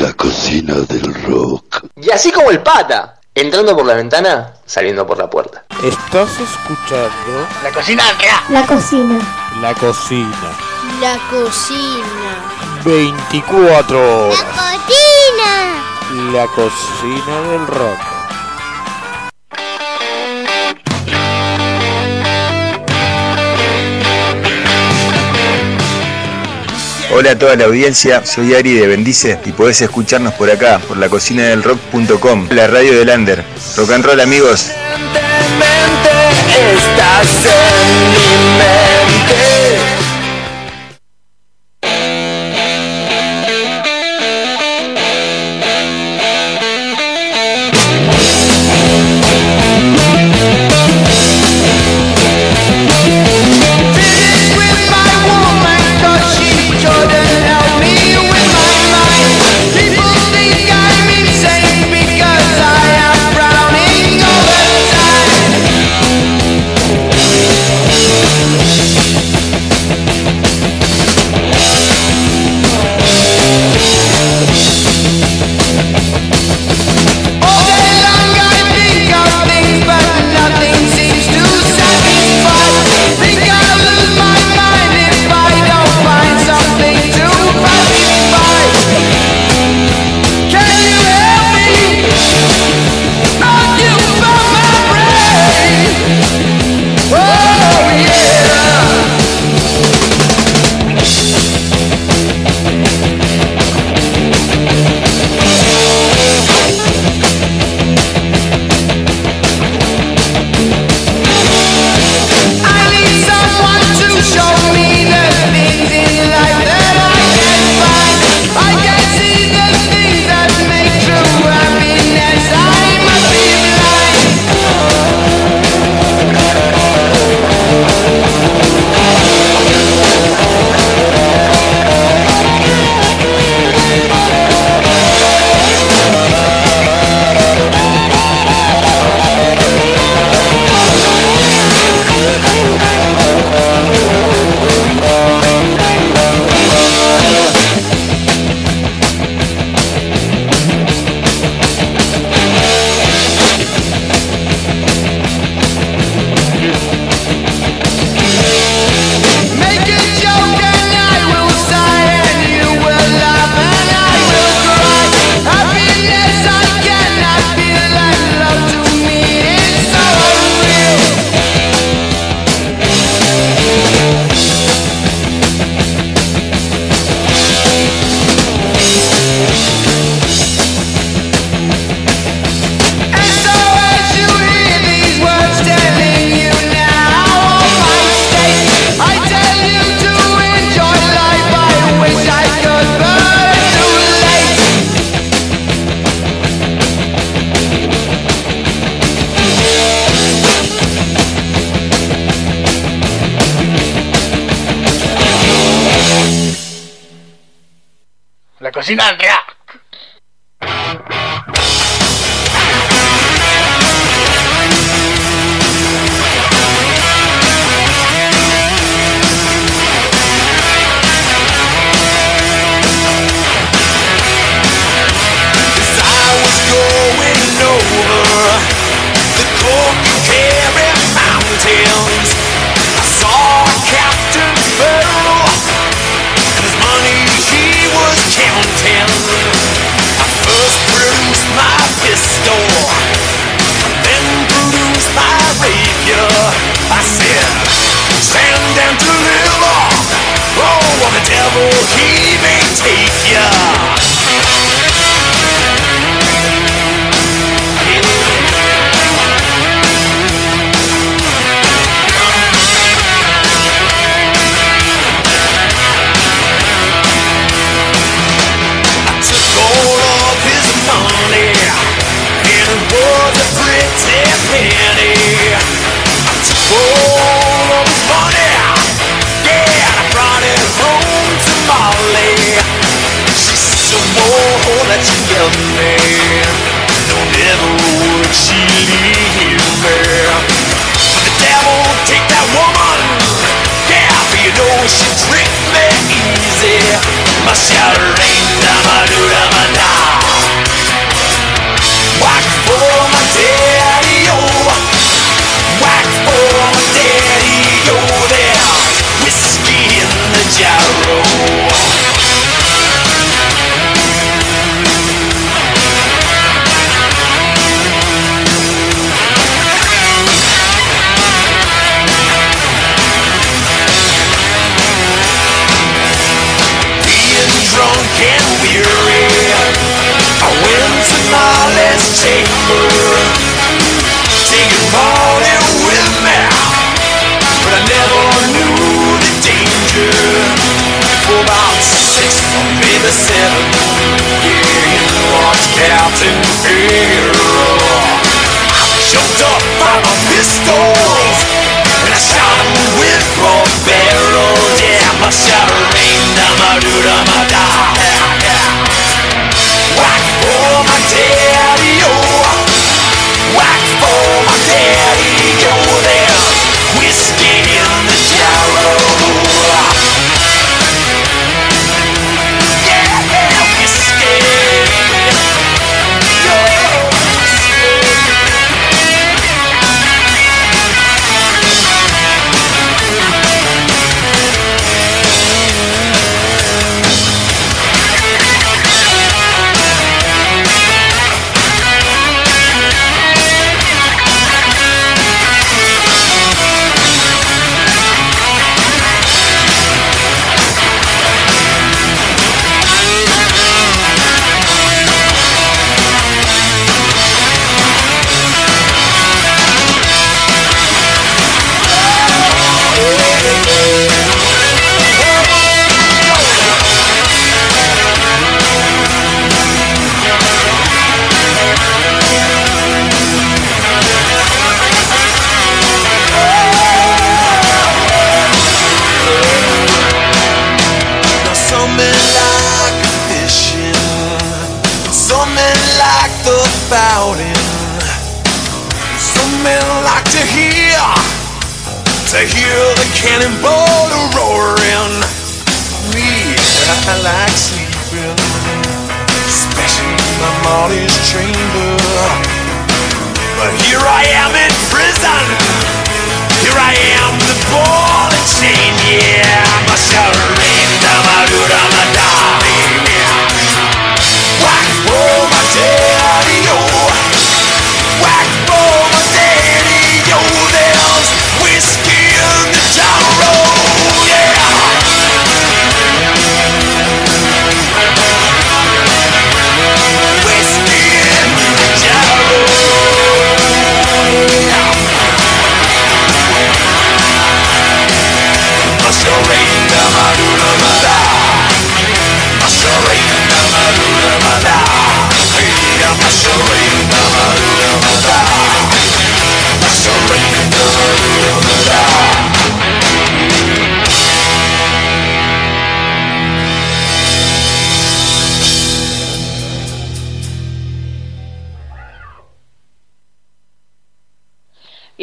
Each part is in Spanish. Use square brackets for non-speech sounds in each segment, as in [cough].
La cocina del rock. Y así como el pata, entrando por la ventana, saliendo por la puerta. Estás escuchando La cocina del rock. La cocina. La Cocina. La cocina. 24 horas. cocina. La cocina del rock. Hola a toda la audiencia, soy Ari de Bendice y podés escucharnos por acá, por la cocina del rock.com, la radio del Under. Rock and roll amigos.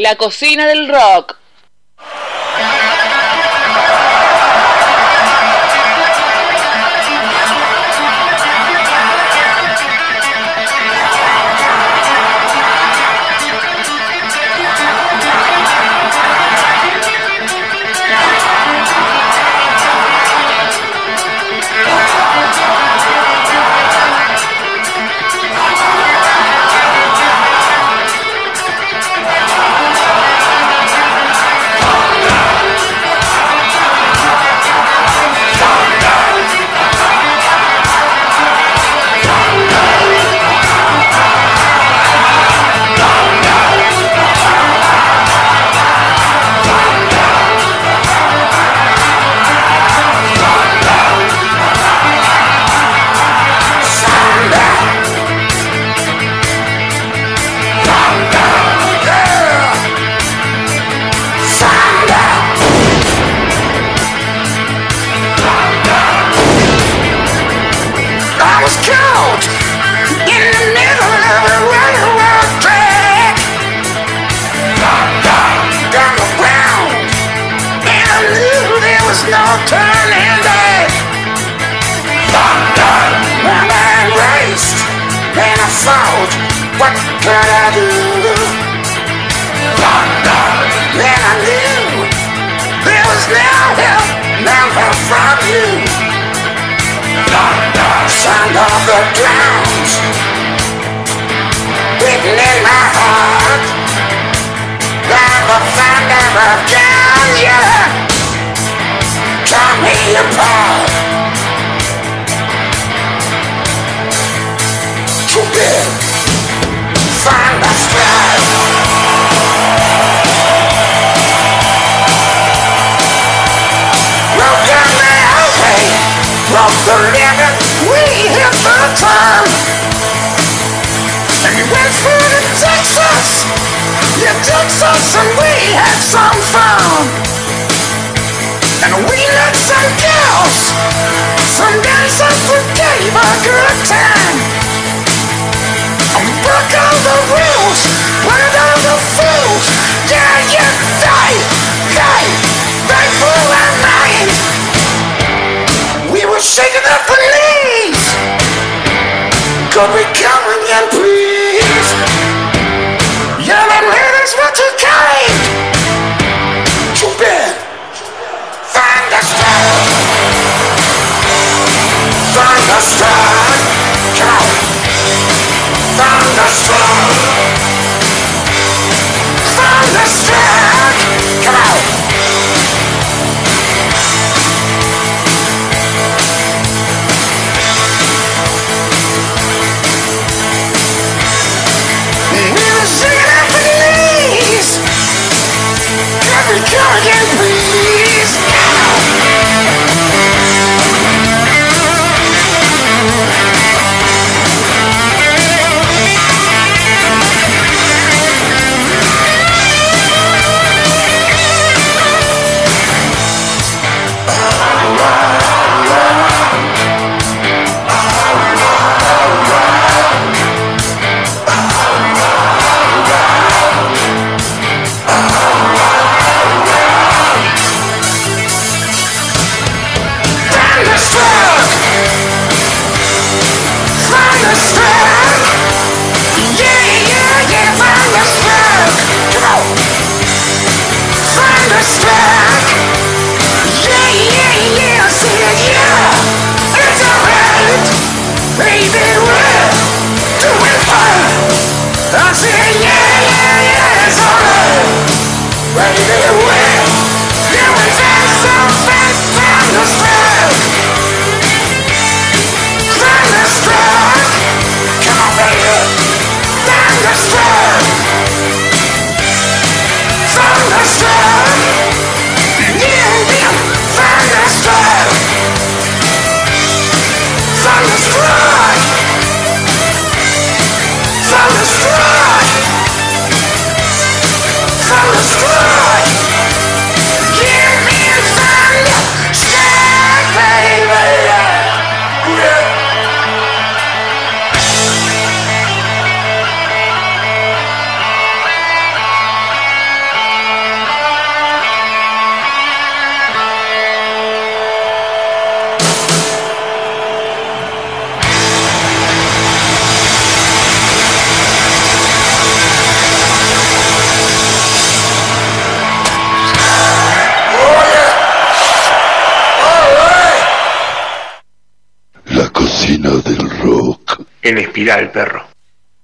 La cocina del rock.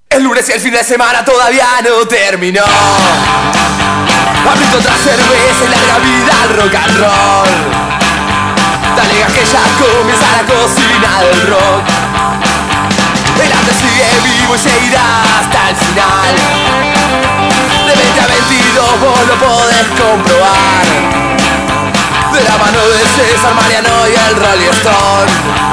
El lunes y el fin de semana todavía no terminó. Abrito otra cerveza y larga vida al rock and roll. Dale gas que ya comienza la cocina del rock. El arte sigue vivo y seguirá hasta el final. De 20 a 22 vos lo podés comprobar. De la mano de César Mariano y el Rolling Stone.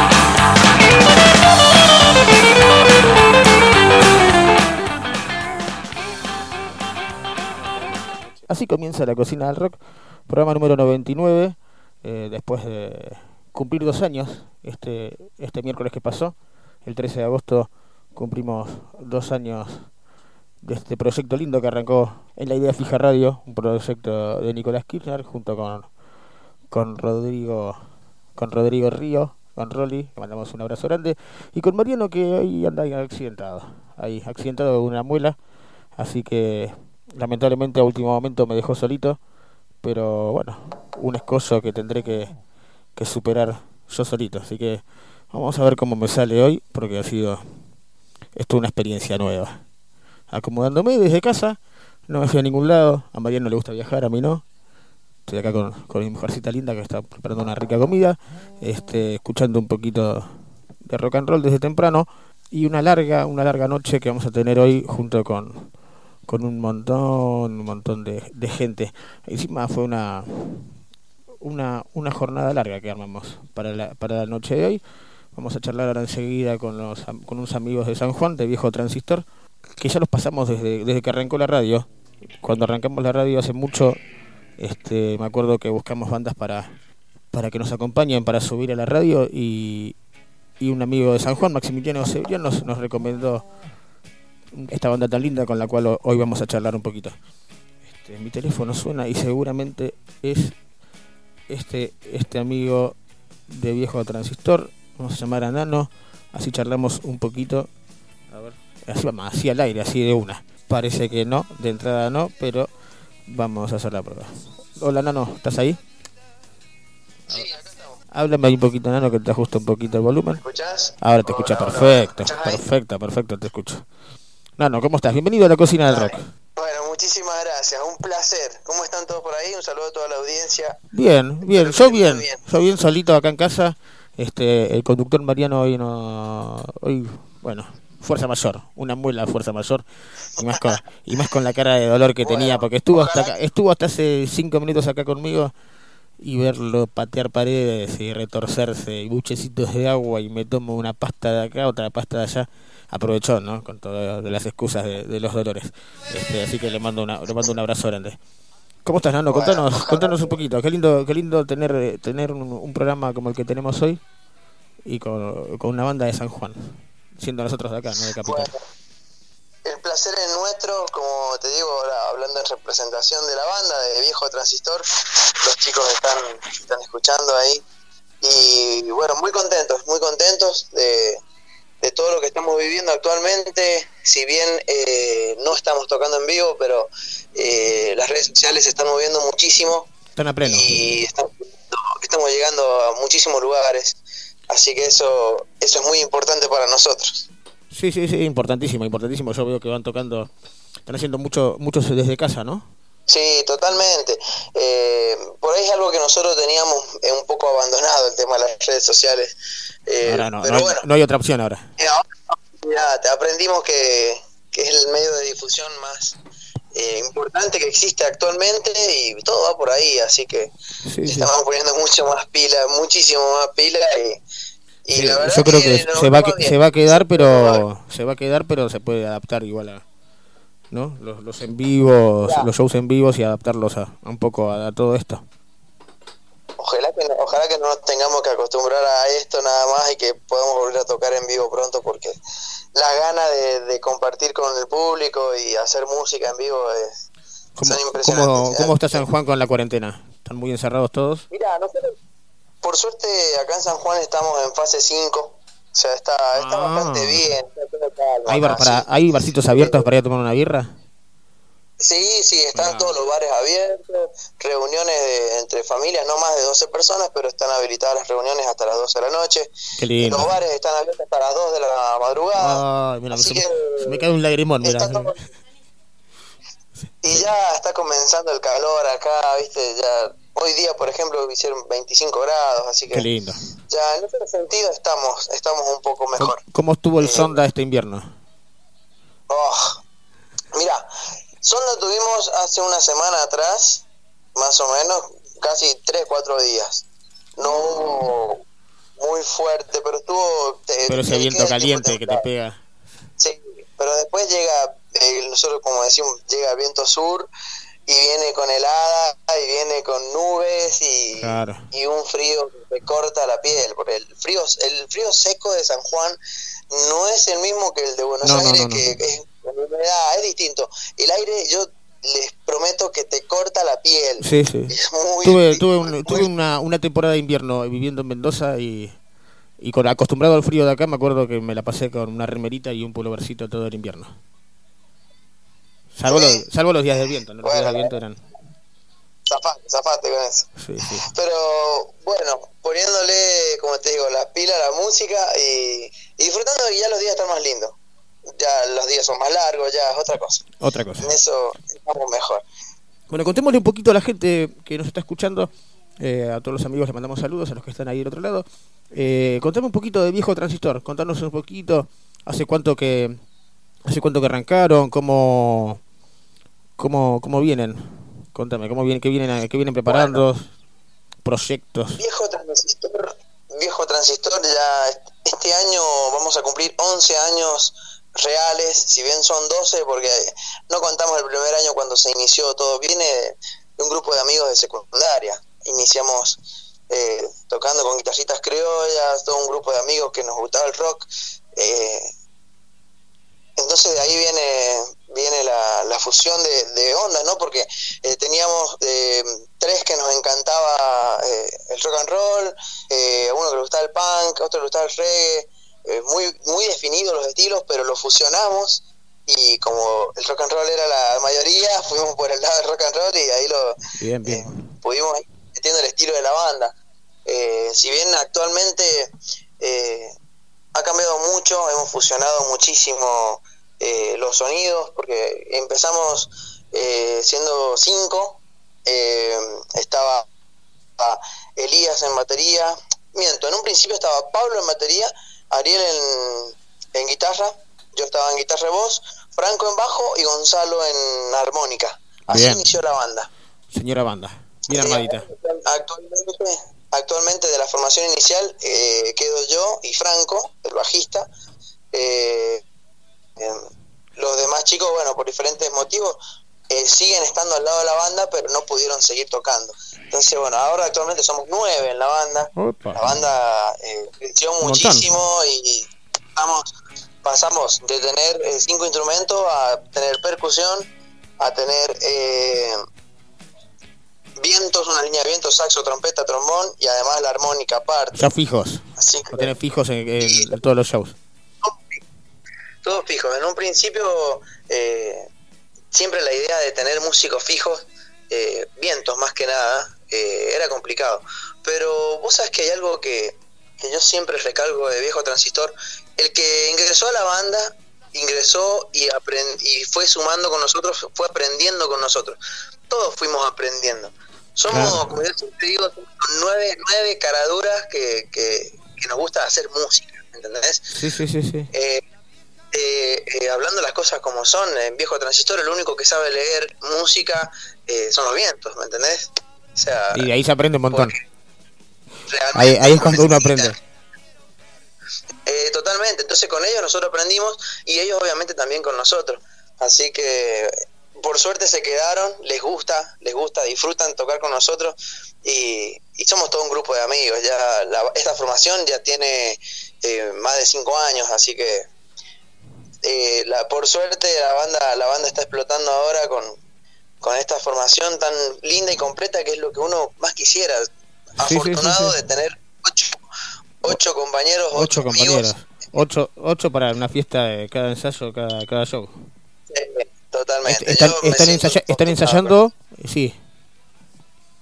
Así comienza la cocina del rock, programa número 99, eh, después de cumplir dos años, este, este miércoles que pasó, el 13 de agosto cumplimos dos años de este proyecto lindo que arrancó en la idea fija radio, un proyecto de Nicolás Kirchner junto con, con Rodrigo con Rodrigo Río, con Rolly, le mandamos un abrazo grande, y con Mariano que hoy anda accidentado, ahí accidentado de una muela, así que lamentablemente a último momento me dejó solito, pero bueno, un escollo que tendré que, superar yo solito, así que vamos a ver cómo me sale hoy, porque ha sido esto una experiencia nueva. Acomodándome desde casa, no me fui a ningún lado, a Mariano le gusta viajar, a mí no. Estoy acá con, con mi mujercita linda que está preparando una rica comida, este, escuchando un poquito de rock and roll desde temprano y una larga, una larga noche que vamos a tener hoy junto con, con un montón, un montón de, de gente. Encima fue una, una, una jornada larga que armamos para la, para la noche de hoy. Vamos a charlar ahora enseguida con, los, con unos amigos de San Juan, de Viejo Transistor, que ya los pasamos desde, desde que arrancó la radio. cuando arrancamos la radio hace mucho, este, me acuerdo que buscamos bandas para, para que nos acompañen, para subir a la radio y, y un amigo de San Juan, Maximiliano Sevillán, nos, nos recomendó esta banda tan linda con la cual ho- hoy vamos a charlar un poquito. Este, mi teléfono suena y seguramente es este, este amigo de viejo transistor. Vamos a llamar a Nano, así charlamos un poquito. A ver, así vamos, así al aire, así de una. Parece que no, de entrada no, pero vamos a hacer la prueba. Hola Nano, ¿estás ahí? Háblame ahí un poquito, Nano, que te ajusta un poquito el volumen. escuchás? Ahora te escucha perfecto, perfecto, perfecto, te escucho. Nano, ¿cómo estás? Bienvenido a la cocina del rock. Bueno, muchísimas gracias, un placer. ¿Cómo están todos por ahí? Un saludo a toda la audiencia. Bien, bien, yo bien, yo bien solito acá en casa. Este, el conductor Mariano hoy no, hoy, bueno, fuerza mayor, una muela de fuerza mayor y más con, y más con la cara de dolor que tenía porque estuvo hasta acá- estuvo hasta hace cinco minutos acá conmigo y verlo patear paredes y retorcerse y buchecitos de agua y me tomo una pasta de acá, otra pasta de allá, aprovechó, ¿no? Con todas las excusas de, de los dolores. Este, así que le mando una, le mando un abrazo grande. ¿Cómo estás, Nano? Contanos, contanos un poquito. Qué lindo, qué lindo tener, tener un, un programa como el que tenemos hoy y con, con una banda de San Juan, siendo nosotros de acá, no de Capital. El placer es nuestro, como te digo, ahora hablando en representación de la banda de Viejo Transistor, los chicos están, están escuchando ahí y bueno, muy contentos, muy contentos de, de todo lo que estamos viviendo actualmente, si bien eh, no estamos tocando en vivo, pero eh, las redes sociales se están moviendo muchísimo Están a pleno. y estamos, estamos llegando a muchísimos lugares, así que eso, eso es muy importante para nosotros. Sí, sí, sí, importantísimo, importantísimo. Yo veo que van tocando, están haciendo mucho, muchos desde casa, ¿no? Sí, totalmente. Eh, por ahí es algo que nosotros teníamos eh, un poco abandonado, el tema de las redes sociales. Eh, Ahora no, pero no, hay, bueno, no hay otra opción ahora. ahora, ya, te aprendimos que, que es el medio de difusión más eh, importante que existe actualmente y todo va por ahí, así que Sí, sí. estamos poniendo mucho más pila, muchísimo más pila y, y Sí, la verdad yo creo que se va, bien. se va a quedar, pero se va a quedar, pero se puede adaptar igual a, ¿no? Los, los en vivos, los shows en vivos y adaptarlos a, a un poco a, a todo esto. Ojalá que, no- ojalá que no nos tengamos que acostumbrar a esto nada más y que podamos volver a tocar en vivo pronto porque la gana de, de compartir con el público y hacer música en vivo es, ¿Cómo, son impresionantes. cómo, cómo está San Juan con la cuarentena? ¿Están muy encerrados todos? Mira, nosotros por suerte acá en San Juan estamos en fase 5, o sea, está, está Ah. bastante bien. ¿Hay, bar para, sí. ¿Hay barcitos abiertos para ir a tomar una birra? Sí, sí, están Ah. todos los bares abiertos, reuniones de- entre familias, no más de 12 personas, pero están habilitadas las reuniones hasta las 12 de la noche. Qué lindo. Los bares están abiertos hasta las 2 de la madrugada. Ay, mira, Así me, que se me cae un lagrimón, mira. todo- [laughs] Y ya está comenzando el calor acá, viste, ya hoy día, por ejemplo, hicieron 25 grados, así que Qué lindo. ya en ese sentido estamos estamos un poco ¿Cómo, mejor. cómo estuvo el sonda este invierno? Oh, mira, sonda tuvimos hace una semana atrás, más o menos, casi 3, 4 días. No hubo muy fuerte, pero estuvo... te- Pero ese viento caliente que te pega. Sí, pero después llega, eh, nosotros como decimos, llega el viento sur y viene con helada y viene con nubes y, Claro. y un frío que te corta la piel, porque el frío, el frío seco de San Juan no es el mismo que el de Buenos No, no, Aires, no, no. que es humedad, es distinto. El aire, yo les prometo que te corta la piel. Sí, sí. [laughs] Muy Tuve, tuve, un- muy- tuve una, una temporada de invierno viviendo en Mendoza y, y con acostumbrado al frío de acá me acuerdo que me la pasé con una remerita y un pullovercito todo el invierno. Salvo, Sí. los, salvo los días del viento, ¿no? los días del viento eran... Zafate, zafate con eso. Sí, sí. Pero bueno, poniéndole, como te digo, la pila a la música y, y disfrutando de que ya los días están más lindos. Ya los días son más largos, ya es otra cosa. Otra cosa. En eso estamos mejor. Bueno, contémosle un poquito a la gente que nos está escuchando, eh, a todos los amigos les mandamos saludos, a los que están ahí del otro lado. Eh, contame un poquito de Viejo Transistor, contanos un poquito, hace cuánto que hace cuánto que arrancaron, cómo cómo, cómo vienen. Contame, cómo vienen, qué vienen, qué vienen preparando, proyectos. Viejo transistor, viejo transistor, ya este año vamos a cumplir 11 años reales, si bien son 12, porque no contamos el primer año cuando se inició todo, viene de un grupo de amigos de secundaria. Iniciamos eh, tocando con guitarritas criollas, todo un grupo de amigos que nos gustaba el rock. eh, entonces de ahí viene viene la, la fusión de, de ondas, ¿no? Porque eh, teníamos eh, tres que nos encantaba eh, el rock and roll, eh, uno que le gustaba el punk, otro que le gustaba el reggae, muy, muy definidos los estilos, pero los fusionamos y como el rock and roll era la mayoría, [laughs] fuimos por el lado del rock and roll y ahí lo Bien, bien. pudimos ir metiendo el estilo de la banda. Eh, si bien actualmente eh, ha cambiado mucho, hemos fusionado muchísimo eh, los sonidos, porque empezamos eh, siendo cinco, eh, estaba Elías en batería, miento, en un principio estaba Pablo en batería, Ariel en, en guitarra, yo estaba en guitarra de voz, Franco en bajo y Gonzalo en armónica. Así Bien. inició la banda. Señora banda, bien armadita. Actualmente, actualmente de la formación inicial eh, quedo yo y Franco, el bajista. Eh, los demás chicos, bueno, por diferentes motivos, eh, siguen estando al lado de la banda, pero no pudieron seguir tocando. Entonces, bueno, ahora actualmente somos nueve en la banda. Opa. La banda eh, creció muchísimo y pasamos, pasamos de tener eh, cinco instrumentos a tener percusión, a tener eh, vientos, una línea de vientos, saxo, trompeta, trombón y además la armónica aparte. Ya fijos. Así que Lo tenés fijos en, en- en todos los shows. Todo fijo. En un principio, eh, siempre la idea de tener músicos fijos, eh, vientos más que nada, eh, era complicado. Pero vos sabes que hay algo que, que yo siempre recalco de viejo transistor. El que ingresó a la banda, ingresó y, aprend- y fue sumando con nosotros, fue aprendiendo con nosotros. Todos fuimos aprendiendo. Somos, Claro. como yo siempre digo, nueve, nueve caraduras que, que, que nos gusta hacer música, ¿entendés? Sí, sí, sí, sí. Eh, eh, eh, hablando las cosas como son, en viejo transistor, el único que sabe leer música eh, son los vientos, ¿me entendés? O sea, Y de ahí se aprende un montón. Ahí, ahí es cuando uno aprende. Eh, totalmente, entonces con ellos nosotros aprendimos y ellos obviamente también con nosotros. Así que por suerte se quedaron, les gusta, les gusta, disfrutan tocar con nosotros y, y somos todo un grupo de amigos. Ya la- esta formación ya tiene eh, más de cinco años, así que eh, la, por suerte la banda la banda está explotando ahora con, con esta formación tan linda y completa que es lo que uno más quisiera. Sí, sí, sí, Afortunado sí. de tener ocho, ocho compañeros, Ocho amigos. compañeros. Ocho, ocho para una fiesta de cada ensayo, cada, cada show. Totalmente. Est- Están, ensaya- ensayando, sí.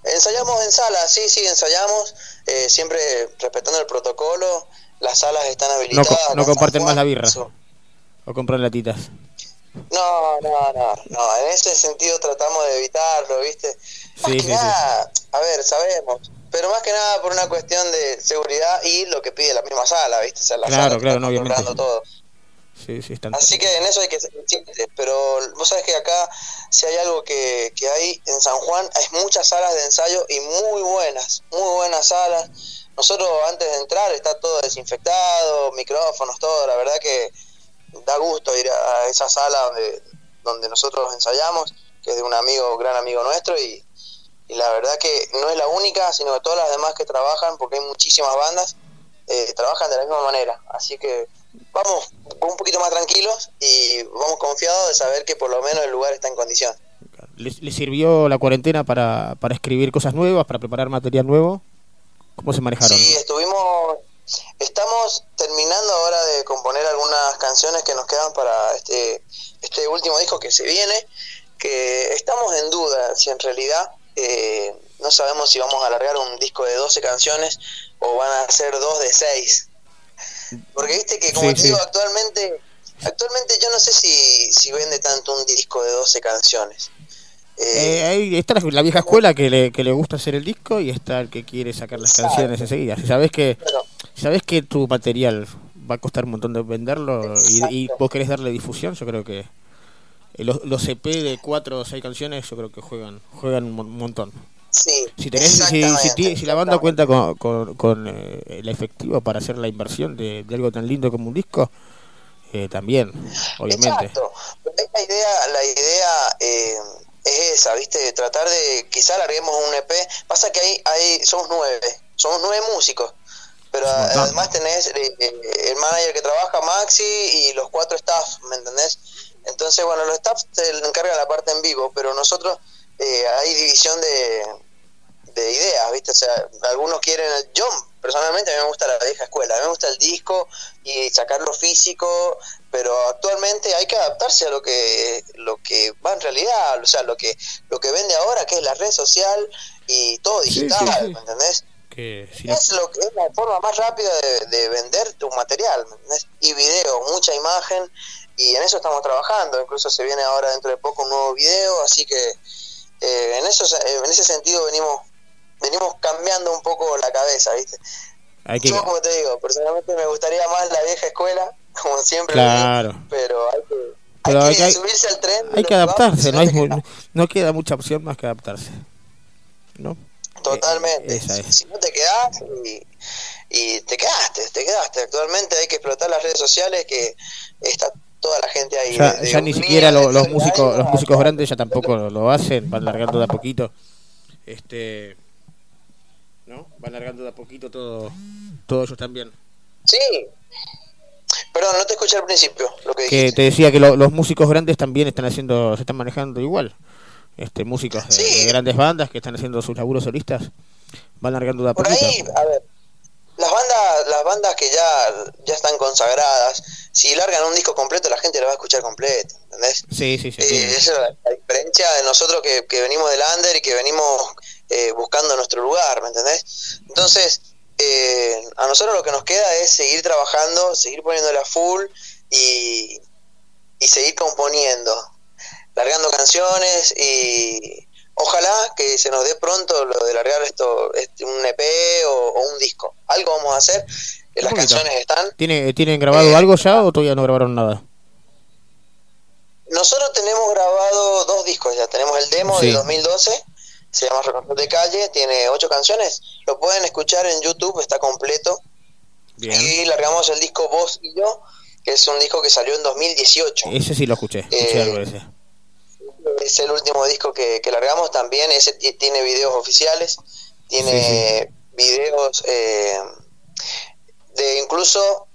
Ensayamos en sala, sí, sí, ensayamos, eh, siempre respetando el protocolo. Las salas están habilitadas. no comparten más la birra. Eso- O comprar latitas. No, no, no, no. En ese sentido tratamos de evitarlo, ¿viste? Más Sí, que sí, sí. a ver, sabemos. Pero más que nada por una cuestión de seguridad y lo que pide la misma sala, ¿viste? O sea, la Claro, sala claro, no, obviamente. todo. Sí, sí, están. Así que en eso hay que ser conscientes. Pero vos sabés que acá, si hay algo que, que hay en San Juan, hay muchas salas de ensayo y muy buenas, muy buenas salas. Nosotros antes de entrar está todo desinfectado, micrófonos, todo. La verdad que da gusto ir a esa sala donde, donde nosotros ensayamos, que es de un amigo, gran amigo nuestro. Y, y la verdad que no es la única, sino que todas las demás que trabajan, porque hay muchísimas bandas, eh, trabajan de la misma manera. Así que vamos un poquito más tranquilos y vamos confiados de saber que por lo menos el lugar está en condición. ¿Les, les sirvió la cuarentena para, para escribir cosas nuevas, para preparar material nuevo? ¿Cómo se manejaron? Sí, estuvimos, estamos terminando ahora de componer algunas canciones que nos quedan para este, este último disco que se viene, que estamos en duda si en realidad eh, no sabemos si vamos a alargar un disco de 12 canciones o van a ser dos de 6. Porque viste que como Sí, te sí. digo, actualmente, actualmente yo no sé si, si vende tanto un disco de 12 canciones. Eh, ahí está la, la vieja escuela que le, que le gusta hacer el disco y está el que quiere sacar las canciones enseguida. Si sabes que, sabes que tu material va a costar un montón de venderlo y, y vos querés darle difusión, yo creo que eh, los, los EP de cuatro o seis canciones yo creo que juegan juegan un mon- montón. Sí, Si, tenés, si, si, si la banda cuenta con, con, con, eh, el efectivo para hacer la inversión de, de algo tan lindo como un disco, eh, también, obviamente. Exacto. La idea, la idea eh, es esa, ¿viste? Tratar de, quizá larguemos un EP. Pasa que ahí, ahí somos nueve, somos nueve músicos. Pero además tenés eh, eh, el manager que trabaja, Maxi, y los cuatro staff, ¿me entendés? Entonces, bueno, los staff se encargan la parte en vivo, pero nosotros eh, hay división de, de ideas, ¿viste? O sea, algunos quieren... el- Yo, personalmente, a mí me gusta la vieja escuela, a mí me gusta el disco y sacarlo físico, pero actualmente hay que adaptarse a lo que lo que va en realidad, o sea, lo que lo que vende ahora, que es la red social y todo Sí, digital, sí, sí. ¿me entendés? Que si no- Es, lo que, es la forma más rápida de, de vender tu material. Y video, mucha imagen, y en eso estamos trabajando, incluso se viene ahora dentro de poco un nuevo video, así que eh, en, eso, en ese sentido venimos venimos cambiando un poco la cabeza, ¿viste? hay que, Yo, como te digo, personalmente me gustaría más la vieja escuela, [laughs] como siempre, Claro. digo, pero hay que, Pero hay que subirse al tren. hay que adaptarse, no, hay, no queda mucha opción más que adaptarse. ¿No? Totalmente. Es. Si no te quedás y, y te quedaste, te quedaste. Actualmente hay que explotar las redes sociales que está toda la gente ahí. Ya, ni siquiera lo- los músicos los músicos grandes ya tampoco lo, lo hacen, van largando de a poquito. Este ¿no? Van largando de a poquito todo todo ellos también. Sí. Perdón, no te escuché al principio lo que Que te decía que lo- los músicos grandes también están haciendo se están manejando igual. Este músicos de, Sí. de grandes bandas que están haciendo sus laburos solistas van largando de a Por ahí, a ver, las bandas, las bandas que ya, ya están consagradas, si largan un disco completo, la gente lo va a escuchar completo, ¿entendés? Sí, sí, sí. Eh, esa es la, la diferencia de nosotros que, que venimos del under y que venimos eh, buscando nuestro lugar, ¿me entendés? Entonces, eh, a nosotros lo que nos queda es seguir trabajando, seguir poniéndole a full y, y seguir componiendo, largando canciones y ojalá que se nos dé pronto lo de largar esto, este, un EP o, o un disco. Algo vamos a hacer, las canciones están. ¿Tiene, ¿Tienen grabado Eh, algo ya o todavía no grabaron nada? Nosotros tenemos grabado dos discos ya. Tenemos el demo Sí. de 2012, se llama Recontrol de Calle, tiene ocho canciones. Lo pueden escuchar en YouTube, está completo. Bien. Y largamos el disco Vos y Yo, que es un disco que salió en 2018. Ese sí lo escuché, escuché Eh, algo de ese. Es el último disco que, que largamos también. Ese ti- tiene videos oficiales, tiene videos eh, de incluso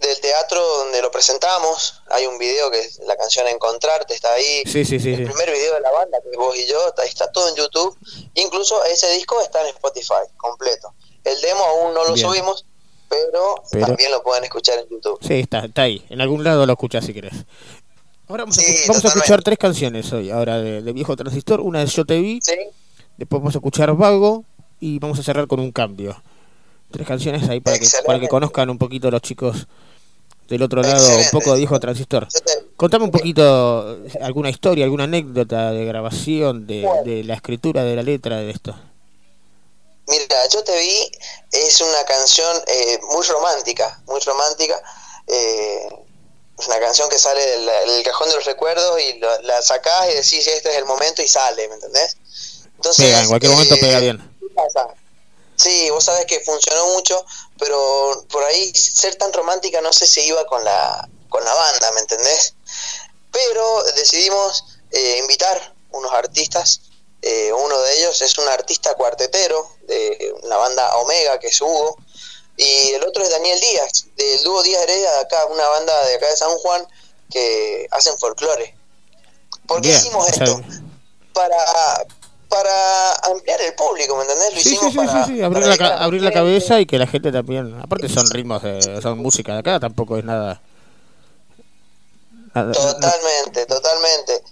del teatro donde lo presentamos. Hay un video que es la canción Encontrarte, está ahí. Sí, sí, sí, el primer video de la banda, que vos y yo, está, está todo en YouTube. Incluso ese disco está en Spotify, completo. El demo aún no lo Bien. subimos, pero, Pero- también lo pueden escuchar en YouTube. Sí, está, está ahí. En algún lado lo escuchas si querés. Ahora vamos, a, Sí, vamos a escuchar tres canciones hoy, ahora de, de Viejo Transistor. Una es Yo Te Vi, Sí, después vamos a escuchar Vago y vamos a cerrar con un cambio. Tres canciones ahí para que, para que conozcan un poquito los chicos del otro lado, Excelente. un poco de Viejo Transistor. te- Contame un poquito eh, alguna historia, alguna anécdota de grabación, de, Bueno. de la escritura de la letra de esto. Mira, yo te vi, es una canción eh, muy romántica, muy romántica. eh, es una canción que sale del, del cajón de los recuerdos y lo- la sacás y decís este es el momento y sale, ¿me entendés? Entonces, Pega, en cualquier momento eh, pega bien. Sí, vos sabés que funcionó mucho, pero por ahí ser tan romántica no sé si iba con la, con la banda, ¿me entendés? Pero decidimos eh, invitar unos artistas, eh, uno de ellos es un artista cuartetero de una banda Omega, que es Hugo, y el otro es Daniel Díaz, del dúo Díaz Heredia, de acá, una banda de acá de San Juan, que hacen folclore. ¿Por qué Bien, hicimos o sea, esto? Para, para ampliar el público, ¿me entendés? Lo Sí, hicimos sí, para, sí, sí, abrir para la, ca- abrir la cabeza y que la gente también, aparte son ritmos, de- son música de acá, tampoco es nada. nada- Totalmente, totalmente.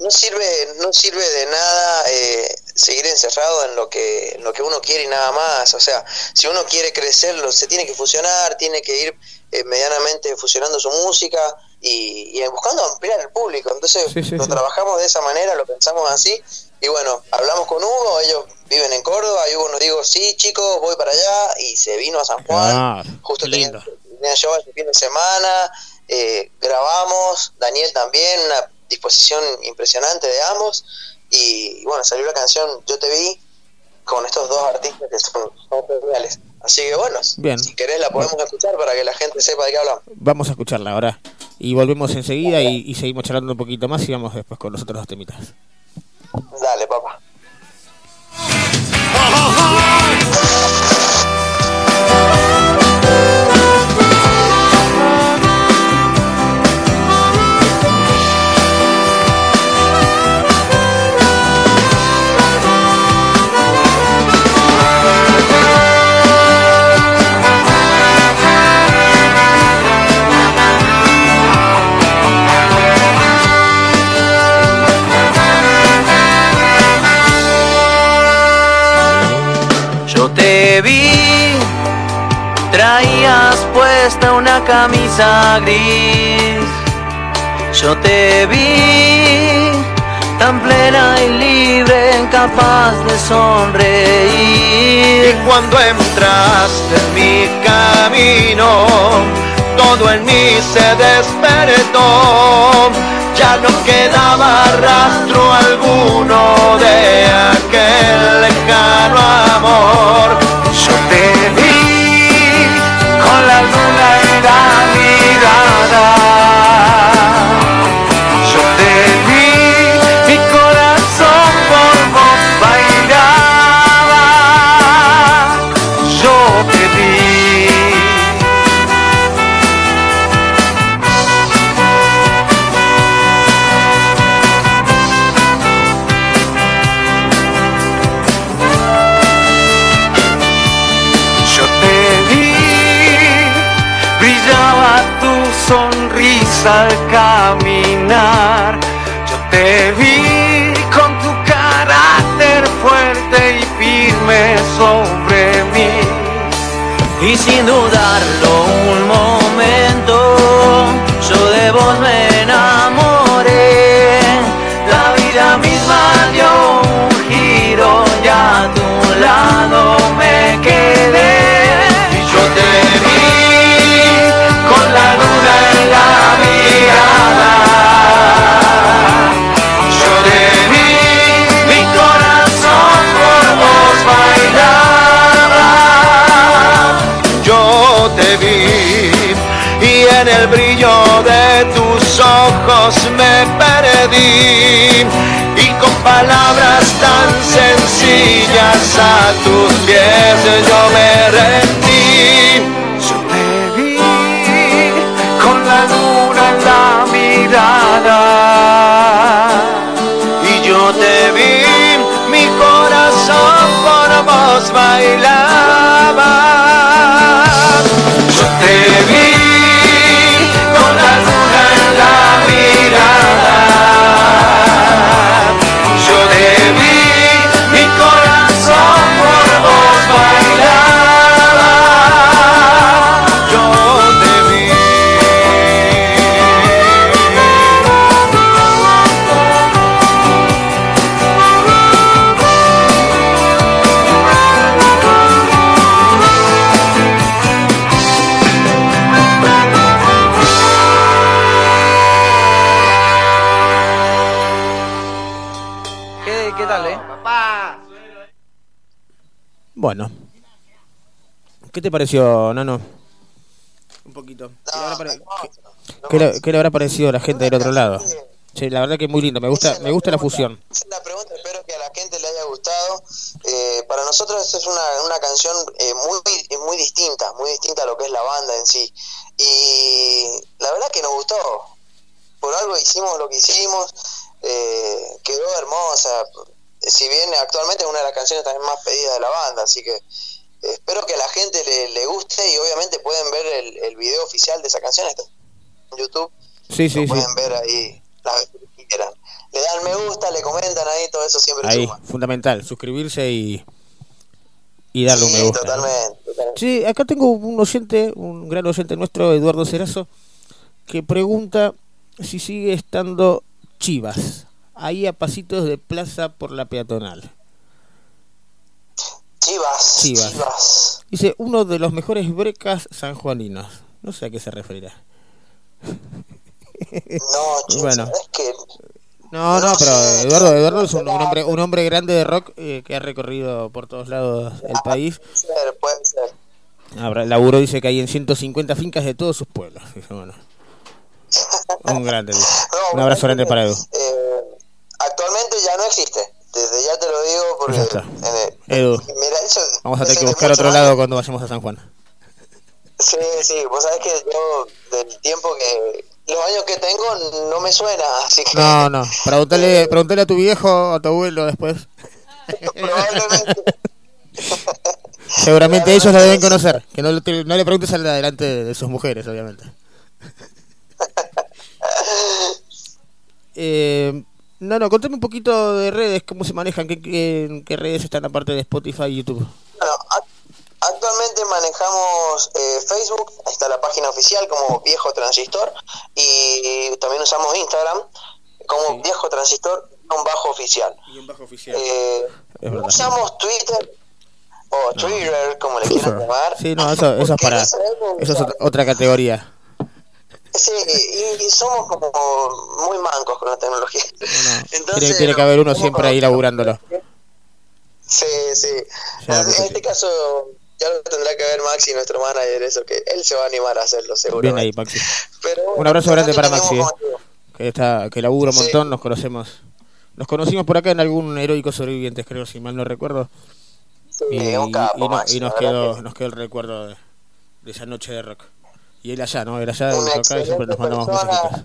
No sirve, no sirve de nada eh, seguir encerrado en lo que, en lo que uno quiere y nada más. O sea, si uno quiere crecerlo, se tiene que fusionar, tiene que ir eh, medianamente fusionando su música y, y buscando ampliar el público. Entonces Sí, sí, lo sí. trabajamos de esa manera, lo pensamos así. Y bueno, hablamos con Hugo, ellos viven en Córdoba, y Hugo nos dijo, sí chicos, voy para allá, y se vino a San Juan Ah, justo tenía, show este fin de semana, eh, grabamos, Daniel también, una disposición impresionante de ambos, y, bueno, salió la canción Yo te vi con estos dos artistas que son, son geniales. Así que bueno, Bien. si querés la podemos escuchar para que la gente sepa de qué hablamos. Vamos a escucharla ahora. Y volvemos enseguida y, y seguimos charlando un poquito más y vamos después con los otros dos temitas. Dale, papá. Una camisa gris. Yo te vi, tan plena y libre, incapaz de sonreír. Y cuando entraste en mi camino, todo en mí se despertó. Ya no quedaba rastro alguno de aquel lejano amor. Ojos me perdí. Y con palabras tan sencillas a tus pies yo me rendí. Yo te vi con la luna en la mirada. Y yo te vi, mi corazón por vos bailaba. ¿Qué te pareció, Nano? Un poquito. ¿Qué le habrá, pare- qué- qué le- qué le habrá parecido a la gente del otro lado? Sí, la verdad que es muy lindo. Me gusta, me gusta la fusión. Esa es la pregunta, espero que a la gente le haya gustado. Eh, para nosotros es una, una canción eh, muy, eh, muy distinta, muy distinta a lo que es la banda en sí. Y la verdad que nos gustó. Por algo hicimos lo que hicimos, eh, quedó hermosa. Si bien actualmente es una de las canciones también más pedidas de la banda, así que espero que a la gente le, le guste y obviamente pueden ver el, el video oficial de esa canción está en YouTube Sí, sí, sí. pueden ver ahí las veces que quieran. Le dan me gusta, le comentan ahí, todo eso siempre Ahí, suma. fundamental. Suscribirse y, y darle un me gusta. totalmente, totalmente. Sí, acá tengo un oyente, un gran oyente nuestro, Eduardo Cerazo, que pregunta si sigue estando Chivas, ahí a pasitos de plaza por la peatonal. Chivas, Chivas. Chivas. Dice, uno de los mejores brecas sanjuaninos. No sé a qué se referirá. No, [laughs] che, Bueno. ¿sabés qué? No, no, pero Eduardo, Eduardo es un, hombre, un hombre grande de rock eh, que ha recorrido por todos lados el país. Puede ser, puede ser. Ahora, Laburo dice que hay en 150 fincas de todos sus pueblos. [laughs] Bueno. Un grande. dice. [laughs] No, Un abrazo grande para Edu. Eh, actualmente ya no existe. Desde ya te lo digo porque... Ya está. el- Edu, mira, eso vamos a tener que buscar otro lado cuando vayamos a San Juan. Sí, sí, vos sabés que yo del tiempo que... Los años que tengo no me suena, así que... No, no. Preguntale, [laughs] preguntale a tu viejo, a tu abuelo después. Probablemente... [laughs] Seguramente ellos la deben conocer. Que no, le- no le preguntes al de adelante de sus mujeres, obviamente. [laughs] Eh, no, no, contame un poquito de redes, cómo se manejan, qué, qué, redes están aparte de Spotify y YouTube. Bueno, ac- actualmente manejamos eh, Facebook, está la página oficial como Viejo Transistor y también usamos Instagram como Viejo Transistor un bajo oficial. Y un bajo oficial. Eh, usamos Twitter o Twitter, como le quieran llamar. Sí, no, eso, eso es para. Eso es otra categoría. Sí, y, somos como muy mancos con la tecnología. [laughs] Entonces, Tiene, tiene que haber uno ¿cómo siempre ahí laburándolo. Sí, sí. Ya, en porque- este caso ya lo tendrá que ver Maxi, nuestro manager, eso que él se va a animar a hacerlo, seguro. Bien ahí, Maxi. Pero Un abrazo grande para Maxi, eh, que está que labura un Sí. montón, nos conocemos. Nos conocimos por acá en algún heroico sobrevivientes, creo, si mal no recuerdo. Sí, y, un capo, y no- Maxi, y nos quedó que- nos quedó el recuerdo de, de esa noche de rock. Y él allá, ¿no? Él allá, acá, y siempre nos mandamos mensajitos.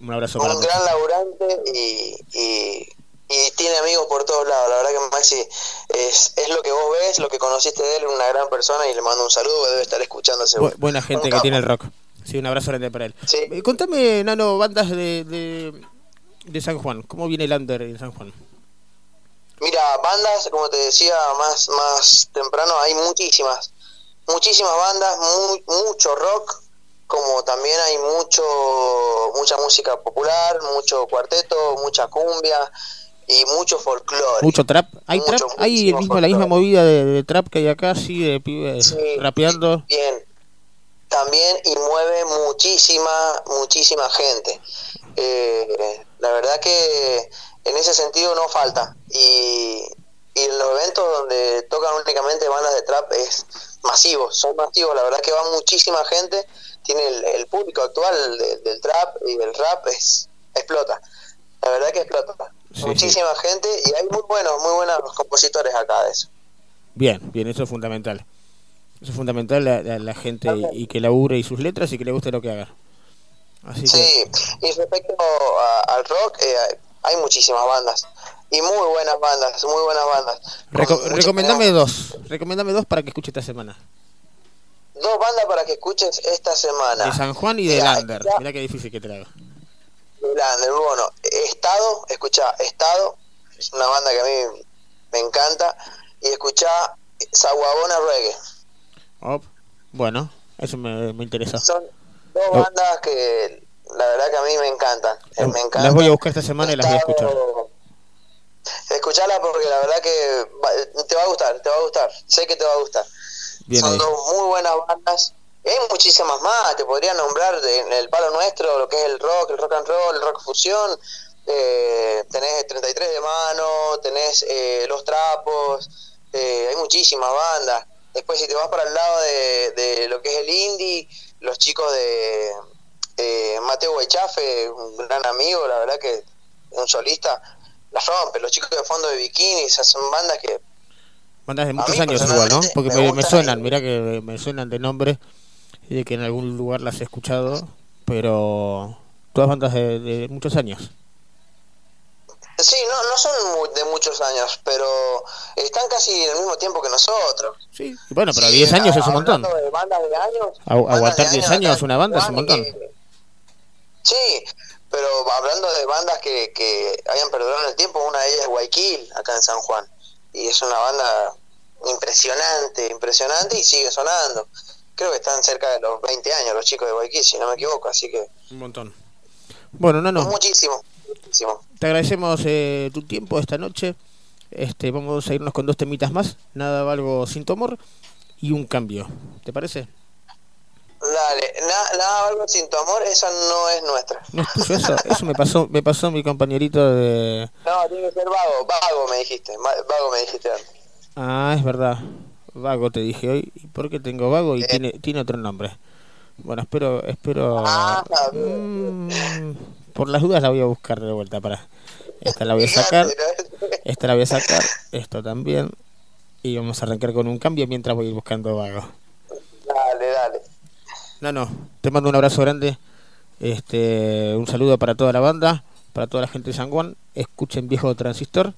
Un abrazo para un gran laburante y, y, y tiene amigos por todos lados. La verdad que Maxi es, es lo que vos ves, lo que conociste de él, una gran persona y le mando un saludo, debe estar escuchando seguro. Bu- buena gente que tiene el rock. Sí, un abrazo grande para él. Eh, contame, Nano, bandas de, de, de San Juan. ¿Cómo viene el under en San Juan? Mira, bandas, como te decía más, más temprano, hay muchísimas, muchísimas bandas, mu- mucho rock, como también hay mucho, mucha música popular, mucho cuarteto, mucha cumbia y mucho folclore. Mucho trap. ¿Hay Mucho, trap? ¿Hay el muchísimo mismo, la misma movida de, de trap que hay acá, sí, de pibes rapeando? Bien, también y mueve muchísima, muchísima gente. Eh, la verdad que en ese sentido no falta. Y, y en los eventos donde tocan únicamente bandas de trap es masivo, son masivos. La verdad que va muchísima gente. Tiene el, el público actual de- del trap y del rap es explota. La verdad que explota. muchísima gente y hay muy buenos, muy buenos compositores acá de eso. Bien, bien, eso es fundamental. Eso es fundamental, la, la- la gente y, y que labure y sus letras y que le guste lo que haga. Así que, Sí, y respecto a- al rock, eh, hay muchísimas bandas. Y muy buenas bandas, muy buenas bandas. reco- recomendame dos. Recomendame dos para que escuche esta semana. Dos bandas para que escuches esta semana. De San Juan y de Lander. Mira qué difícil que hago. Lander, bueno, Estado, escucha Estado, es una banda que a mí me encanta. Y escucha Saguabona Reggae. Oh, bueno, eso me, me interesa. Son dos Oh. bandas que la verdad que a mí me encantan. me encantan. Las voy a buscar esta semana y las voy a escuchar. Escuchala porque la verdad que va- te va a gustar, te va a gustar. Sé que te va a gustar. Bien Son ahí. dos muy buenas bandas. Hay muchísimas más. Te podría nombrar de- en el palo nuestro lo que es el rock, el rock and roll, el rock fusión. Eh, tenés 33 de mano, tenés eh, Los Trapos. eh, hay muchísimas bandas. Después, si te vas para el lado de, de lo que es el indie, los chicos de eh, Mateo Guaychafe, un gran amigo, la verdad que un solista, la rompe. Los chicos de fondo de bikini, esas son bandas que Bandas de muchos años igual, ¿no? Porque me suenan, mira que me suenan de nombre y de que en algún lugar las he escuchado, pero todas bandas de, de muchos años. Sí, no, no son de muchos años, pero están casi en el mismo tiempo que nosotros. Sí. Bueno, pero Sí, 10 años es un montón. de bandas de años, Agu- Aguantar de 10 acá años en una banda es un montón. que- Sí, pero hablando de bandas que, que hayan perdurado el tiempo, una de ellas es Guayaquil, acá en San Juan. Y es una banda impresionante, impresionante y sigue sonando. Creo que están cerca de los 20 años los chicos de Guayaquil, si no me equivoco, así que Un montón. Bueno, no, no. muchísimo, muchísimo. Te agradecemos eh, tu tiempo esta noche. Este, vamos a irnos con dos temitas más. Nada valgo sin tu amor y un cambio. ¿Te parece? Dale, nada, nada, algo sin tu amor, esa no es nuestra. No eso. Eso me pasó, me pasó mi compañerito de. No, tiene que ser vago, vago me dijiste, vago me dijiste antes. Ah, es verdad. Vago te dije hoy. ¿Y por qué tengo vago? Y Eh. tiene, tiene otro nombre. Bueno, espero, espero. Ah, Mm, por las dudas la voy a buscar de vuelta para. Esta la voy a sacar. [laughs] Esta la voy a sacar. Esto también. Y vamos a arrancar con un cambio mientras voy a ir buscando vago. Dale, dale. No, no. Te mando un abrazo grande. Este, un saludo para toda la banda, para toda la gente de San Juan. Escuchen viejo transistor.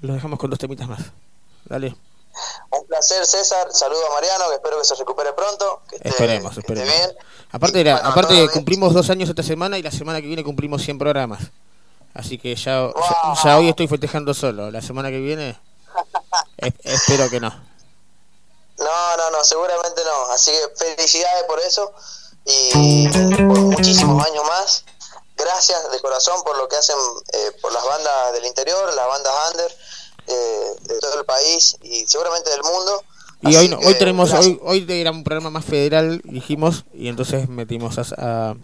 Los dejamos con dos temitas más. Dale. Un placer, César. Saludo a Mariano, que espero que se recupere pronto. Que esté, Esperemos, que esté esperemos. bien. Aparte, era, bueno, aparte cumplimos dos años esta semana y la semana que viene cumplimos 100 programas. Así que ya, ya, ya hoy estoy festejando solo. La semana que viene [laughs] es- espero que no. No, no, no, seguramente no. Así que felicidades por eso y por muchísimos años más. Gracias de corazón por lo que hacen eh, por las bandas del interior, las bandas under eh, de todo el país y seguramente del mundo. Y Así hoy no, hoy tenemos gracias. hoy hoy era un programa más federal, dijimos, y entonces metimos a, a,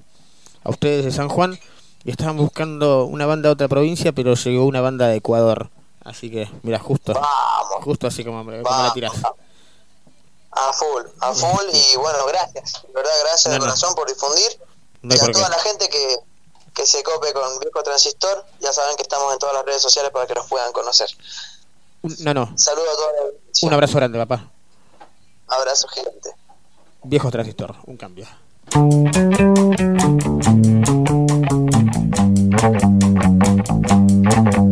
a ustedes de San Juan y estaban buscando una banda de otra provincia, pero llegó una banda de Ecuador. Así que, mira, justo, Vamos. justo así como, como la Vamos. A full, a full y bueno, gracias. De verdad, gracias No, de no. corazón por difundir. No y a qué. toda la gente que, que se cope con Viejo Transistor, ya saben que estamos en todas las redes sociales para que nos puedan conocer. No, no, Saludos a toda la un abrazo grande, papá. Abrazo gigante. Viejo transistor, un cambio. Thank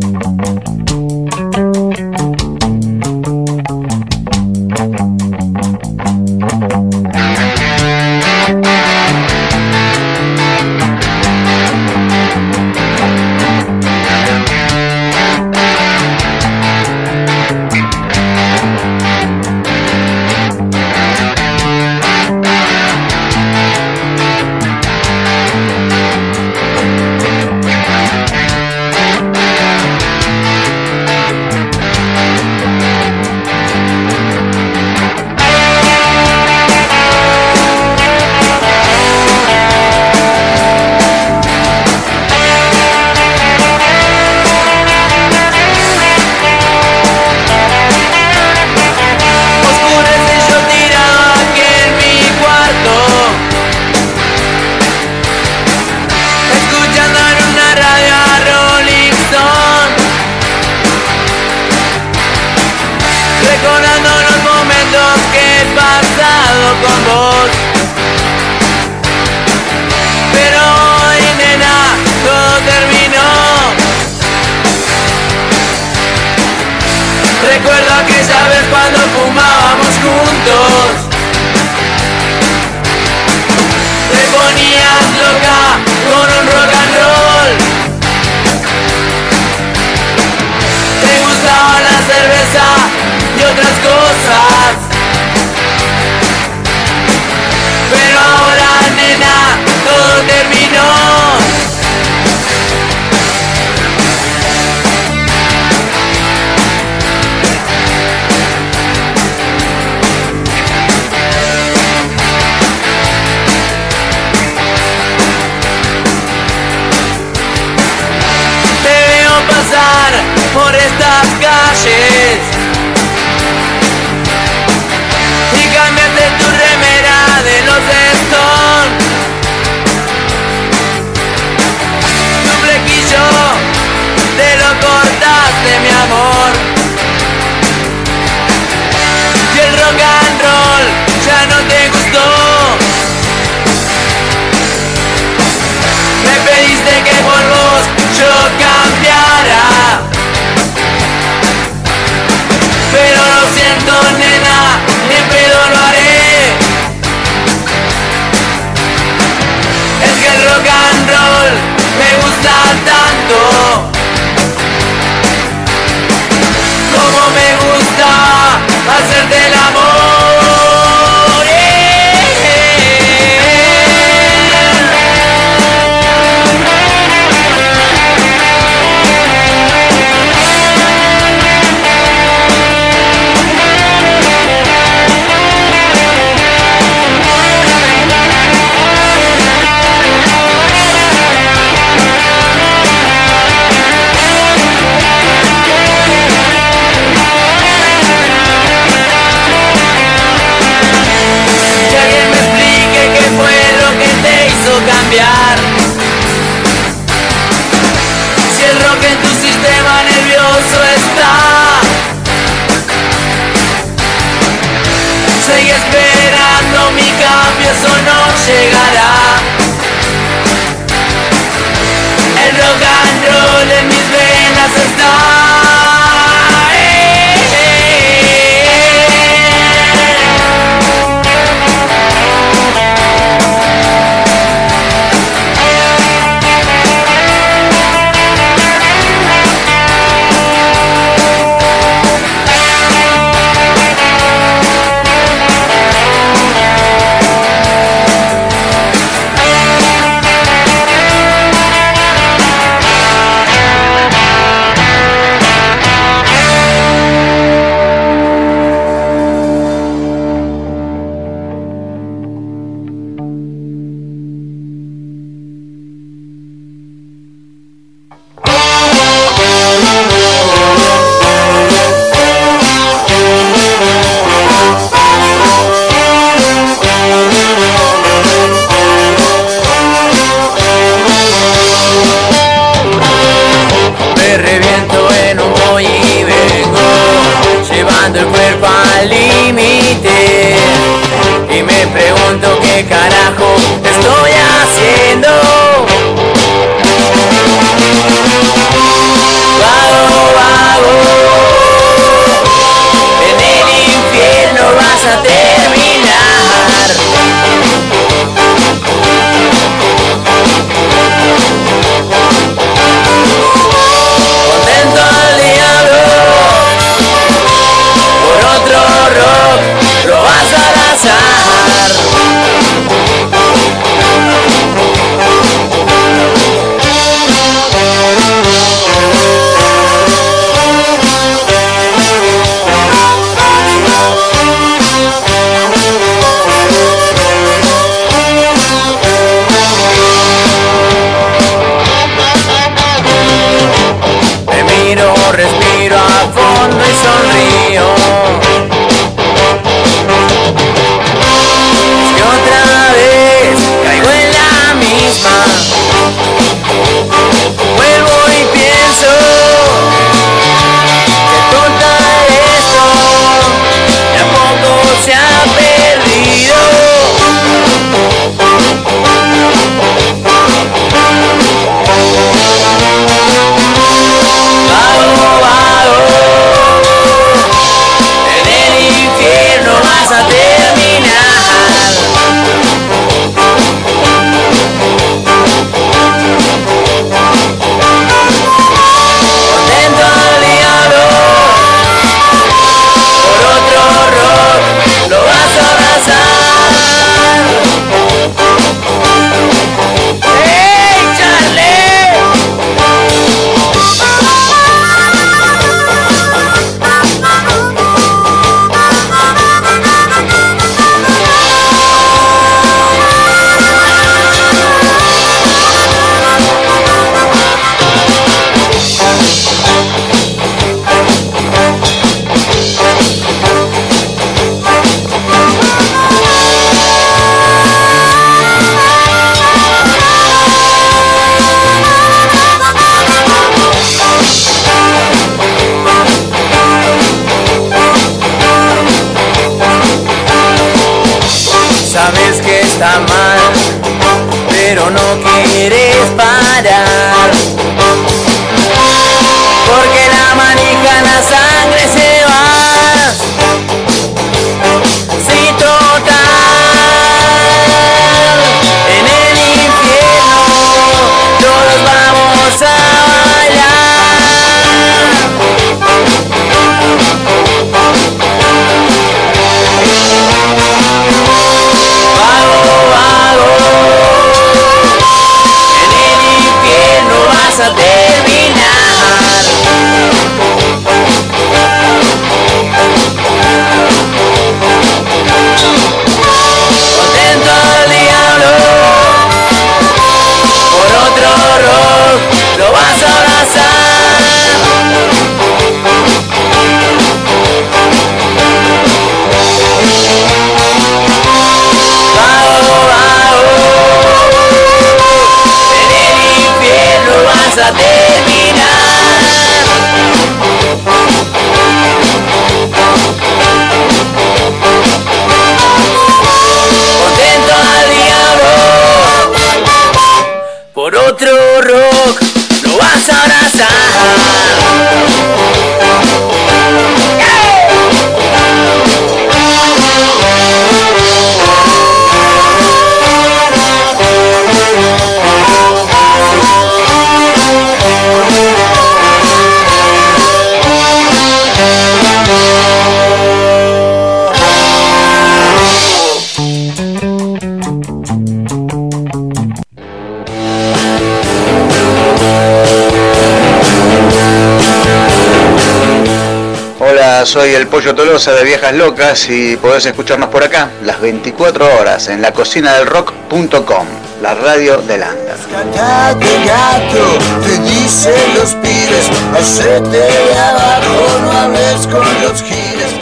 soy el Pollo Tolosa de Viejas Locas y podés escucharnos por acá las 24 horas en la cocina del rock.com, la radio del Under. Gato, gato, te dicen los pibes, hacete de abajo, no hables con los giles.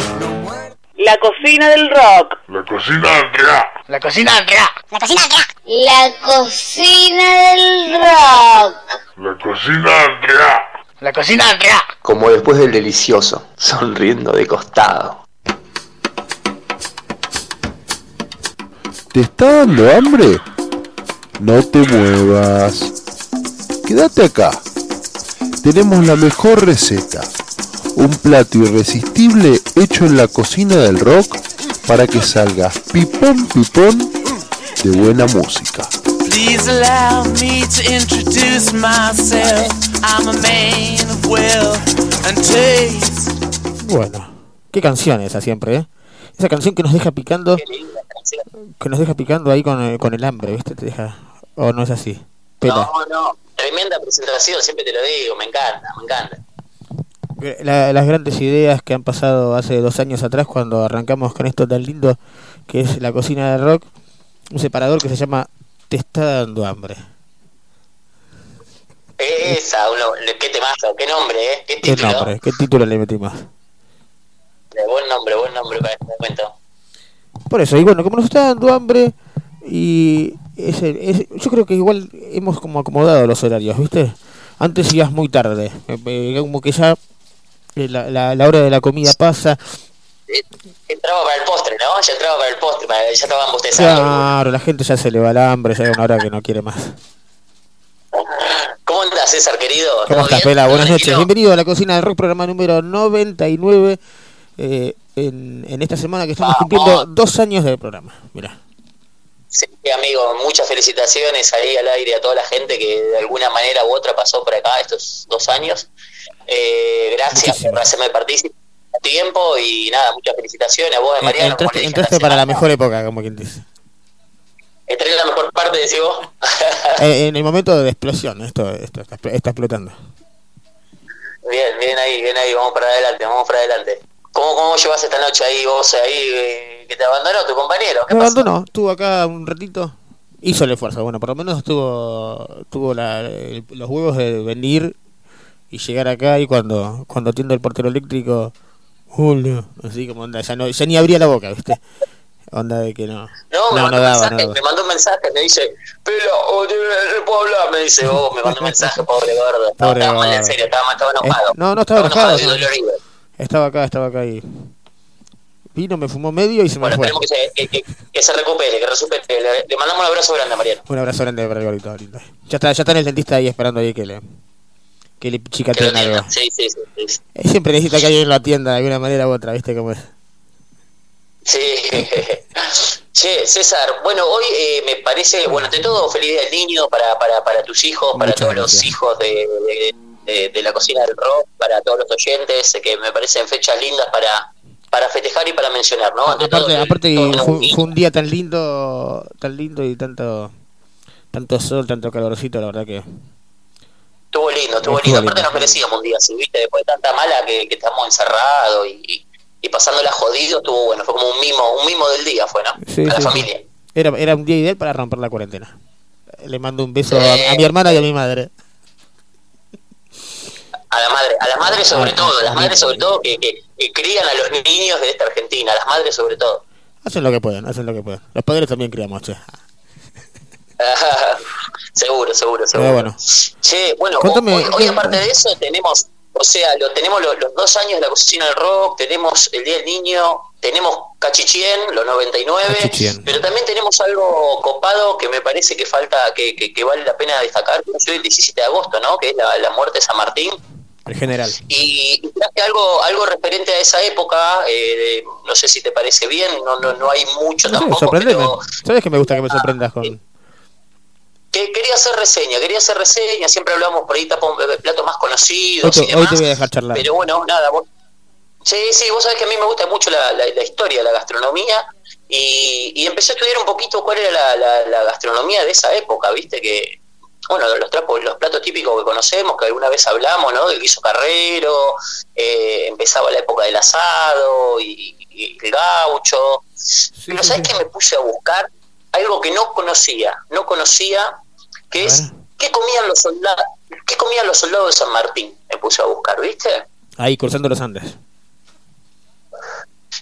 La cocina del rock. La cocina Andrea. La cocina Andrea. La cocina del rock. La cocina del rock. La cocina Andrea. La cocina Andrea. Como después del delicioso, sonriendo de costado. ¿Te está dando hambre? No te muevas. Quédate acá. Tenemos la mejor receta. Un plato irresistible hecho en la cocina del rock para que salgas pipón pipón de buena música. Please allow me to introduce myself. I'm a man of wealth and taste. Bueno, qué canción esa siempre, ¿eh? Esa canción que nos deja picando, que nos deja picando ahí con, el- con el hambre, ¿viste? Te deja, o no es así. Pela. No, no, tremenda presentación, siempre te lo digo, me encanta, me encanta. La- las grandes ideas que han pasado hace dos años atrás cuando arrancamos con esto tan lindo que es la cocina del rock, un separador que se llama Te está dando hambre. Esa, uno, qué temazo, qué nombre, ¿eh? Qué ¿Qué título. nombre? ¿Qué título le metimos? Eh, Buen nombre, buen nombre para este momento. Por eso, y bueno, como nos está dando hambre y es es- yo creo que igual hemos como acomodado los horarios, ¿viste? Antes ibas muy tarde, eh, eh, como que ya la, la, la hora de la comida pasa. Entraba para el postre, ¿no? Ya entraba para el postre, ya estaban bostezando. Claro, la gente ya se le va el hambre, ya es una hora que no quiere más. ¿Cómo andas, César, querido? ¿Cómo ¿Todo estás? Pela? Buenas ¿Todo noches. Bienvenido a la cocina del rock, programa número 99. eh, en, en esta semana que estamos cumpliendo dos años del programa. Mira. Sí, amigo, muchas felicitaciones ahí al aire a toda la gente que de alguna manera u otra pasó por acá estos dos años. Eh, gracias por hacerme partícipe a tiempo y nada, muchas felicitaciones a vos, de Mariano. como Entraste, entraste para la mejor época, como quien dice. Entré en la mejor parte, decís vos. [laughs] Eh, en el momento de explosión, esto, esto está, está explotando. bien, bien ahí, bien ahí, vamos para adelante, vamos para adelante. ¿Cómo, cómo llevas esta noche ahí, vos ahí, eh, que te abandonó tu compañero? ¿Qué Me pasó? abandonó, estuvo acá un ratito, hizo el esfuerzo, bueno, por lo menos tuvo, tuvo la- el- los huevos de venir y llegar acá y cuando, cuando atiende el portero eléctrico, hola, así como onda, ya, no, ya ni abría la boca, ¿viste? Onda de que no, No, me no, mandó, no un daba, mensaje, no me mandó un mensaje, me dice, pero oh, no puedo hablar, me dice, vos, me mandó un mensaje, pobre gordo. Estaba, Pobre estaba mal, en serio, estaba, estaba Eh, enojado. no, no estaba enojado. Estaba acá, estaba acá y Vino, me fumó medio y se me Bueno, fue. esperemos que se, que, que- que se recupere, que recupere. Le, le mandamos un abrazo grande a Mariano. Un abrazo grande para el gorito. Ya está, ya está en el dentista ahí esperando ahí que le que le Que lo chicateen algo. Sí, sí, sí. siempre necesita que alguien lo atienda de alguna manera u otra, ¿viste cómo es? Sí. [laughs] Che, César, bueno, hoy eh, me parece, bueno, ante todo, feliz día del niño para, para, para tus hijos, para Muchas todos los hijos de, de- de- de la cocina del rock, para todos los oyentes, que me parecen fechas lindas para, para festejar y para mencionar, ¿no? Ante Aparte, todo, aparte todo que fue, fue un día tan lindo, tan lindo y tanto tanto sol, tanto calorcito, la verdad que Estuvo lindo, estuvo Estuvo lindo. Aparte nos merecíamos un día así, ¿viste? Después de tanta mala que, que estamos encerrados y, y, pasándola jodido, estuvo bueno. Fue como un mimo, un mimo del día, fue, ¿no? Sí, a la sí, familia. Era, era un día ideal para romper la cuarentena. Le mando un beso a, a mi hermana y a mi madre. A la madre, a la madre sobre Ah, todo, ah, las ah, madres sobre todo que, que, que crían a los niños de esta Argentina, las madres sobre todo. Hacen lo que pueden, hacen lo que pueden. Los padres también criamos, che. [laughs] seguro, seguro, seguro. Pero bueno. Che, bueno, Contame, hoy, hoy eh, aparte de eso tenemos, o sea, lo, tenemos los, los dos años de la cocina del rock, tenemos el Día del Niño, tenemos Cachichien, los 99, Cachichien. pero también tenemos algo copado que me parece que falta, que, que, que vale la pena destacar, que es el 17 de agosto, ¿no? Que es la, la muerte de San Martín. El general. Y y traje algo, algo referente a esa época, eh, de- no sé si te parece bien, no, no, no hay mucho No tampoco, pero ¿Sabes que me gusta que me sorprendas con que quería hacer reseña, quería hacer reseña, siempre hablamos por ahí eh, platos más Hoy conocidos te, y hoy demás, te voy a dejar charlar. pero bueno, nada, vos- sí, sí, vos sabés que a mí me gusta mucho la, la- la historia, la gastronomía, y, y empecé a estudiar un poquito cuál era la, la- la gastronomía de esa época, viste, que, bueno, los, trapos, los platos típicos que conocemos, que alguna vez hablamos, ¿no? Del guiso carrero, eh, empezaba la época del asado y, y el gaucho, pero ¿sabes qué me puse a buscar? Algo que no conocía, no conocía, que es qué comían los soldados, qué comían los soldados de San Martín. Me puse a buscar, ¿viste? Ahí, cruzando los Andes.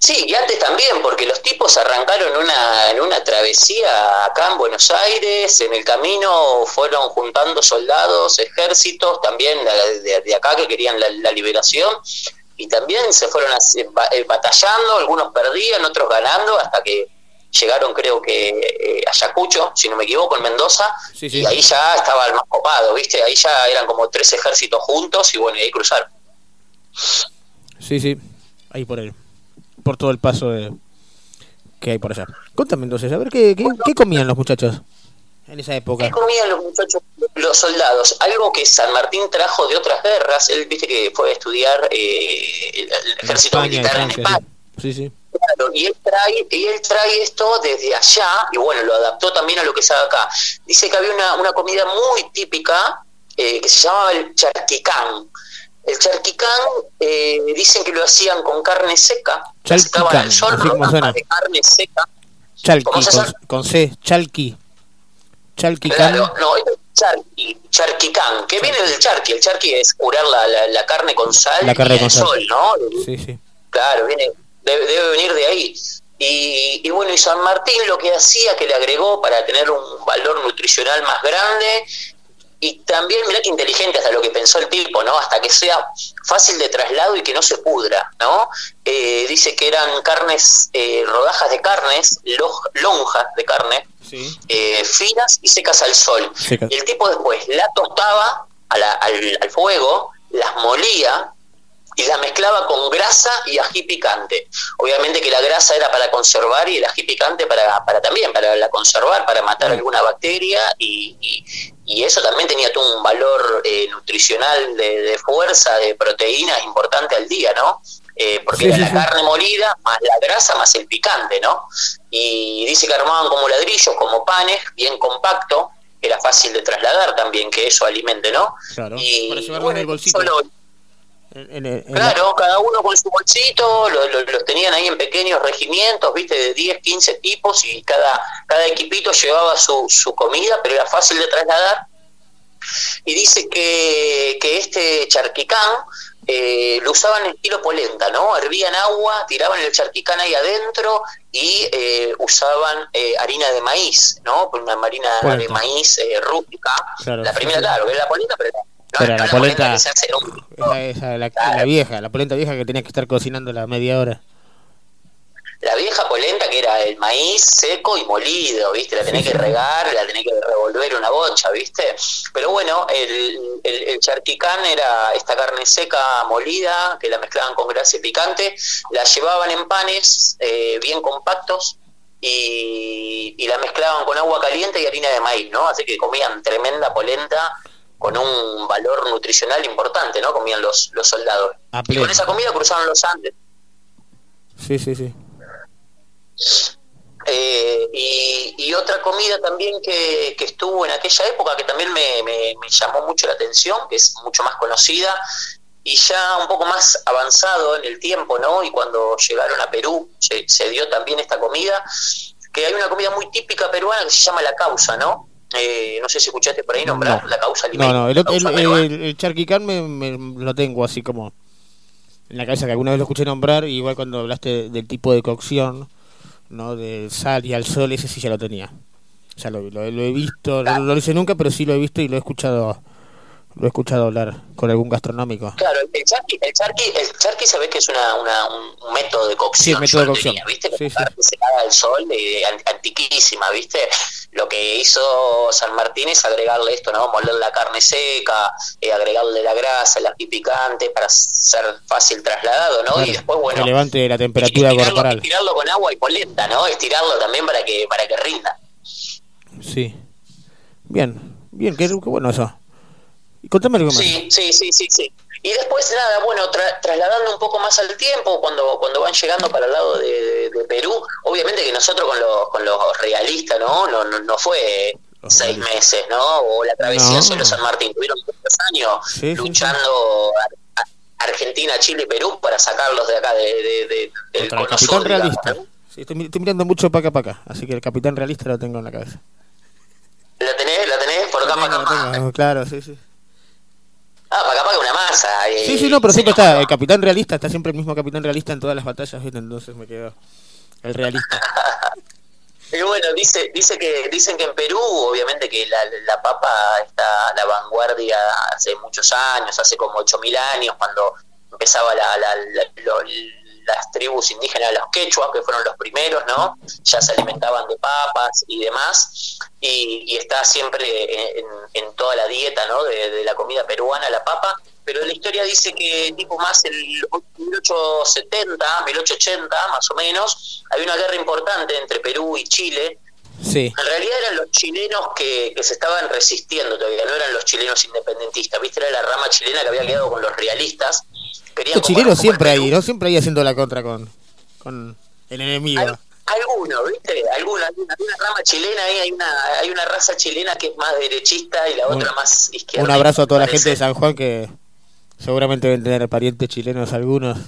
Sí, y antes también, porque los tipos arrancaron una, en una travesía acá en Buenos Aires, en el camino fueron juntando soldados, ejércitos, también de, de acá que querían la, la liberación, y también se fueron eh, batallando, algunos perdían, otros ganando, hasta que llegaron creo que eh, a Ayacucho, si no me equivoco, en Mendoza, Sí, sí. y ahí ya estaba el más copado, ¿viste? Ahí ya eran como tres ejércitos juntos, y bueno, y ahí cruzaron. Sí, sí. Ahí por el, por todo el paso de, que hay por allá. Contame entonces, a ver qué, qué, qué comían los muchachos en esa época. ¿Qué comían los muchachos, los soldados? Algo que San Martín trajo de otras guerras. Él, viste que fue a estudiar eh, el, el ejército España, militar en España. Sí, sí. Y él trae y él trae esto desde allá y bueno lo adaptó también a lo que se acá dice que había una, una comida muy típica eh, que se llamaba el charquicán el charquicán eh, dicen que lo hacían con carne seca Charquicán, al sol rodajas de carne seca Chalqui, ¿Cómo se con, con C, Chalqui. Chalqui Claro, no, es charqui, charquicán, que viene del charqui. El charqui es curar la, la, la carne con sal La carne y con el sal. sol, ¿no? Sí, sí. Claro, viene, debe, debe venir de ahí. Y, y bueno, y San Martín lo que hacía, que le agregó para tener un valor nutricional más grande, y también, mirá qué inteligente hasta lo que pensó el tipo, ¿no? Hasta que sea fácil de traslado y que no se pudra, ¿no? Eh, dice que eran carnes, eh, rodajas de carnes, loj- lonjas de carne, Sí. eh, finas y secas al sol. Secas. Y el tipo después la tostaba a la- al, al fuego, las molía y las mezclaba con grasa y ají picante. Obviamente que la grasa era para conservar y el ají picante para, para también, para la conservar, para matar alguna bacteria y, y- y eso también tenía todo un valor eh, nutricional de, de fuerza, de proteínas importante al día, ¿no? Eh, porque Sí, era sí, la sí. carne molida más la grasa más el picante, ¿no? Y dice que armaban como ladrillos, como panes, bien compacto, era fácil de trasladar también, que eso alimente, ¿no? Claro. Y Para llevarlo bueno, en el bolsito. solo- Claro, cada uno con su bolsito, lo- lo- los tenían ahí en pequeños regimientos, viste, de 10, 15 tipos y cada, cada equipito llevaba su, su comida, pero era fácil de trasladar. Y dice que, que este charquicán eh, lo usaban en estilo polenta, ¿no? Hervían agua, tiraban el charquicán ahí adentro y eh, usaban eh, harina de maíz, ¿no? Una harina de maíz eh, rústica. Claro, la primera, claro, era la polenta, pero no, Pero no la la polenta- que se hace en un- esa- esa, la, la vieja, la polenta vieja que tenía que estar cocinando la media hora. la vieja polenta que era el maíz seco y molido, ¿viste? La tenés que regar, la tenés que revolver una bocha, ¿viste? Pero bueno, el, el, el charquicán era esta carne seca molida que la mezclaban con grasa y picante, la llevaban en panes eh, bien compactos y, y la mezclaban con agua caliente y harina de maíz, ¿no? Así que comían tremenda polenta con un valor nutricional importante, ¿no? Comían los, los soldados. Y con esa comida cruzaban los Andes. Sí, sí, sí. Eh, y, y otra comida también que, que estuvo en aquella época que también me, me- me llamó mucho la atención, que es mucho más conocida y ya un poco más avanzado en el tiempo, ¿no? Y cuando llegaron a Perú se, se dio también esta comida, que hay una comida muy típica peruana que se llama la causa, ¿no? Eh, no sé si escuchaste por ahí nombrar No. la causa No, limeña, no, el, el, el, el charquicán me, me- lo tengo así como en la cabeza que alguna vez lo escuché nombrar, y igual cuando hablaste del tipo de cocción, ¿no? De sal y al sol, ese sí ya lo tenía. Ya lo, lo- lo he visto, no, no lo hice nunca, pero sí lo he visto y lo he escuchado lo he escuchado hablar con algún gastronómico. Claro, el charqui, el charqui, el charqui sabés que es una, una- un, método de cocción. Sí, método de cocción. ¿viste? Sí, sí. Secada al sol, an- antiquísima, ¿viste? Lo que hizo San Martín es agregarle esto, ¿no? Moler la carne seca, eh, agregarle la grasa, el ají picante para ser fácil trasladado, ¿no? Claro, Y después, bueno, que levante la temperatura estirarlo, corporal. estirarlo con agua y polenta, ¿no? Estirarlo también para que para que rinda. Sí. Bien, bien, qué, qué bueno eso. Contame algo más. Sí, sí, sí, sí, sí. Y después, nada, bueno, tra- trasladando un poco más al tiempo, cuando, cuando van llegando para el lado de, Perú, obviamente que nosotros con los, con los realistas, ¿no? No, no, no fue seis meses, ¿no? O la travesía No. solo San Martín, tuvieron muchos años Sí, sí, sí. luchando Argentina, Chile y Perú para sacarlos de acá de, de- de- del cono capitán sur, digamos, realista. ¿no? Sí, estoy, estoy mirando mucho paca paca, así que el capitán realista lo tengo en la cabeza. ¿La tenés? ¿La tenés? Por acá, para acá. claro, sí, sí. Ah, para acá, para acá una masa. eh, Sí, sí, no, pero siempre está el capitán realista, está siempre el mismo capitán realista en todas las batallas, ¿viste? Entonces me quedo el realista. [laughs] Y bueno, dice, dice que dicen que en Perú, obviamente que la, la papa está a la vanguardia hace muchos años, hace como 8.000 años, cuando empezaba la, la- la- lo- las tribus indígenas, los quechuas, que fueron los primeros, ¿no? Ya se alimentaban de papas y demás, y, y está siempre en, en toda la dieta, ¿no? De, de la comida peruana, la papa, pero la historia dice que tipo más el 1870, 1880 más o menos, hay una guerra importante entre Perú y Chile. Sí. En realidad eran los chilenos que, que se estaban resistiendo todavía, no eran los chilenos independentistas, ¿viste? Era la rama chilena que había quedado con los realistas. Los chilenos siempre ahí, ¿no? Siempre ahí haciendo la contra con, con el enemigo. Alguno, ¿viste? Alguno, hay una, hay una rama chilena ahí, hay una, hay una raza chilena que es más derechista y la Un- otra más izquierda. Un abrazo a toda la gente de San Juan que seguramente deben tener parientes chilenos algunos.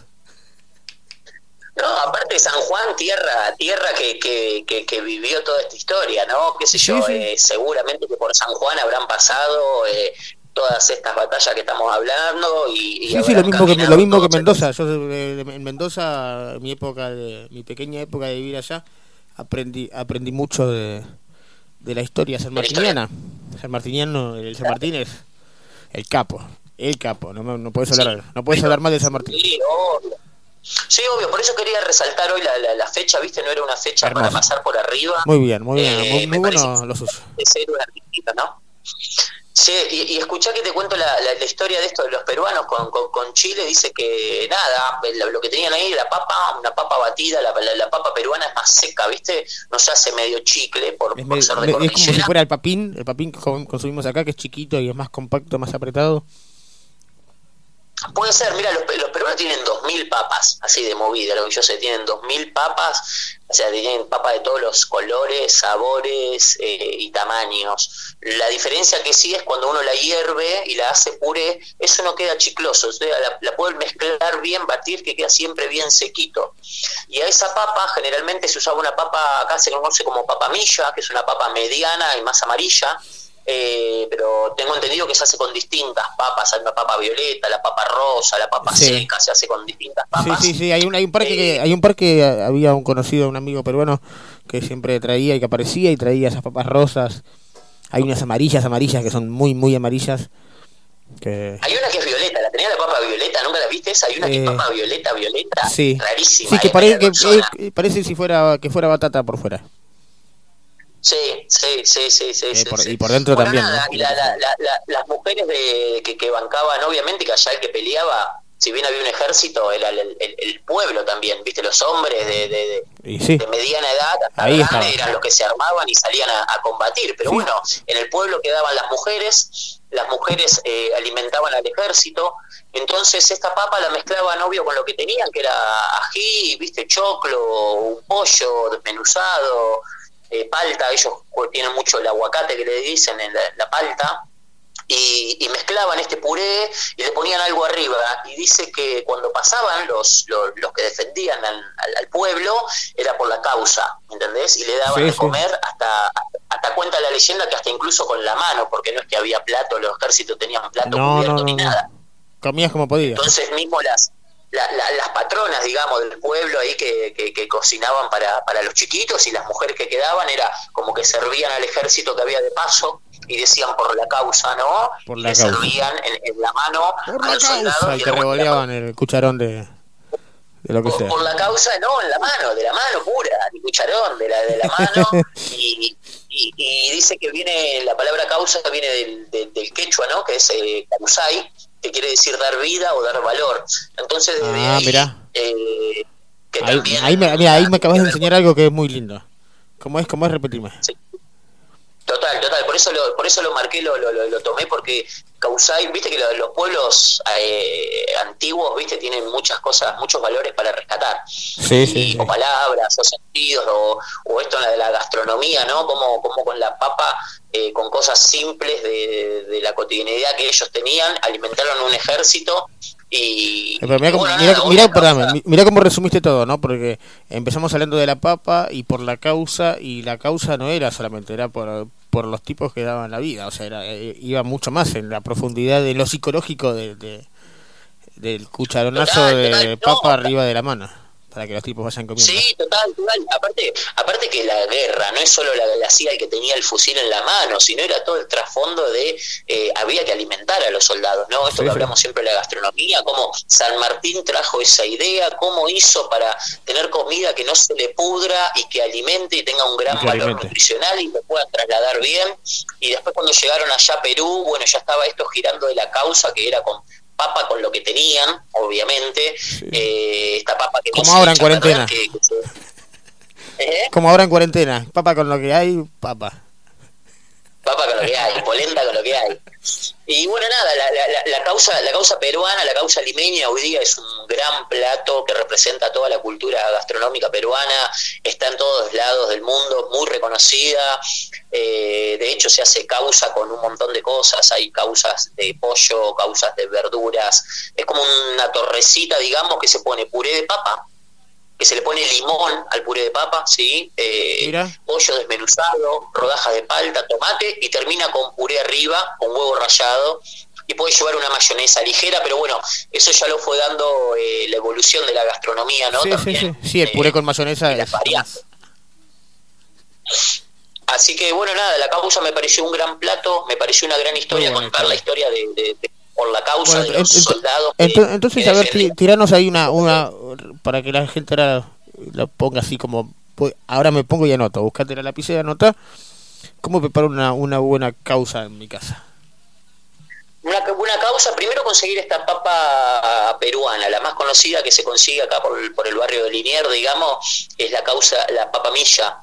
No, aparte San Juan, tierra, tierra que, que, que, que vivió toda esta historia, ¿no? Qué sé yo, Sí, sí. eh, seguramente que por San Juan habrán pasado eh, todas estas batallas que estamos hablando y, y Sí, sí, lo mismo que lo mismo que Mendoza. Yo eh, en Mendoza, en mi época de mi pequeña época de vivir allá, aprendí aprendí mucho de, de la historia sanmartiniana. San Martiniano, el San Martín es el capo, el capo. No, no puedes hablar, no puedes hablar mal de San Martín. Sí, obvio. Sí, obvio, por eso quería resaltar hoy la, la, la fecha, ¿viste? No era una fecha para Hermoso. pasar por arriba. Muy bien, muy bien, Eh, muy, muy bueno lo suyo. de ser un artista, ¿no? Sí, y, y escuchá que te cuento la, la, la historia de esto de los peruanos con, con, con Chile. Dice que nada, lo, lo que tenían ahí, la papa, una papa batida, la, la, papa peruana es más seca, ¿viste? No se hace medio chicle por, Es, por ser de es como si fuera el papín, el papín que con- consumimos acá, que es chiquito y es más compacto, más apretado. Puede ser, mira, los, los peruanos tienen 2.000 papas, así de movida, lo que yo sé, tienen 2.000 papas, o sea, tienen papas de todos los colores, sabores eh, y tamaños. La diferencia que sí es cuando uno la hierve y la hace puré, eso no queda chicloso, o sea, la, la mezclar bien, batir, que queda siempre bien sequito. Y a esa papa generalmente se usaba una papa, acá se conoce como papamilla, que es una papa mediana y más amarilla, eh, pero tengo entendido que se hace con distintas papas, hay una papa violeta, la papa rosa, la papa Sí. seca, se hace con distintas Sí, papas. sí, sí, hay un, hay un parque que, hay un parque que había un conocido, un amigo peruano que siempre traía y que aparecía y traía esas papas rosas. Hay unas amarillas, amarillas que son muy, muy amarillas. Que... Hay una que es violeta, la tenía la papa violeta, ¿nunca la viste esa? Hay una que Eh, es papa violeta, violeta, Sí. rarísima. Sí, que es parece que eh, parece si fuera que fuera batata por fuera. Sí, sí, sí, sí, sí. Eh, sí, por- sí. y por dentro Bueno, también, nada, ¿no? y la- la- la- la- las mujeres de, que, que bancaban, obviamente, que allá el que peleaba, si bien había un ejército, era el, el- el pueblo también, ¿viste? Los hombres de, de, de- Y sí. de mediana edad hasta Ahí grande eran los que se armaban y salían a, a combatir. Pero Sí. bueno, en el pueblo quedaban las mujeres, las mujeres eh, alimentaban al ejército, entonces esta papa la mezclaban, obvio, con lo que tenían, que era ají, viste, choclo, un pollo desmenuzado, eh, palta, ellos tienen mucho el aguacate que le dicen en la, la palta, y, y mezclaban este puré y le ponían algo arriba. Y dice que cuando pasaban los, los, los que defendían al, al- al pueblo era por la causa, ¿entendés? Y le daban Sí, de sí. comer hasta, hasta cuenta la leyenda que hasta incluso con la mano, porque no es que había plato, los ejércitos tenían plato No, cubierto no, ni no, nada. Comías como podías. Entonces mismo las la- la- las patronas, digamos, del pueblo ahí que, que- que cocinaban para, para los chiquitos y las mujeres que quedaban era como que servían al ejército que había de paso y decían por la causa, ¿no? Por y la causa. servían en, en la mano Por a la los soldados causa. y te por la revoleaban el cucharón de, de lo que por, sea. por la causa, no, en la mano, de la mano pura, el cucharón, de la, de la mano. [laughs] y, y, y dice que viene, la palabra causa viene del, del, del quechua, ¿no? Que es eh, causai, que quiere decir dar vida o dar valor. Entonces, desde Ah, ahí, mirá. eh, que Ahí, también. ahí me, mira, ahí me acabas de enseñar algo que es muy lindo. ¿Cómo es? ¿Cómo es? Repetirme. Total, total, por eso lo, por eso lo marqué, lo, lo, tomé, porque Causay, viste que lo- los pueblos eh, antiguos, viste, tienen muchas cosas, muchos valores para rescatar. Sí, sí, Y- sí. O palabras, o sentidos, o, o esto en la de la gastronomía, ¿no? Como, como con la papa, eh, con cosas simples de, de la cotidianidad que ellos tenían, alimentaron un ejército y... Eh, Pero mira, y bueno, mira, nada, mira, otra perdóname, causa- mi- mira cómo resumiste todo, ¿no? Porque empezamos hablando de la papa y por la causa, y la causa no era solamente, era por, por los tipos que daban la vida, o sea, era, eh, iba mucho más en la profundidad de lo psicológico de, de- del cucharonazo Total, de no. papa arriba de la mano, para que los tipos vayan comiendo. Sí, total, total. Aparte, aparte que la guerra no es solo la, el que tenía el fusil en la mano, sino era todo el trasfondo de eh, había que alimentar a los soldados, ¿no? Esto Sí, que sí. hablamos siempre de la gastronomía, cómo San Martín trajo esa idea, cómo hizo para tener comida que no se le pudra y que alimente y tenga un gran valor alimente. nutricional y que pueda trasladar bien. Y después cuando llegaron allá a Perú, bueno, ya estaba esto girando de la causa que era con papa con lo que tenían, obviamente, eh, esta papa que Como ahora en cuarentena. que- que se- ¿Eh? Como ahora en cuarentena, papa con lo que hay, papa. Papa con lo que hay, polenta con lo que hay. Y bueno, nada, la, la- la- causa, la causa peruana, la causa limeña hoy día es un gran plato que representa toda la cultura gastronómica peruana, está en todos lados del mundo, muy reconocida. Eh, de hecho, se hace causa con un montón de cosas, hay causas de pollo, causas de verduras. Es como una torrecita, digamos, que se pone puré de papa, que se le pone limón al puré de papa, ¿sí? Eh, Mira. pollo desmenuzado, rodajas de palta, tomate y termina con puré arriba, con huevo rallado y puede llevar una mayonesa ligera, pero bueno, eso ya lo fue dando eh, la evolución de la gastronomía, ¿no? Sí, También, sí. Sí, el eh, puré con mayonesa es... Así que bueno, nada, la causa me pareció un gran plato, me pareció una gran historia contar la historia de, de- de- por la causa Bueno, de los ent- ent- soldados. que- entonces, que a ver, tiranos ahí una, una, para que la gente ahora lo ponga así como, pues, ahora me pongo y anoto, buscate la lapicera y anota, ¿cómo preparo una, una buena causa en mi casa? Una, una causa, primero conseguir esta papa peruana, la más conocida que se consigue acá por, el- por el barrio de Liniers, digamos, es la causa, la papa milla.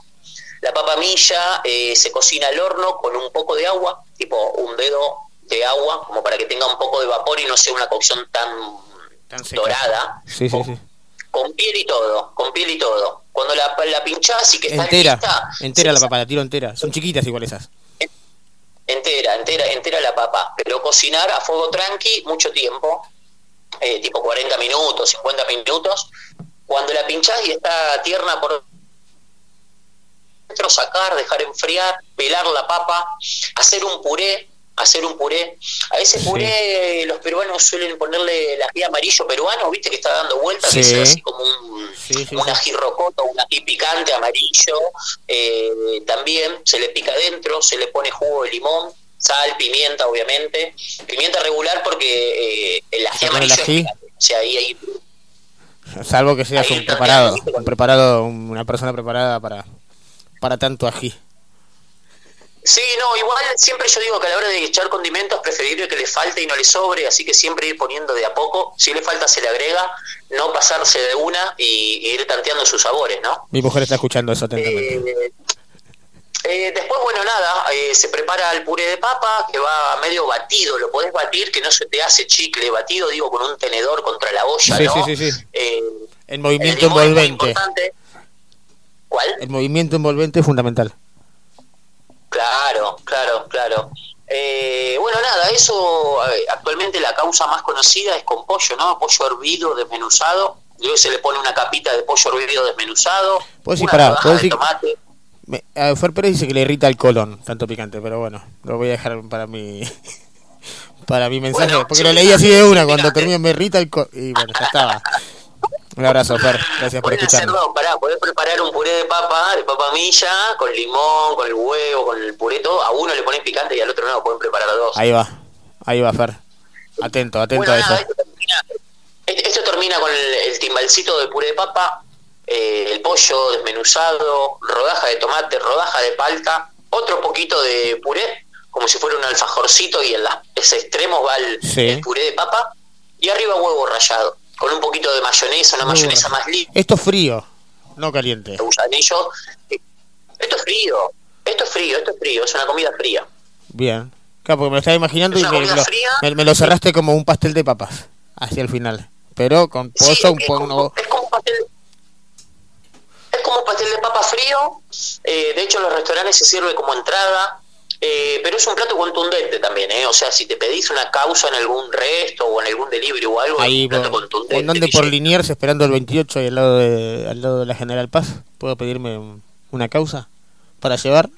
La papa milla eh, se cocina al horno con un poco de agua, tipo un dedo de agua, como para que tenga un poco de vapor y no sea una cocción tan, dorada, Sí, sí, sí. con piel y todo, con piel y todo. Cuando la, la pinchás y que está Entera, lista, entera la papa, la tiro entera. Son chiquitas igual esas. Entera, entera, entera la papa. Pero cocinar a fuego tranqui mucho tiempo, eh, tipo 40 minutos, 50 minutos. Cuando la pinchás y está tierna por dentro, sacar, dejar enfriar, pelar la papa, hacer un puré, hacer un puré. A ese puré los peruanos suelen ponerle el ají amarillo peruano, viste que está dando vueltas, que es así como un, Sí, sí, un ají rocoto, un ají picante amarillo, eh, también se le pica adentro, se le pone jugo de limón, sal, pimienta, obviamente. Pimienta regular porque eh, el ají el amarillo es picante. O sea, ahí, ahí Salvo que seas Ahí un preparado, un preparado, una persona preparada para, para tanto ají. Sí, no, igual siempre yo digo que a la hora de echar condimentos preferible que le falte y no le sobre, así que siempre ir poniendo de a poco, si le falta se le agrega, no pasarse de una y, y ir tanteando sus sabores, ¿no? Mi mujer está escuchando eso atentamente. Eh, eh, después, bueno, nada, eh, se prepara el puré de papa que va medio batido, lo podés batir, que no se te hace chicle, batido, digo, con un tenedor contra la olla, Sí, ¿no? sí, sí, sí. Eh, El el movimiento limón es muy envolvente. importante. ¿Cuál? El movimiento envolvente es fundamental. Claro, claro, claro. Eh, bueno, nada, eso eh, actualmente la causa más conocida es con pollo, ¿no? Pollo hervido, desmenuzado. Luego se le pone una capita de pollo hervido desmenuzado. Puedo decir, pará, puedo de decir- tomate. Me, a Fer Pérez dice que le irrita el colon, tanto picante, pero bueno, lo voy a dejar para mi [laughs] para mi mensaje, Bueno, porque sí, lo leí así de una, [laughs] cuando picante. termino me irrita el colon, y bueno, ya estaba. [laughs] Un abrazo, Fer, gracias por escucharnos. dos, pará, podés preparar un puré de papa, de papa milla, con limón, con el huevo, con el puré, todo. A uno le pones picante y al otro no, pueden preparar dos. Ahí va, ahí va, Fer. Atento, atento Bueno, a nada, eso. esto termina, esto- esto termina con el, el timbalcito de puré de papa, eh, el pollo desmenuzado, rodaja de tomate, rodaja de palta, otro poquito de puré, como si fuera un alfajorcito y en los extremos va el, Sí. el puré de papa, y arriba huevo rallado, con un poquito de mayonesa, una mayonesa más limpia, Esto es frío, no caliente. gusanillo. Esto es frío, esto es frío, esto es frío, es una comida fría. Bien. Claro, porque me lo estaba imaginando Es y me lo, fría. me- me lo cerraste como un pastel de papas, hacia el final. Pero con Sí, pollo, un poco... como- es como un pastel es como un pastel de papa frío eh, de hecho en los restaurantes se sirve como entrada eh, pero es un plato contundente también ¿eh? o sea si te pedís una causa en algún resto o en algún delivery o algo Ahí, es un plato por, contundente por Liniers esperando el 28 y al lado de, al lado de la General Paz, ¿puedo pedirme un- una causa para llevar?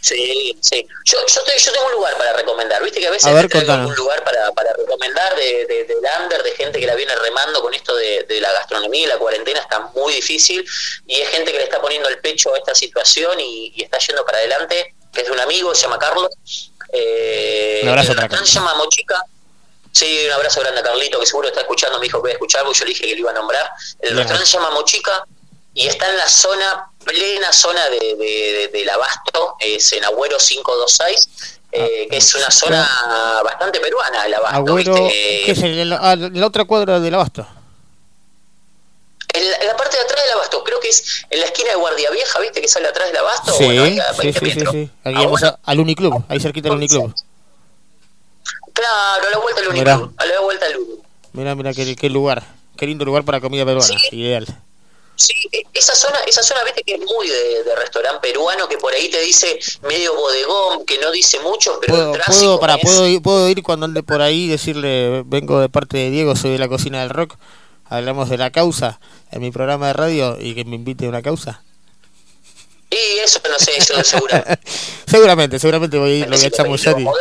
Sí, sí. Yo, yo, te- yo tengo un lugar para recomendar. Viste que a veces A ver, te traigo contanos. un lugar para, para recomendar de, de, de lander, de gente que la viene remando con esto de, de la gastronomía y la cuarentena está muy difícil y es gente que le está poniendo el pecho a esta situación y, y está yendo para adelante. Que Es de un amigo, se llama Carlos. Eh, Un abrazo el para restaurante se llama Mochica. Sí, un abrazo grande a Carlito, que seguro está escuchando, me dijo que voy a escuchar, porque yo le dije que lo iba a nombrar. El Bien. restaurante se llama Mochica y está en la zona, plena zona de, de- de- del Abasto, es en Agüero 526, eh, que es una zona bastante peruana, el Abasto, Agüero, ¿viste? ¿qué es? En la, ah, la otra cuadra del Abasto. En la, en la parte de atrás del Abasto, creo que es en la esquina de Guardia Vieja, ¿viste? Que sale atrás del Abasto. Sí, bueno, ahí a sí, 20 sí, sí, metros. sí. Aquí Ah, vamos a- al Uniclub, ahí cerquita del Uniclub. Claro, a la vuelta al Mirá. Uniclub, a la vuelta al Uniclub. Mira, mira qué, qué lugar, qué lindo lugar para comida peruana, ideal. Sí, e- esa zona, esa zona, viste que es muy de, de restaurante peruano, que por ahí te dice medio bodegón, que no dice mucho, pero Puedo, puedo, para, puedo, ir, puedo ir cuando ande por ahí y decirle, vengo de parte de Diego, soy de la cocina del rock, hablamos de la causa en mi programa de radio y que me invite a una causa. Y eso no sé, yo seguro. [laughs] Seguramente, seguramente voy a ir, lo voy a chamullar y... No,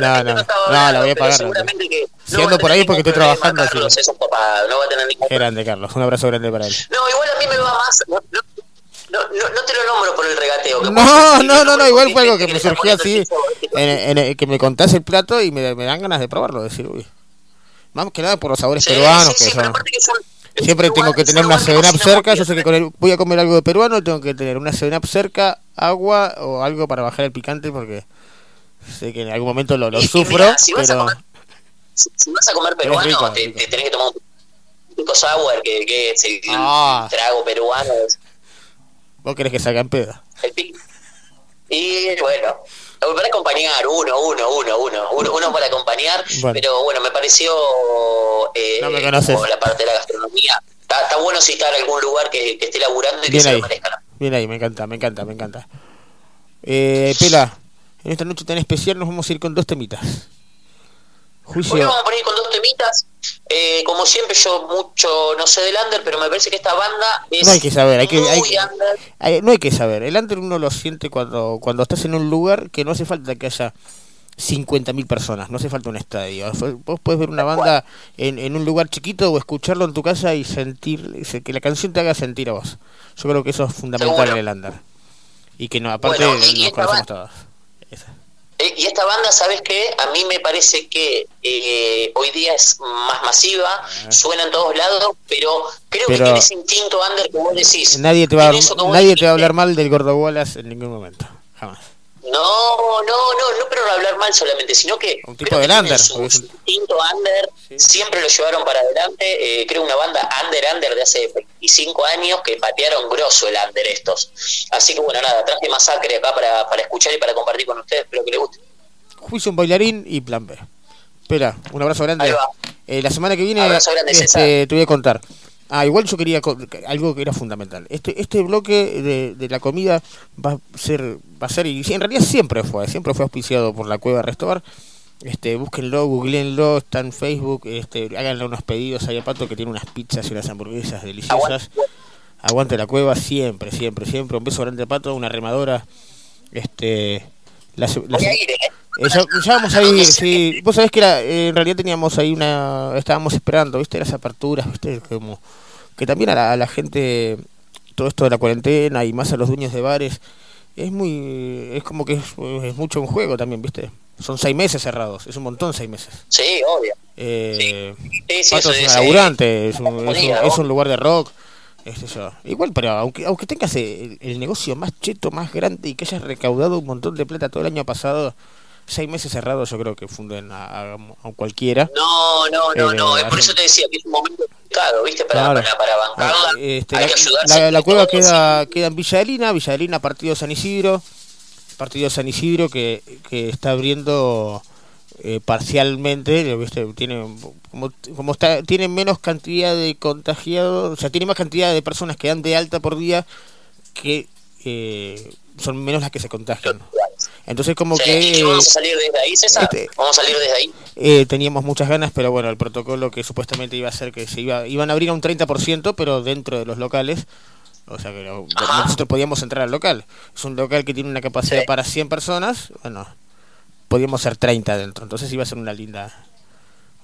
no, no, no, la voy a pagar. Seguramente que Si no ando por ahí porque estoy trabajando, así es un papá, no va a tener ningún grande, Carlos, un abrazo grande para él. No, igual a mí me va más. No, no, no, no- no te lo nombro por el regateo. que No, no, no, no, igual fue algo que me surgió así, en, en- en- que me contás el plato y me, me dan ganas de probarlo, decir, uy. Más que nada por los sabores peruanos que son. Siempre tengo que tener una lugar que 7 up cocina muy cerca, yo sé que con el, voy a comer algo de peruano, tengo que tener una 7 up cerca, agua o algo para bajar el picante porque sé que en algún momento lo, lo sufro, mira, si vas a pero comer- Si, si vas a comer peruano, rico, te, rico. te tenés que tomar un pico sour, que, que es el, Ah. el trago peruano. vos querés que salga en pedo. el pico. Y bueno, para acompañar, uno, uno, uno, uno, uno, uno para acompañar, Bueno. pero bueno, me pareció eh, No me la parte de la gastronomía. Está, está bueno citar algún lugar que, que esté laburando y que Bien se ahí, lo merezca. ¿no? bien ahí, me encanta, me encanta, me encanta. Eh, Pela, en esta noche tan especial nos vamos a ir con dos temitas. Hoy vamos a poner con dos temitas. Eh, como siempre, yo mucho no sé del under, pero me parece que esta banda es no hay que saber, hay que, hay hay- no hay que saber. El under uno lo siente cuando, cuando estás en un lugar que no hace falta que haya 50.000 personas, no hace falta un estadio. Vos puedes ver una banda en, en un lugar chiquito o escucharlo en tu casa y sentir se- que la canción te haga sentir a vos. Yo creo que eso es fundamental Seguro. en el under. Y que no, aparte Bueno, y- y nos conocemos todos. Eh, y esta banda, ¿sabes qué? A mí me parece que eh, hoy día es más masiva, suena en todos lados, pero creo que tiene ese instinto under que vos decís. Nadie te va nadie te va a hablar mal del Gordo Wallace en ningún momento. Jamás. No, no, no, no, pero no hablar mal solamente, sino que Un tipo de under, su, instinto under, siempre lo llevaron para adelante. Eh, creo una banda under under de hace 25 años que patearon grosso el under estos. Así que bueno, nada, traje masacre acá para, para escuchar y para compartir con ustedes, espero que les guste. Juicio un bailarín y plan B. Espera, un abrazo grande. Ahí va. Eh, la semana que viene grande, este, te voy a contar. Ah, igual yo quería algo que era fundamental. Este este bloque de, de la comida va a ser va a ser y en realidad siempre fue, siempre fue auspiciado por la Cueva Restobar. Este, búsquenlo, googleenlo, está en Facebook, este, háganle unos pedidos ahí a Pato que tiene unas pizzas y unas hamburguesas deliciosas. Aguante la cueva siempre, siempre, siempre. Un beso grande a Pato, una remadora. Este, la, la se- a ir, ¿eh? eh, ya, ya vamos a ir, sí. Vos sabés que eh, en realidad teníamos ahí una. Estábamos esperando, ¿viste? Las aperturas, ¿viste? Como. Que también a la, a la gente. Todo esto de la cuarentena y más a los dueños de bares. Es muy. Es como que es, es mucho un juego también, ¿viste? Son seis meses cerrados. Es un montón seis meses. Sí, obvio. Eh, Sí, sí, Pato eso es un es, laburante, es un, es un lugar de rock. Este, yo. Igual, pero aunque, aunque tengas el, el negocio más cheto, más grande y que hayas recaudado un montón de plata todo el año pasado, seis meses cerrados yo creo que funden a, a- a cualquiera. No, no, no, Eh, no, es por eso te decía que es un momento complicado, ¿viste? Para, Claro. para, para bancarla. Este, hay la, que ayudarse. la- la cueva queda, queda en Villa Adelina, Villa partido San Isidro, partido San Isidro que, que está abriendo eh, parcialmente, ¿viste? tiene como, como está, tiene menos cantidad de contagiados, o sea, tiene más cantidad de personas que dan de alta por día que eh, son menos las que se contagian. Entonces como Sí, que ¿y vamos a salir desde ahí, César? este- Vamos a salir desde ahí. eh, teníamos muchas ganas, pero bueno, el protocolo que supuestamente iba a ser que se iba, iban a abrir a un 30%, pero dentro de los locales. O sea que lo- nosotros podíamos entrar al local. Es un local que tiene una capacidad para 100 personas. Bueno, podíamos ser 30 dentro. Entonces iba a ser una linda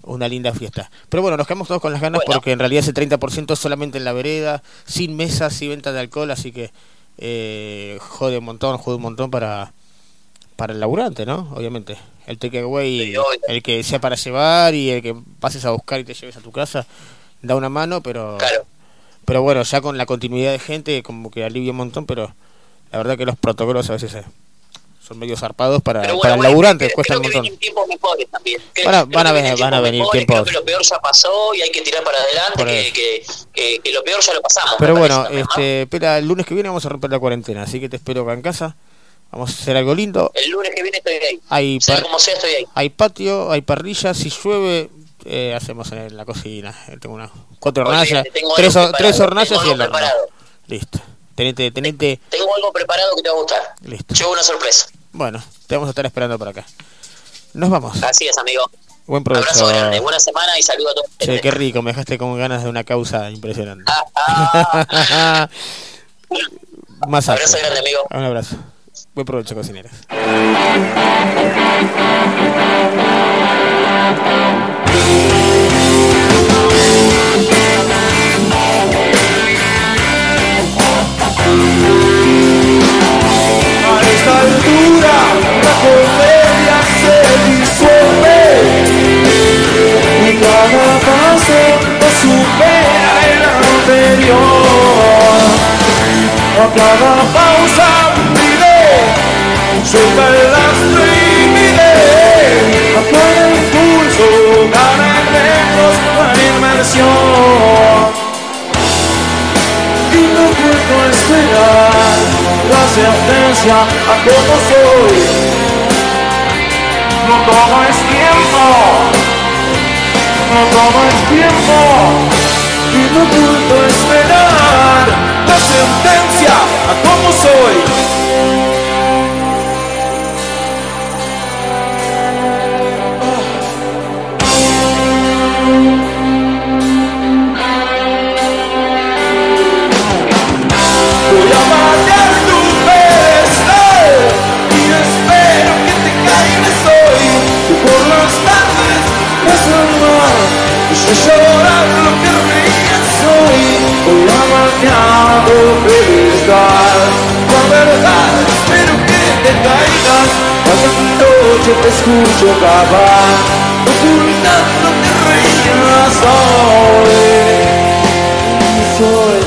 una linda fiesta. Pero bueno, nos quedamos todos con las ganas porque en realidad ese 30% es solamente en la vereda, sin mesas y venta de alcohol, así que eh, jode un montón, jode un montón para para el laburante, ¿no? Obviamente. El takeaway, el que sea para llevar y el que pases a buscar y te lleves a tu casa, da una mano, pero pero bueno, ya con la continuidad de gente como que alivia un montón, pero la verdad que los protocolos a veces eh, son medio zarpados para, Pero para bueno, el bueno, laburante, creo- cuesta creo un que montón. vienen tiempos mejores también. Creo- Van a- van a que ver- vienen van a tiempos venir mejores, tiempos. Creo que lo peor ya pasó y hay que tirar para adelante, que, que, que- que lo peor ya lo pasamos. Pero bueno, también, este, espera, el lunes que viene vamos a romper la cuarentena, así que te espero acá en casa. Vamos a hacer algo lindo. El lunes que viene estoy ahí. Hay, Sea como sea, estoy ahí. hay patio, hay parrilla, si llueve, eh, hacemos en la cocina. Tengo unas cuatro hornallas, tres, tres hornallas y el horno. Listo. Tenete, tenete, Tengo algo preparado que te va a gustar. listo. Llevo una sorpresa. Bueno, te vamos a estar esperando por acá. Nos vamos. Así es, amigo. Buen Abrazo provecho. grande, buena semana y saludo a todos. Che, qué rico, me dejaste con ganas de una causa impresionante. Ah, [laughs] Más Abrazo grande, amigo. Un abrazo. Buen provecho, cocineras. A esta altura la comedia se disuelve y cada paso lo supera el anterior. A cada pausa pide, suelta el lastre y mide. A cada impulso gana metros la inmersión y no puedo esperar la sentencia a como soy. No todo es tiempo, no todo es tiempo y no puedo esperar la sentencia a como soy. Voy y yo llorar lo que reías hoy. Voy a matar tu pedestal. La verdad espero que te caigas pagando noche te escucho grabar Ocultando te reías hoy Soy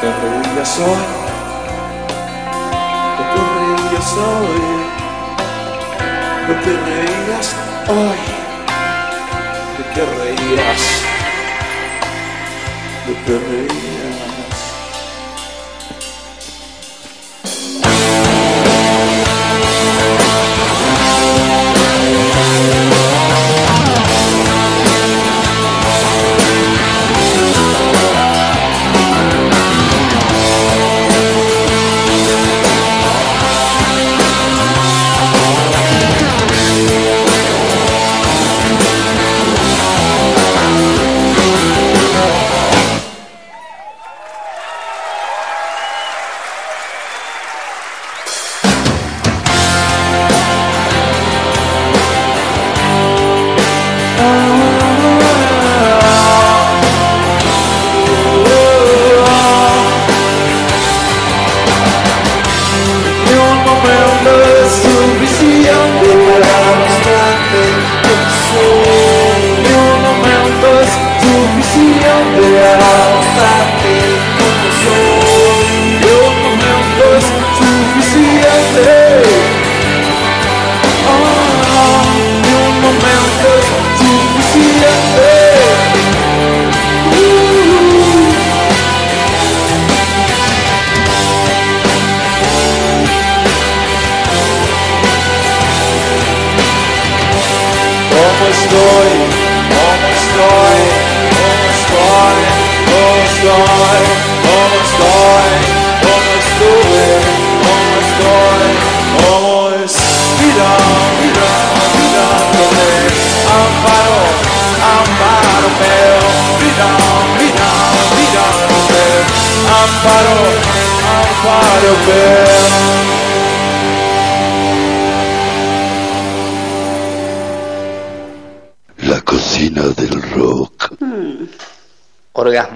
Te reías hoy No te reías hoy No te reías hoy ¿De qué reías? ¿De qué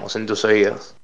Orgasmos en tus oídos.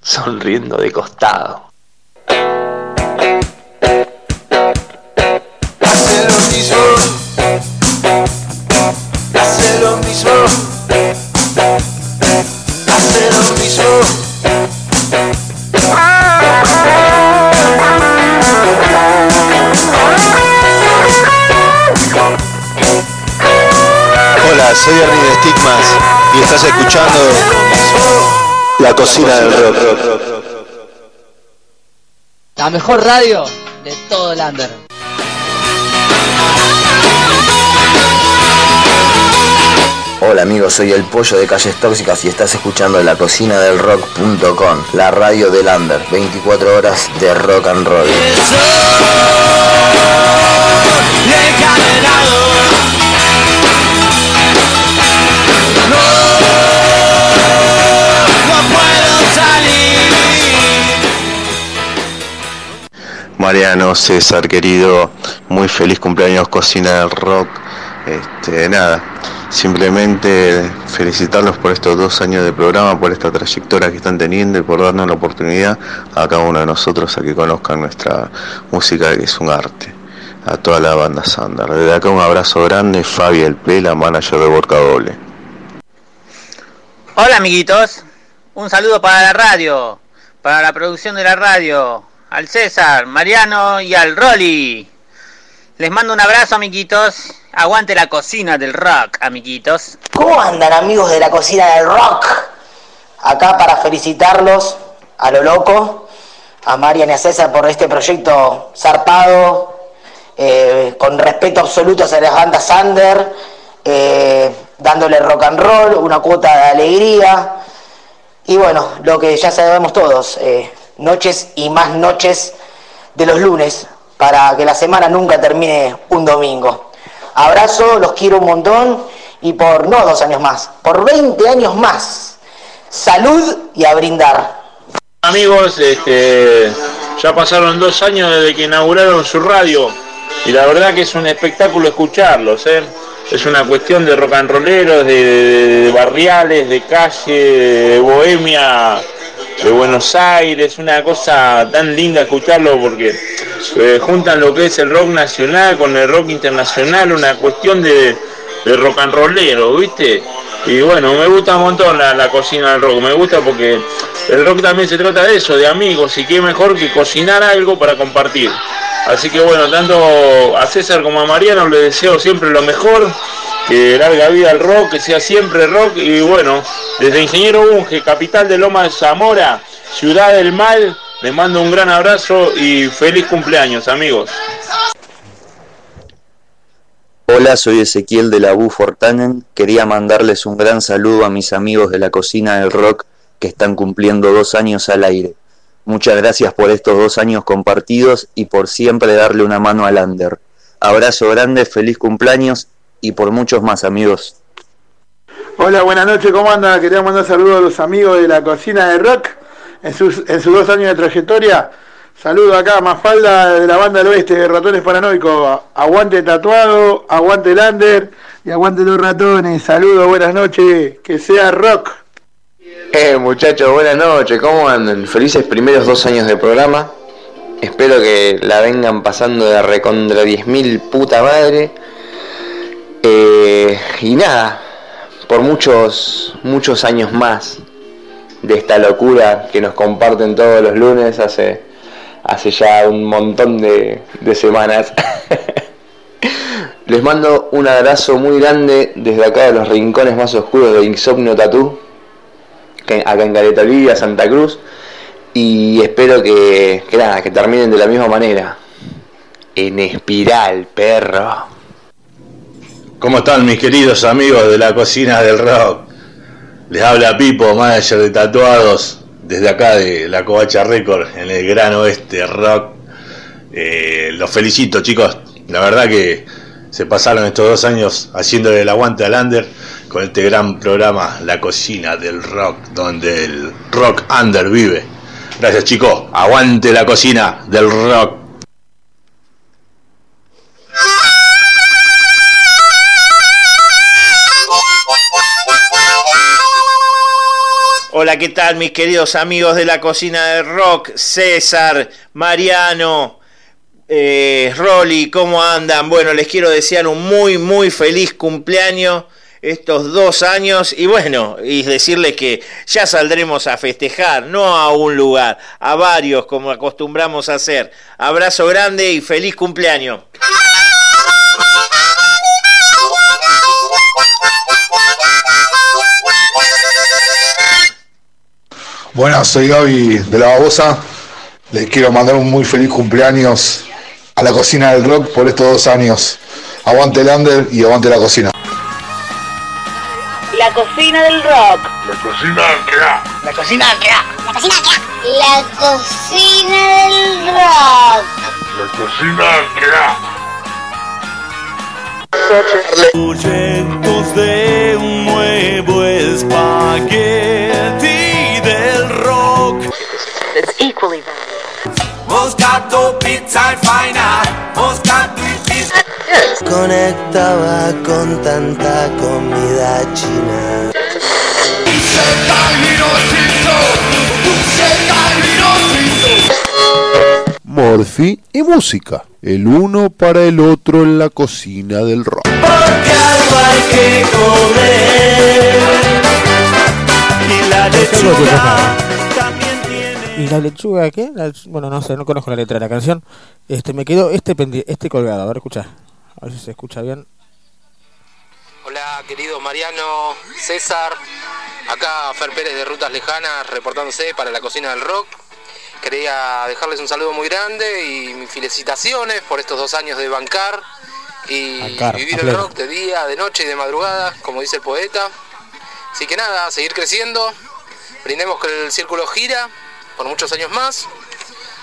Sonriendo de costado. Hace lo mismo. Hace lo mismo. Hace lo mismo. Hola, soy Ernie de Stigmas y estás escuchando La Cocina del Rock. La mejor radio de todo el under. Hola amigos, soy el pollo de Calles Tóxicas y estás escuchando la cocina del rock.com, la radio del under, 24 horas de rock and roll. Mariano, César, querido, muy feliz cumpleaños Cocina del Rock. Este, nada, simplemente felicitarlos por estos dos años de programa, por esta trayectoria que están teniendo y por darnos la oportunidad a cada uno de nosotros a que conozcan nuestra música que es un arte. A toda la banda Sander. Desde acá un abrazo grande, Fabi El P, manager de Borca Doble. Hola amiguitos, un saludo para la radio, para la producción de la radio, al César, Mariano y al Rolly. Les mando un abrazo amiguitos, aguante la cocina del rock amiguitos. ¿Cómo andan amigos de la cocina del rock? Acá para felicitarlos a lo loco, a Marian y a César por este proyecto zarpado, eh, con respeto absoluto hacia las bandas Sander, eh, dándole rock and roll, una cuota de alegría. Y bueno, lo que ya sabemos todos, eh, noches y más noches de los lunes, para que la semana nunca termine un domingo. Abrazo, los quiero un montón y por no dos años más, por 20 años más. Salud y a brindar. Amigos, este, ya pasaron dos años desde que inauguraron su radio y la verdad que es un espectáculo escucharlos. ¿eh? Es una cuestión de rock and rolleros, de, de- de barriales, de calle, de bohemia, de Buenos Aires, una cosa tan linda escucharlo porque eh, juntan lo que es el rock nacional con el rock internacional, una cuestión de, de rock and rollero, ¿viste? Y bueno, me gusta un montón la, la cocina del rock, me gusta porque el rock también se trata de eso, de amigos, y qué mejor que cocinar algo para compartir. Así que bueno, tanto a César como a Mariano les deseo siempre lo mejor, que larga vida al rock, que sea siempre rock, y bueno, desde Ingeniero Unge, capital de Loma de Zamora, ciudad del mal, les mando un gran abrazo y feliz cumpleaños, amigos. Hola, soy Ezequiel de la Bu Fortanen. Quería mandarles un gran saludo a mis amigos de la cocina del rock que están cumpliendo dos años al aire. Muchas gracias por estos dos años compartidos y por siempre darle una mano al under. Abrazo grande, feliz cumpleaños y por muchos más amigos. Hola, buenas noches, ¿cómo anda? Quería mandar saludos a los amigos de la cocina de rock en sus, en sus dos años de trayectoria. Saludo acá a Mafalda de la banda del oeste de Ratones Paranoicos. Aguante tatuado, aguante Lander y aguante los ratones. Saludos, buenas noches, que sea rock. Eh, muchachos, buenas noches, ¿cómo andan? Felices primeros dos años de programa. Espero que la vengan pasando de recontra 10.000 puta madre. Eh, y nada, por muchos, muchos años más de esta locura que nos comparten todos los lunes hace, hace ya un montón de, semanas. [laughs] Les mando un abrazo muy grande desde acá de los rincones más oscuros de Insomnio que- acá en Caleta Olivia, Santa Cruz. Y espero que, que nada, que terminen de la misma manera. En espiral, perro. ¿Cómo están mis queridos amigos de la cocina del rock? Les habla Pipo, manager de tatuados, desde acá de la Covacha Record, en el Gran Oeste Rock. Eh, los felicito chicos, la verdad que se pasaron estos dos años haciéndole el aguante al under con este gran programa La Cocina del Rock, donde el rock under vive. Gracias chicos, aguante la cocina del rock. Hola, ¿qué tal mis queridos amigos de la cocina del rock? César, Mariano, eh, Rolly, ¿cómo andan? Bueno, les quiero desear un muy, muy feliz cumpleaños estos dos años y bueno, y decirles que ya saldremos a festejar, no a un lugar, a varios como acostumbramos a hacer. Abrazo grande y feliz cumpleaños. Buenas, soy Gaby de la Babosa. Les quiero mandar un muy feliz cumpleaños a la cocina del rock por estos dos años. Aguante el under y aguante la cocina. La cocina del rock. La cocina del rock. La cocina del rock. La cocina del rock. La cocina del rock. La cocina del rock. Proyectos de un nuevo espagueti. It's equally Moscato Pizza Fina. Moscato Pizza. Conectaba con tanta comida china. Morphy y música. El uno para el otro en la cocina del rock. Porque algo hay que comer. Y la lechuga tiene. ¿Y la lechuga qué? La- bueno, no sé, no conozco la letra de la canción. Este, me quedó este este colgado, a ver, escucha. A ver si se escucha bien. Hola, querido Mariano, César. Acá Fer Pérez de Rutas Lejanas reportándose para la cocina del rock. Quería dejarles un saludo muy grande y mis felicitaciones por estos dos años de bancar y Bancar, vivir el rock de día, de noche y de madrugada, como dice el poeta. Así que nada, seguir creciendo. Brindemos que el círculo gira por muchos años más.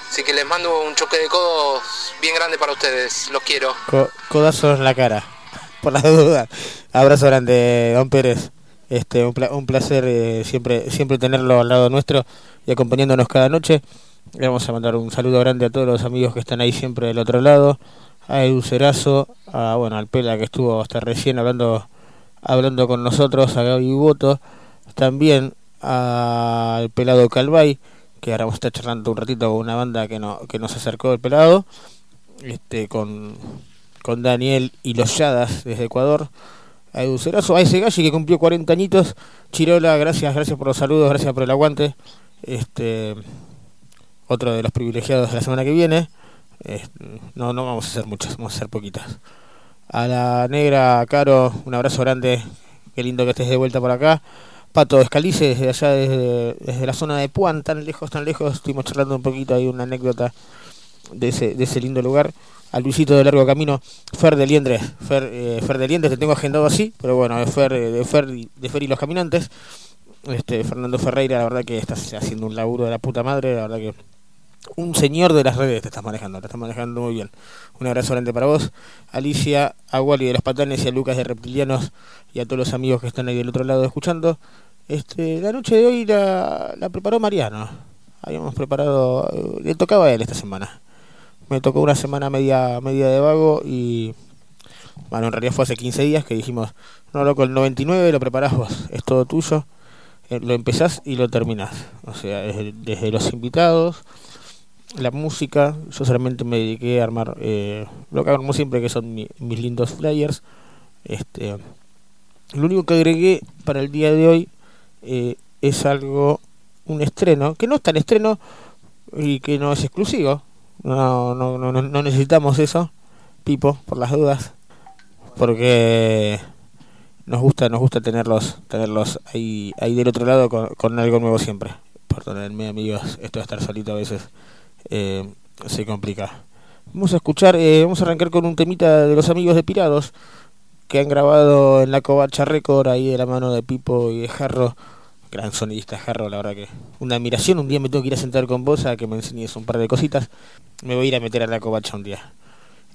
Así que les mando un choque de codos bien grande para ustedes. Los quiero. Co- codazo en la cara, [laughs] por las dudas. Abrazo grande, don Pérez. Este, un, un placer eh, siempre siempre tenerlo al lado nuestro y acompañándonos cada noche. Le vamos a mandar un saludo grande a todos los amigos que están ahí siempre del otro lado. A Edu Cerazo, a, bueno, al Pela que estuvo hasta recién hablando hablando con nosotros, a Gaby Boto, también al Pelado Calvay, que ahora vamos a estar charlando un ratito con una banda que, no, que nos acercó el Pelado, este con, con Daniel y los Yadas desde Ecuador, a Edu Cerazo, a ese Galli que cumplió 40 añitos, Chirola, gracias, gracias por los saludos, gracias por el aguante, este otro de los privilegiados de la semana que viene, no, no vamos a hacer muchas, vamos a hacer poquitas. A la negra, Caro, un abrazo grande. Qué lindo que estés de vuelta por acá. Pato Escalice, desde allá, desde, la zona de Puan, tan lejos, tan lejos. Estuvimos charlando un poquito ahí, una anécdota de ese, de ese lindo lugar. A Luisito de Largo Camino, Fer de Liendres. Fer, eh, Fer de Liendres, te tengo agendado así, pero bueno, Fer, eh, de, Fer, y- de Fer y los Caminantes. Este, Fernando Ferreira, la verdad que estás haciendo un laburo de la puta madre, la verdad que un señor de las redes te estás manejando, te estás manejando muy bien. Un abrazo grande para vos, Alicia, a Wally de los Patanes y a Lucas de Reptilianos y a todos los amigos que están ahí del otro lado escuchando. Este, la noche de hoy la, la preparó Mariano. Habíamos preparado, eh, le tocaba a él esta semana. Me tocó una semana media media de vago y bueno, en realidad fue hace 15 días que dijimos, no loco, el 99 lo preparás vos, es todo tuyo. Eh, lo empezás y lo terminás. O sea, desde, desde los invitados, la música, yo solamente me dediqué a armar eh, lo que hago siempre, que son mi- mis lindos flyers. Este, lo único que agregué para el día de hoy eh, es algo, un estreno, que no es tan estreno y que no es exclusivo. No, no, no, no- no necesitamos eso, Pipo, por las dudas, porque nos gusta nos gusta tenerlos tenerlos ahí ahí del otro lado con, con algo nuevo siempre perdónenme amigos esto de estar solito a veces eh, se complica. Vamos a escuchar eh, vamos a arrancar con un temita de los amigos de Pirados que han grabado en la Covacha Record ahí de la mano de Pipo y de Jarro. Gran sonidista Jarro la verdad que una admiración. Un día me tengo que ir a sentar con vos a que me enseñes un par de cositas. Me voy a ir a meter a la Covacha un día.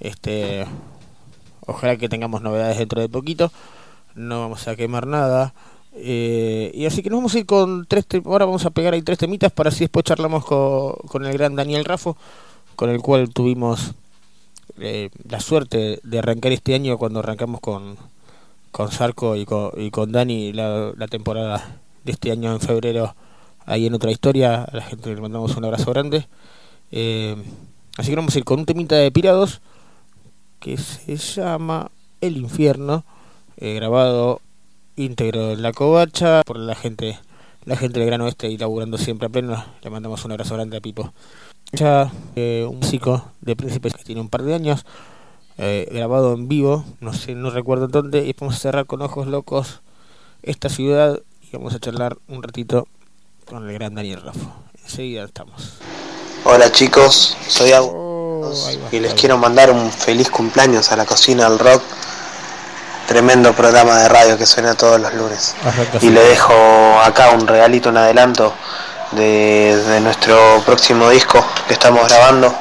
Este ojalá que tengamos novedades dentro de poquito. No vamos a quemar nada. Eh, y así que nos vamos a ir con tres ahora vamos a pegar ahí tres temitas para así después charlamos con, el gran Daniel Rafo, con el cual tuvimos eh, la suerte de arrancar este año cuando arrancamos con, con Sarco y con, y con Dani la, la temporada de este año en febrero ahí en otra historia. A la gente le mandamos un abrazo grande. Eh, así que vamos a ir con un temita de Pirados que se llama El Infierno, eh, grabado íntegro en la covacha por la gente la gente del Gran Oeste y laburando siempre a pleno. Le mandamos un abrazo grande a Pipo. Ya eh, un músico de Príncipes que tiene un par de años, eh, grabado en vivo, no sé, no recuerdo dónde, y vamos a cerrar con ojos locos esta ciudad y vamos a charlar un ratito con el gran Daniel Raffo. Enseguida estamos. Hola chicos, soy Agu y les quiero mandar un feliz cumpleaños a la cocina del rock. Tremendo programa de radio que suena todos los lunes. Y le dejo acá un regalito, un adelanto de, de nuestro próximo disco que estamos grabando,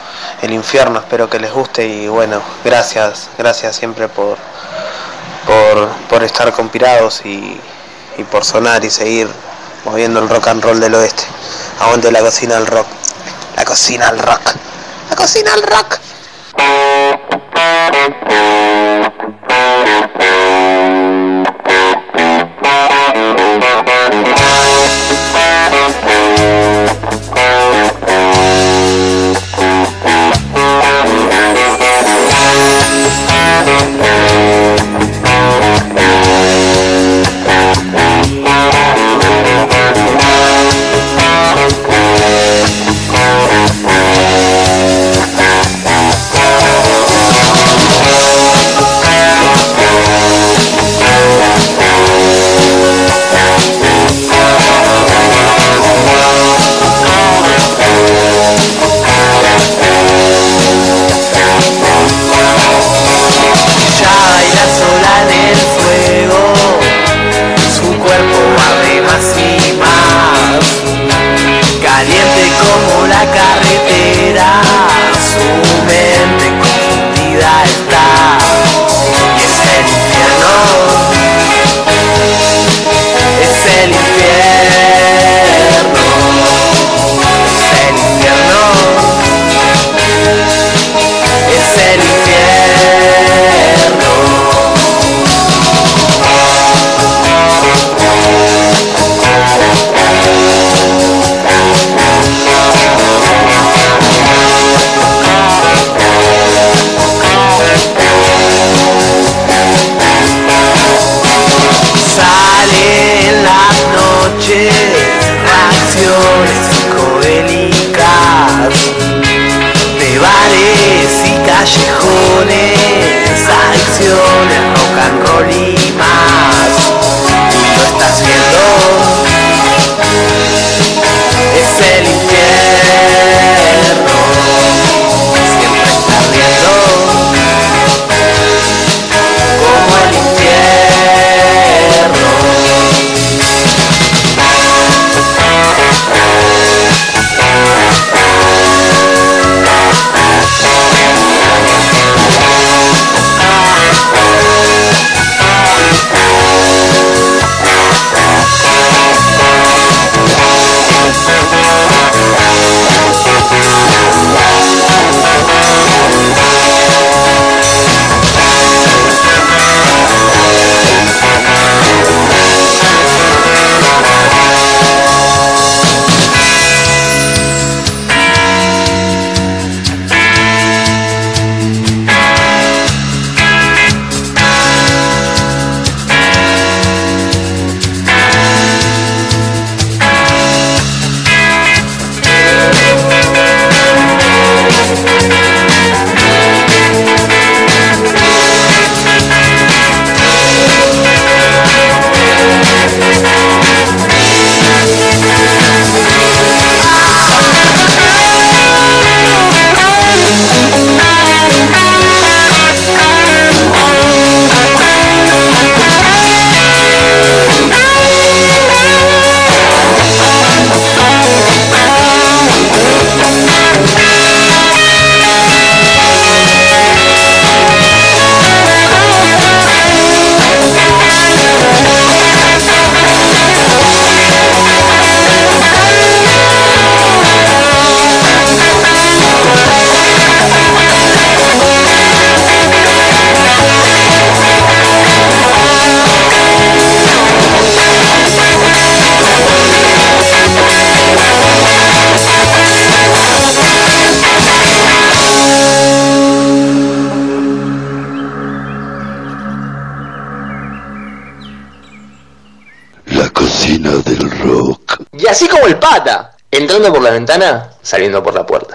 El Infierno. Espero que les guste y bueno, gracias, gracias siempre por, por, por estar con Pirados y, y por sonar y seguir moviendo el rock and roll del oeste. Aguante la cocina del rock. La cocina del rock. La cocina del rock. Como la carretera, en las noches, reacciones psicodélicas de bares y callejones, acciones rock and roll. Así como el pata, entrando por la ventana, saliendo por la puerta.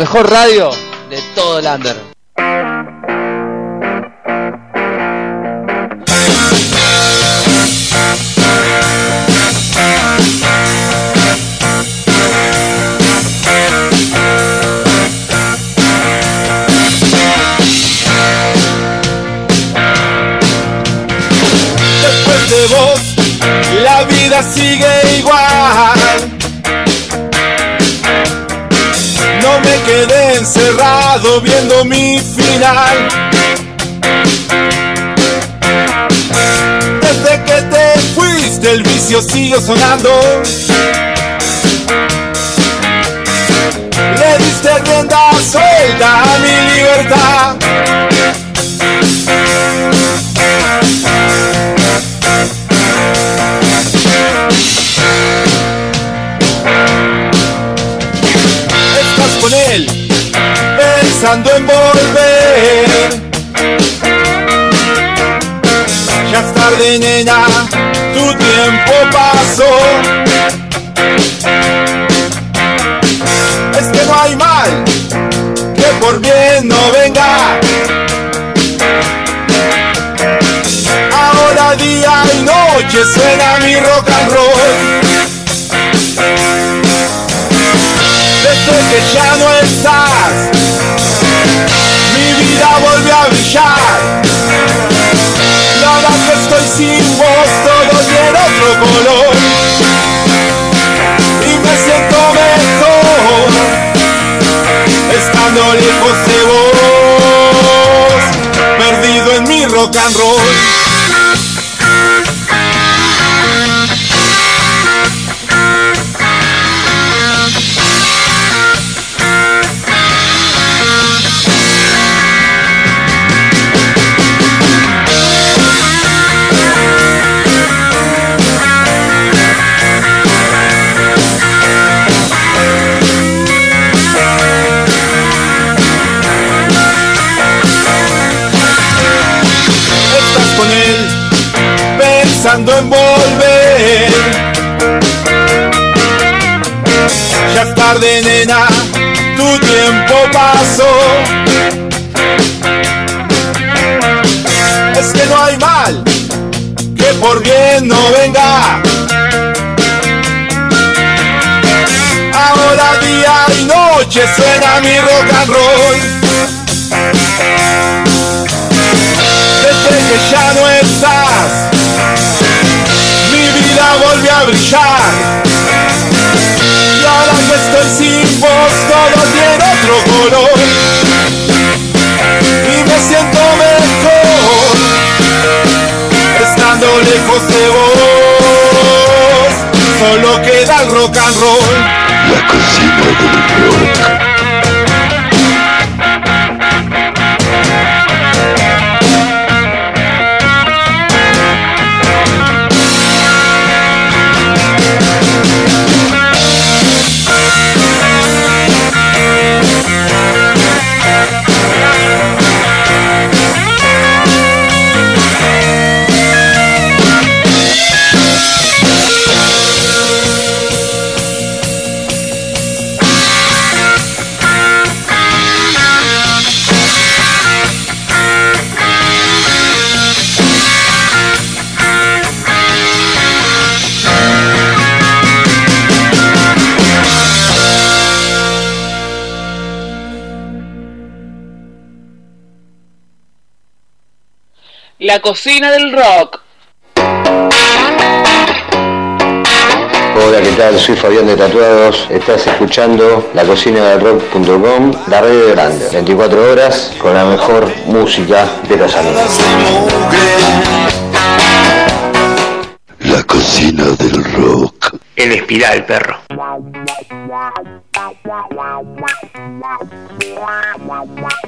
mejor radio de todo el under. sigo sonando. Suena mi rock and roll. No venga. Ahora día y noche suena mi rock and roll. desde que ya no estás, mi vida volvió a brillar. Y ahora que estoy sin vos, todo tiene otro color. Lejos de vos. Solo queda el rock and roll. La cocina del rock. La cocina del rock. Hola, ¿qué tal? Soy Fabián de Tatuados. Estás escuchando la cocina del rock.com, la radio grande. 24 horas con la mejor música de los años. La cocina del rock. El espiral, perro.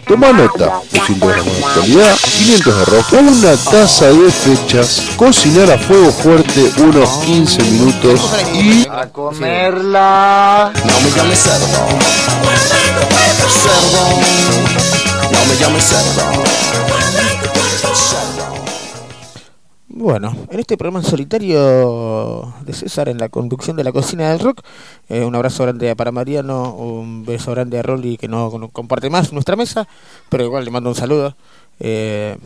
Toma nota, 200 gramos de actualidad, 500 de rojo, una taza de fechas, cocinar a fuego fuerte unos 15 minutos y... A comerla. No me llames cerdo. Cerdo. No me llames cerdo. Bueno, en este programa en solitario de César en la conducción de la cocina del rock, eh, un abrazo grande para Mariano, un beso grande a Rolly que no comparte más nuestra mesa, pero igual le mando un saludo. eh,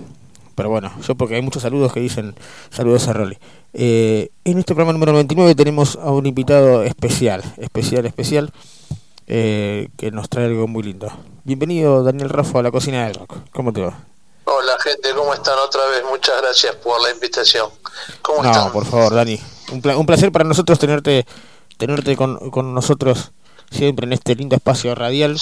pero bueno, yo porque hay muchos saludos que dicen saludos a Rolly. Eh, en este programa número 99 tenemos a un invitado especial, especial, especial, eh, que nos trae algo muy lindo. Bienvenido Daniel Rafa a la cocina del rock. ¿Cómo te va? Hola gente, ¿cómo están otra vez? Muchas gracias por la invitación. ¿Cómo no, están? por favor, Dani. Un, pla- un placer para nosotros tenerte tenerte con, con nosotros siempre en este lindo espacio radial.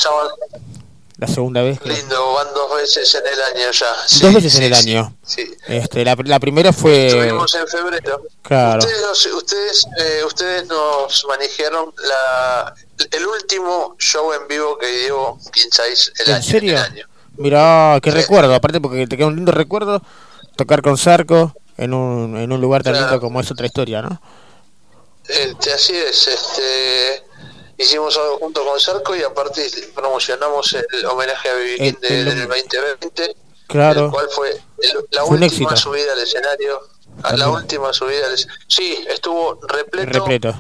La segunda vez. que- lindo, van dos veces en el año ya. Sí, dos veces sí, en el sí, año. Sí. Este, la, la primera fue. Estuvimos en febrero. Claro. Ustedes, ustedes, eh, ustedes nos manejaron la, el último show en vivo que dio Quinzáis el ¿En año. serio? el año. Mirá, qué recuerdo. Aparte, porque te queda un lindo recuerdo tocar con Sarco en un, en un lugar tan Claro. lindo como es otra historia, ¿no? Este, así es, este, hicimos algo junto con Sarco y aparte promocionamos el homenaje a Viviquín El- el- del 2020, Claro. el cual fue el- la Fue última éxito. subida al escenario a la última subida. Sí, estuvo repleto. Repleto.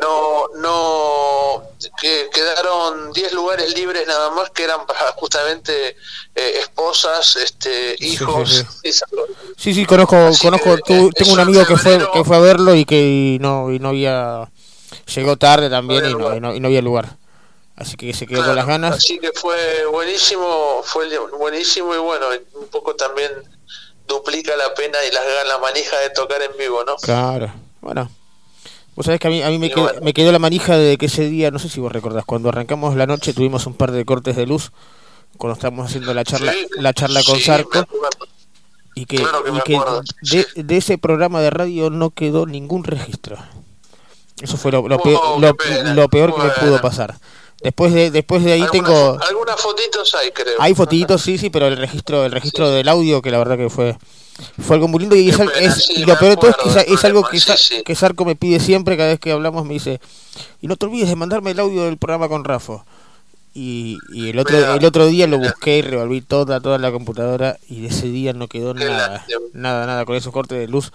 No, no, que quedaron 10 lugares libres nada más que eran para justamente eh, esposas, este, hijos. sí. Sí, sí, conozco, conozco, tu- tengo un amigo que fue que fue a verlo y que y no y no había llegó tarde también y no, y no, y no había lugar. Así que se quedó con las ganas. Así que fue buenísimo, fue buenísimo y bueno, un poco también duplica la pena y las la manija de tocar en vivo, ¿no? Claro. Bueno. Vos sabés que a mí, a mí me, quedó, me quedó la manija de que ese día, no sé si vos recordás, cuando arrancamos la noche tuvimos un par de cortes de luz cuando estábamos haciendo la charla la charla con Sí, Sarco y que, Claro que y que de, de ese programa de radio no quedó ningún registro. Eso fue lo, lo, Oh, peor, lo, peor que me Bueno. pudo pasar. Después de después de ahí tengo Algunas fotitos hay, creo. hay fotitos, sí, sí, pero el registro el registro del audio que la verdad que fue fue algo muy lindo y, es, pena, es- sí, y lo peor de todo es que es, algo que, sí, que Sarco me pide siempre cada vez que hablamos me dice y no te olvides de mandarme el audio del programa con Rafa y, y el otro Mira, el otro día lo busqué y revolví toda toda la computadora y de ese día no quedó nada nada nada con esos cortes de luz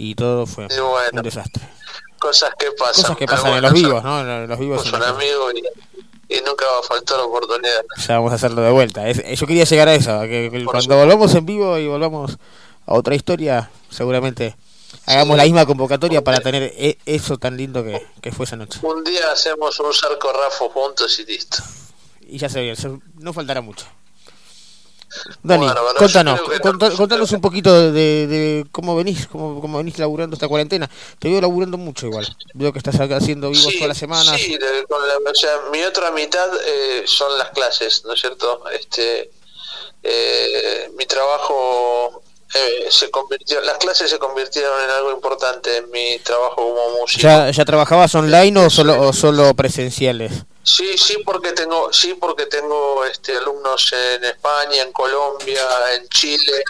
y todo fue Y bueno. un desastre Cosas que pasan. cosas que pasan en los vivos no en los vivos Son amigos y, y nunca va a faltar oportunidad. ya vamos a hacerlo de vuelta. Es- yo quería llegar a eso, que, que cuando volvamos en vivo y volvamos a otra historia, seguramente hagamos la misma convocatoria para tener e- eso tan lindo que, que fue esa noche. Un día hacemos un sarco rafo juntos y listo. Y ya se ve, no faltará mucho. Dani, Bueno, bueno, contanos, contanos un poquito de, de cómo venís, cómo, cómo venís laburando esta cuarentena. Te veo laburando mucho igual. Veo que estás haciendo vivos todas las semanas. Sí, de- con la- o sea, mi otra mitad eh, son las clases, ¿no es cierto? Este, eh, mi trabajo eh, se convirtió, las clases se convirtieron en algo importante en mi trabajo como músico. ¿Ya, ya trabajabas online o solo, o solo presenciales? Sí, sí, porque tengo, sí, porque tengo este, alumnos en España, en Colombia, en Chile,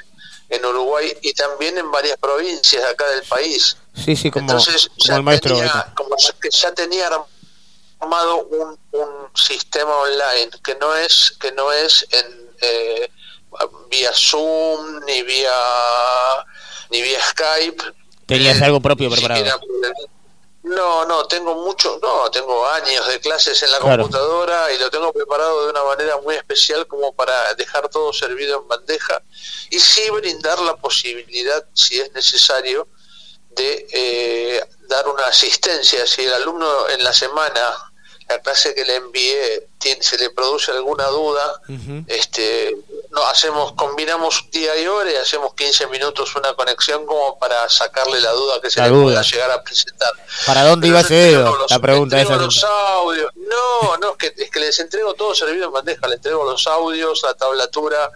en Uruguay y también en varias provincias de acá del país. Sí, sí, como, Entonces como ya el maestro. tenía, como que ya tenía armado un, un sistema online que no es que no es en eh, vía Zoom ni vía ni vía Skype. Tenías algo propio preparado. Siquiera- No, no, tengo mucho, no, tengo años de clases en la Claro. computadora y lo tengo preparado de una manera muy especial como para dejar todo servido en bandeja y sí brindar la posibilidad, si es necesario, de eh, dar una asistencia. Si el alumno en la semana, la clase que le envié, tiene, se le produce alguna duda, este no hacemos combinamos día y hora y hacemos 15 minutos una conexión como para sacarle la duda que se La le duda. pueda llegar a presentar ¿Para dónde iba ese dedo? La pregunta esa. los audios no no es que, es que les entrego todo servido en bandeja les entrego los audios la tablatura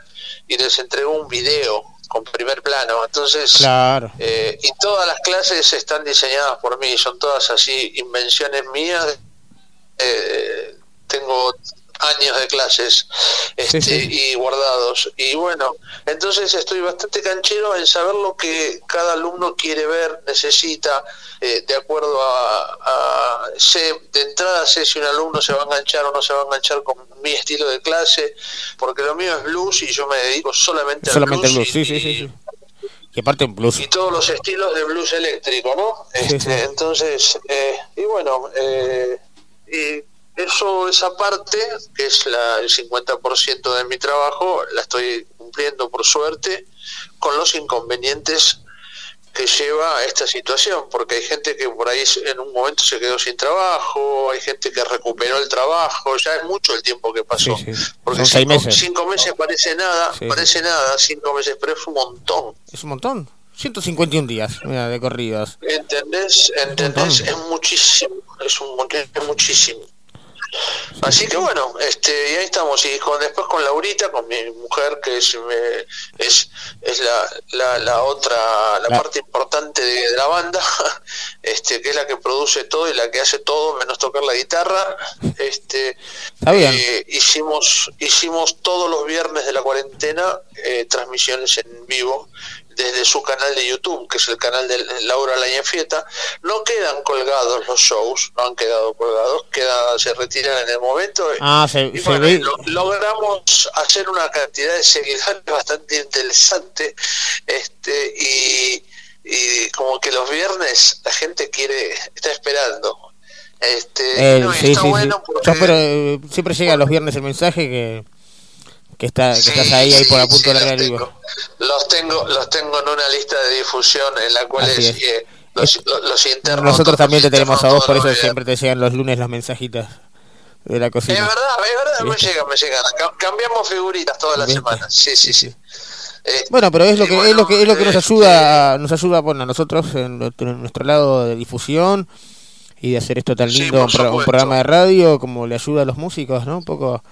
y les entrego un video con primer plano entonces Claro. eh, y todas las clases están diseñadas por mí son todas así invenciones mías eh, tengo años de clases este, y guardados y bueno entonces estoy bastante canchero en saber lo que cada alumno quiere ver necesita eh, de acuerdo a, a sé de entrada sé si un alumno se va a enganchar o no se va a enganchar con mi estilo de clase porque lo mío es blues y yo me dedico solamente, Solamente al blues, blues sí, sí, sí. sí. Y aparte en blues. y todos los estilos de blues eléctrico, ¿no? Este. Entonces, eh, y bueno, eh, y eso, esa parte, que es la, el 50% de mi trabajo, la estoy cumpliendo por suerte, con los inconvenientes que lleva a esta situación, porque hay gente que por ahí en un momento se quedó sin trabajo, hay gente que recuperó el trabajo, ya es mucho el tiempo que pasó. Sí, sí. Porque cinco, meses. cinco meses parece nada, Sí. parece nada, cinco meses, pero es un montón. Es un montón. 151 días, mira, de corridas. ¿Entendés? ¿Entendés? Es muchísimo, es, un, es muchísimo. Así que bueno, este, y ahí estamos. Y con, después con Laurita, con mi mujer, que es, me- es, es la, la, la otra, la La- parte importante de, de la banda, [laughs] este, que es la que produce todo y la que hace todo, menos tocar la guitarra. Este, Está bien. eh, hicimos, hicimos todos los viernes de la cuarentena eh, transmisiones en vivo desde su canal de YouTube, que es el canal de Laura Lañafieta. No quedan colgados los shows, no han quedado colgados, queda, se retiran en el momento. Ah, se, Y se bueno, ve. lo- logramos hacer una cantidad de seguidores bastante interesante este y y como que los viernes la gente quiere, está esperando. Este, Eh, no, sí, está sí, bueno sí. porque- Yo espero, eh, siempre llega los viernes el mensaje que, que, está, que estás ahí, ahí por a punto de largar el vivo. los tengo los tengo en una lista de difusión en la cual es, es. eh, los, los, los internos Nosotros también te los tenemos a vos, por eso los siempre te llegan los lunes los mensajitos de la Es cocina. verdad, es verdad, me llegan, me llegan. Ca- Cambiamos figuritas todas las semanas. Sí, sí, sí. Eh, Bueno, pero es lo que es lo que es lo que nos este, ayuda, nos ayuda bueno, a nosotros en, nuestro- lado de difusión y de hacer esto tan lindo, un, programa de radio, como le ayuda a los músicos, ¿no? Un poco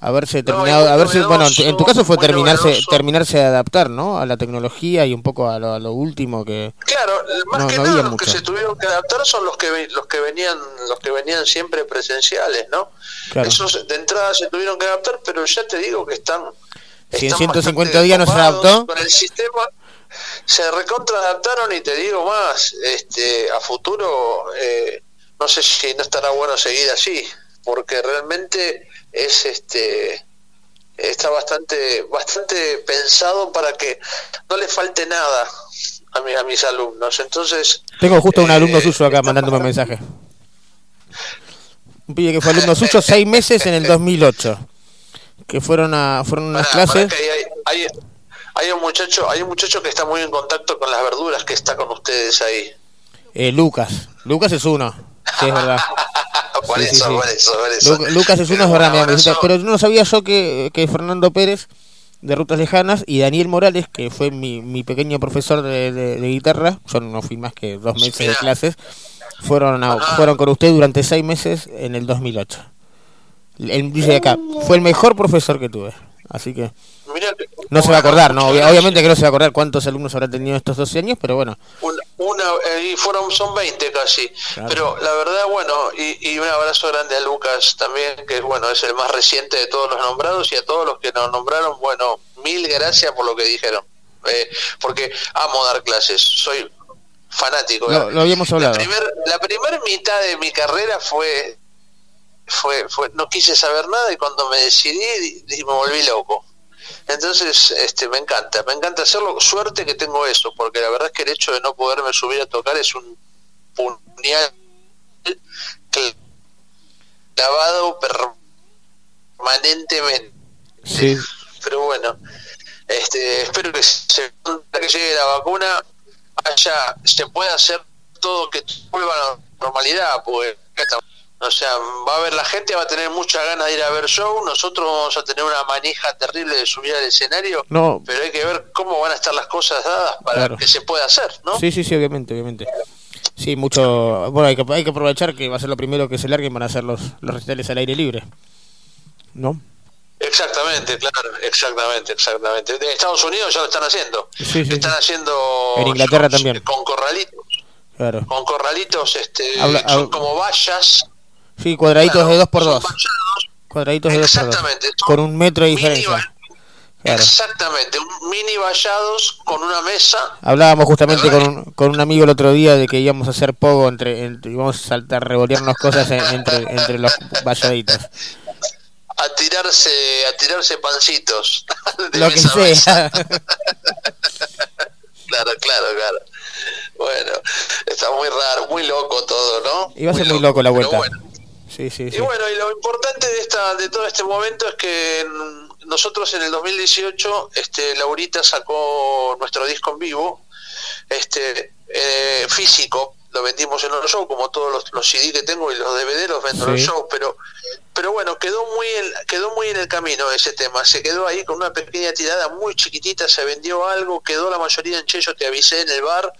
haberse terminado, muy haberse, bueno, en tu, en tu caso fue terminarse, novedoso. terminarse de adaptar, ¿no? A la tecnología y un poco a lo, a lo último que Claro, más No, que no nada los mucho. que se tuvieron que adaptar son los que los que venían los que venían siempre presenciales, ¿no? Claro. Esos de entrada se tuvieron que adaptar, pero ya te digo que están si en están 150 bastante días no se adaptó, con el sistema se recontra adaptaron y te digo más este a futuro eh, no sé si no estará bueno seguir así porque realmente es este está bastante bastante pensado para que no le falte nada a, mi- a mis alumnos entonces tengo justo un alumno Eh, suyo acá mandándome un mensaje. Un pibe que fue alumno suyo seis meses en el 2008. Que fueron a fueron a unas clases. que hay, hay, hay un muchacho hay un muchacho que está muy en contacto con las verduras que está con ustedes ahí Eh, Lucas. Lucas es uno. Sí, es verdad. [laughs] por Sí, eso sí. por eso por eso Lu- Lucas es uno, es verdad, visita, pero no sabía yo que, que Fernando Pérez de Rutas Lejanas y Daniel Morales, que fue mi, mi pequeño profesor de, de- de guitarra, yo no fui más que dos meses de clases, fueron a- fueron con usted durante seis meses en el 2008. Él dice acá, fue el mejor profesor que tuve, así que Mirá que- no se va a acordar, no, obviamente que no se va a acordar cuántos alumnos habrá tenido estos 12 años, pero bueno, una, una eh, y fueron son 20 casi. Claro. pero la verdad bueno y, y un abrazo grande a Lucas también que bueno es el más reciente de todos los nombrados y a todos los que nos nombraron bueno mil gracias por lo que dijeron. Eh, porque amo dar clases soy fanático. Lo, lo habíamos hablado. la primer la primer mitad de mi carrera fue fue fue no quise saber nada y cuando me decidí me volví loco entonces, este, me encanta, me encanta hacerlo. Suerte que tengo eso, porque la verdad es que el hecho de no poderme subir a tocar es un puñal clavado permanentemente. Sí. Pero bueno, este, espero que se que llegue la vacuna, haya, se pueda hacer todo que vuelva a la normalidad, porque acá estamos. O sea, va a haber la gente, va a tener muchas ganas de ir a ver show, nosotros vamos a tener una manija terrible de subir al escenario, No. pero hay que ver cómo van a estar las cosas dadas para Claro. que se pueda hacer, ¿no? Sí, sí, sí, obviamente, obviamente. Sí, mucho. Bueno, hay que, hay que aprovechar que va a ser lo primero que se larguen van a ser los, los recitales al aire libre. ¿No? Exactamente, claro, exactamente, exactamente. De Estados Unidos ya lo están haciendo. Sí, sí, sí. Están haciendo En Inglaterra también. con corralitos, Claro. con corralitos, este, Habla- son como vallas. Sí, cuadraditos Claro, de 2 por son 2 Cuadraditos de 2 por 2 Exactamente, son Con un metro de diferencia. Claro. Exactamente, un mini vallados con una mesa. Hablábamos justamente con un, con un amigo el otro día de que íbamos a hacer pogo entre, entre íbamos a saltar, revolearnos cosas en- entre, entre los valladitos. a tirarse a tirarse pancitos de Lo que mesa a mesa. sea. [laughs] claro claro claro bueno está muy raro muy loco todo no Iba a ser Muy muy loco la pero vuelta. bueno. Sí, sí, sí. y bueno y lo importante de esta de todo este momento es que nosotros en el 2018 este Laurita sacó nuestro disco en vivo este eh, físico lo vendimos en los shows como todos los, los CD que tengo y los DVD los vendo en los shows pero pero bueno quedó muy en, quedó muy en el camino ese tema se quedó ahí con una pequeña tirada muy chiquitita se vendió algo quedó la mayoría en Che yo te avisé en el bar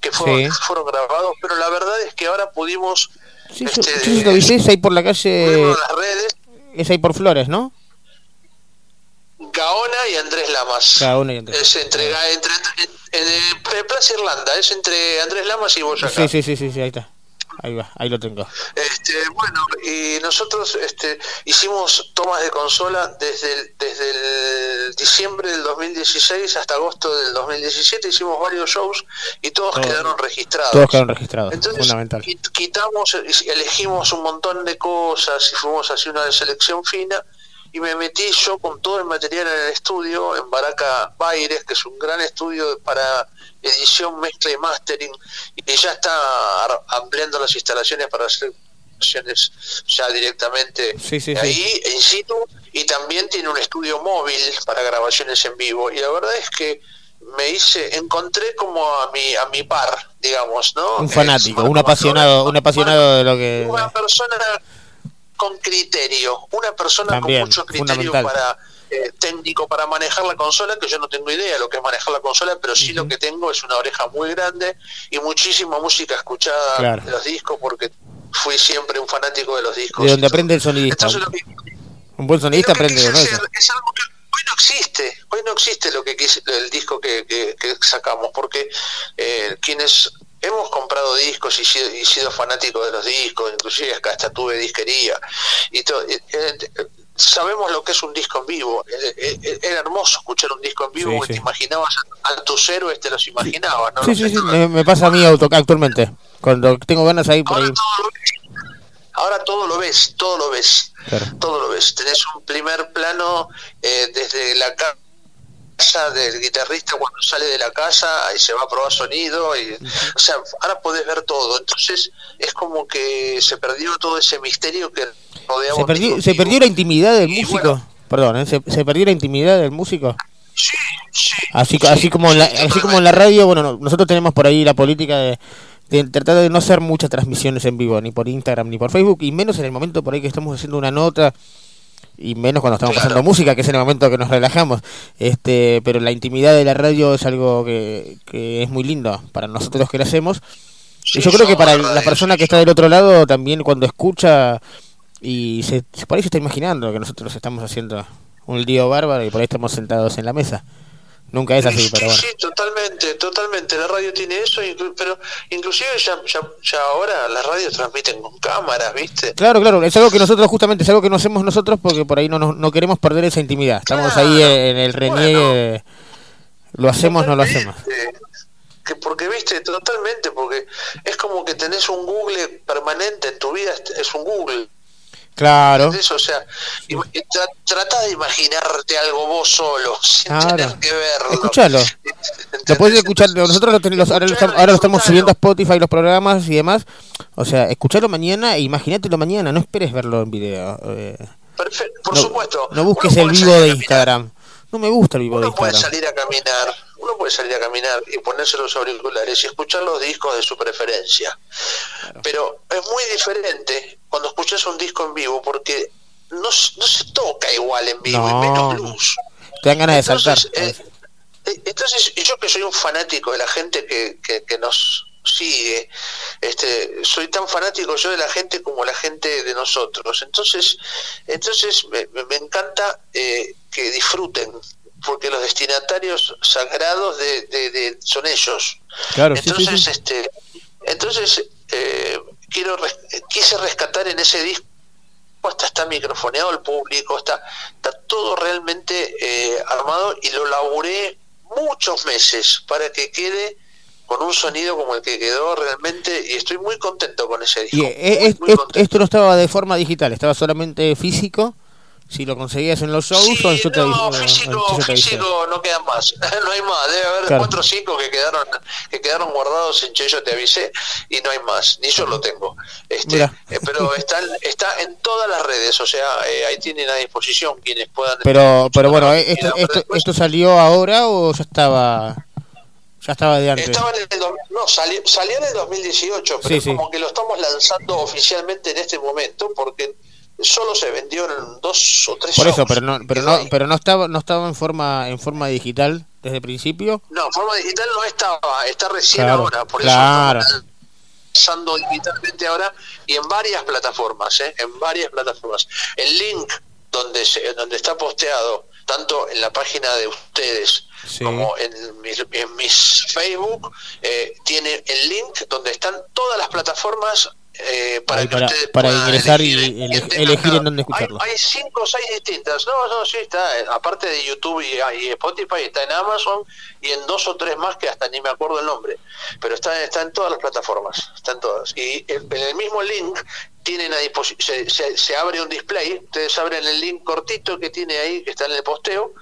que fueron, Sí. fueron grabados pero la verdad es que ahora pudimos Sí, yo, este, yo te avisé, es ahí por la calle. las redes Es ahí por Flores, ¿no? Gaona y Andrés Lamas Gaona y Andrés. es entre, entre, en, en- en Plaza Irlanda es entre Andrés Lamas y Boyacá Sí, sí, sí, sí, sí, ahí está. Ahí va, ahí lo tengo. Este, bueno, y nosotros este, hicimos tomas de consola desde el, desde el diciembre del 2016 hasta agosto del 2017, hicimos varios shows y todos Todo- quedaron registrados. Todos quedaron registrados, Entonces, fundamental. quit- quitamos, elegimos un montón de cosas y fuimos así una selección fina y me metí yo con todo el material en el estudio, en Baraca Baires, que es un gran estudio para edición, mezcla y mastering, y ya está ampliando las instalaciones para hacer grabaciones ya directamente Sí, sí, sí. ahí, in situ, y también tiene un estudio móvil para grabaciones en vivo, y la verdad es que me hice, encontré como a mi, a mi par, digamos, ¿no? Un fanático, un apasionado, un apasionado de lo que... una persona con criterio, una persona También, con mucho criterio para eh, técnico para manejar la consola, que yo no tengo idea de lo que es manejar la consola, pero sí lo que tengo es una oreja muy grande y muchísima música escuchada Claro. de los discos, porque fui siempre un fanático de los discos. De donde aprende el sonidista. Que, Un buen sonidista aprende de eso. es algo que hoy no existe, hoy no existe lo que quise, el disco que, que- que sacamos, porque eh, quienes hemos comprado discos y sido, y sido fanáticos de los discos, inclusive acá hasta tuve disquería, y todo, eh, eh, sabemos lo que es un disco en vivo, Eh, era hermoso escuchar un disco en vivo, Sí, te imaginabas a, tus héroes, te los imaginabas, ¿no? Sí, sí, sí, me, me pasa a mí auto- actualmente. Cuando tengo ganas ahí por ahí. Ahora todo lo ves, todo lo ves, Claro. todo lo ves. Tenés un primer plano eh, desde la ca- casa del guitarrista cuando sale de la casa y se va a probar sonido. Y, O sea, ahora podés ver todo. Entonces es como que se perdió todo ese misterio que rodeaba Se perdió, se perdió la intimidad del músico. Perdón, ¿eh? se, se perdió la intimidad del músico. Así, así como en la, así como en la radio, bueno, no- nosotros tenemos por ahí la política de, de tratar de no hacer muchas transmisiones en vivo, ni por Instagram, ni por Facebook, y menos en el momento por ahí que estamos haciendo una nota, y menos cuando estamos pasando música, que es en el momento que nos relajamos. Este, pero la intimidad de la radio es algo que, que es muy lindo para nosotros que lo hacemos. y yo creo que para la persona que está del otro lado también cuando escucha y se, se- por ahí se está imaginando que nosotros estamos haciendo un lío bárbaro y por ahí estamos sentados en la mesa. Nunca es así, pero bueno. Sí, totalmente, totalmente. La radio tiene eso, pero inclusive ya, ya, ya ahora las radios transmiten con cámaras, ¿viste? Claro, claro, es algo que nosotros justamente, es algo que no hacemos nosotros porque por ahí no, nos- no queremos perder esa intimidad. Estamos ahí en el reniegue, de, lo hacemos, no lo hacemos. Eh, que porque viste totalmente porque es como que tenés un Google permanente en tu vida es un Google Claro, ¿entendés? o sea tra- trata de imaginarte algo vos solo [laughs] sin Claro. tener que verlo escúchalo. Lo puedes escuchar, nosotros lo tenemos, ahora, lo estamos, ahora lo estamos subiendo a Spotify, los programas y demás. O sea, escucharlo mañana e imagínatelo mañana, no esperes verlo en video. eh, Perfe- por no, supuesto no busques el vivo de Instagram. No me gusta el vivo de uno puede Instagram. salir a caminar uno puede salir a caminar y ponerse los auriculares y escuchar los discos de su preferencia pero es muy diferente cuando escuchas un disco en vivo porque no, no se toca igual en vivo y menos No, blues te dan ganas de saltar. Entonces, eh, eh, entonces, yo que soy un fanático de la gente que, que, que nos sigue, este, soy tan fanático yo de la gente como la gente de nosotros. Entonces, entonces me, encanta eh, que disfruten, porque los destinatarios sagrados de, de- de- son ellos. Claro, sí, sí, entonces, sí. este, entonces eh, quiero res- quise rescatar en ese disco hasta está microfoneado el público, está, está todo realmente eh, armado y lo laburé muchos meses para que quede con un sonido como el que quedó realmente y estoy muy contento con ese disco. Eh, es- es- esto no estaba de forma digital, estaba solamente físico. Si lo conseguías en los shows o en su No, físico, físico no quedan más, [laughs] no hay más, debe haber Claro. cuatro o cinco que quedaron que quedaron guardados en Cheyo te avisé y no hay más, ni yo lo tengo. Este, eh, pero está, está en todas las redes, o sea, eh, ahí tienen a disposición quienes puedan Pero, pero bueno, eh, esto, esto, esto salió ahora o ya estaba, ya estaba de antes. Estaba en el no, salió, salió en el 2018, pero Sí, es sí. como que lo estamos lanzando oficialmente en este momento porque solo se vendió en dos o tres Por eso, pero no, pero no, pero no estaba, no estaba en forma, en forma digital desde el principio. No, en forma digital no estaba, está recién Claro, ahora, por claro. eso lanzando digitalmente ahora y en varias plataformas, ¿eh? en varias plataformas. El link donde se, donde está posteado tanto en la página de ustedes Sí. como en mis, en mis Facebook eh, tiene el link donde están todas las plataformas eh, para que para, ingresar y elegir tenga elegir en dónde hay, escucharlo. hay cinco o seis distintas. No, no, sí está. Aparte de YouTube y, y Spotify, está en Amazon y en dos o tres más que hasta ni me acuerdo el nombre. Pero está, está en todas las plataformas. Está en todas. Y en el mismo link tienen a disposición, se, se- se abre un display. Ustedes abren el link cortito que tiene ahí, que está en el posteo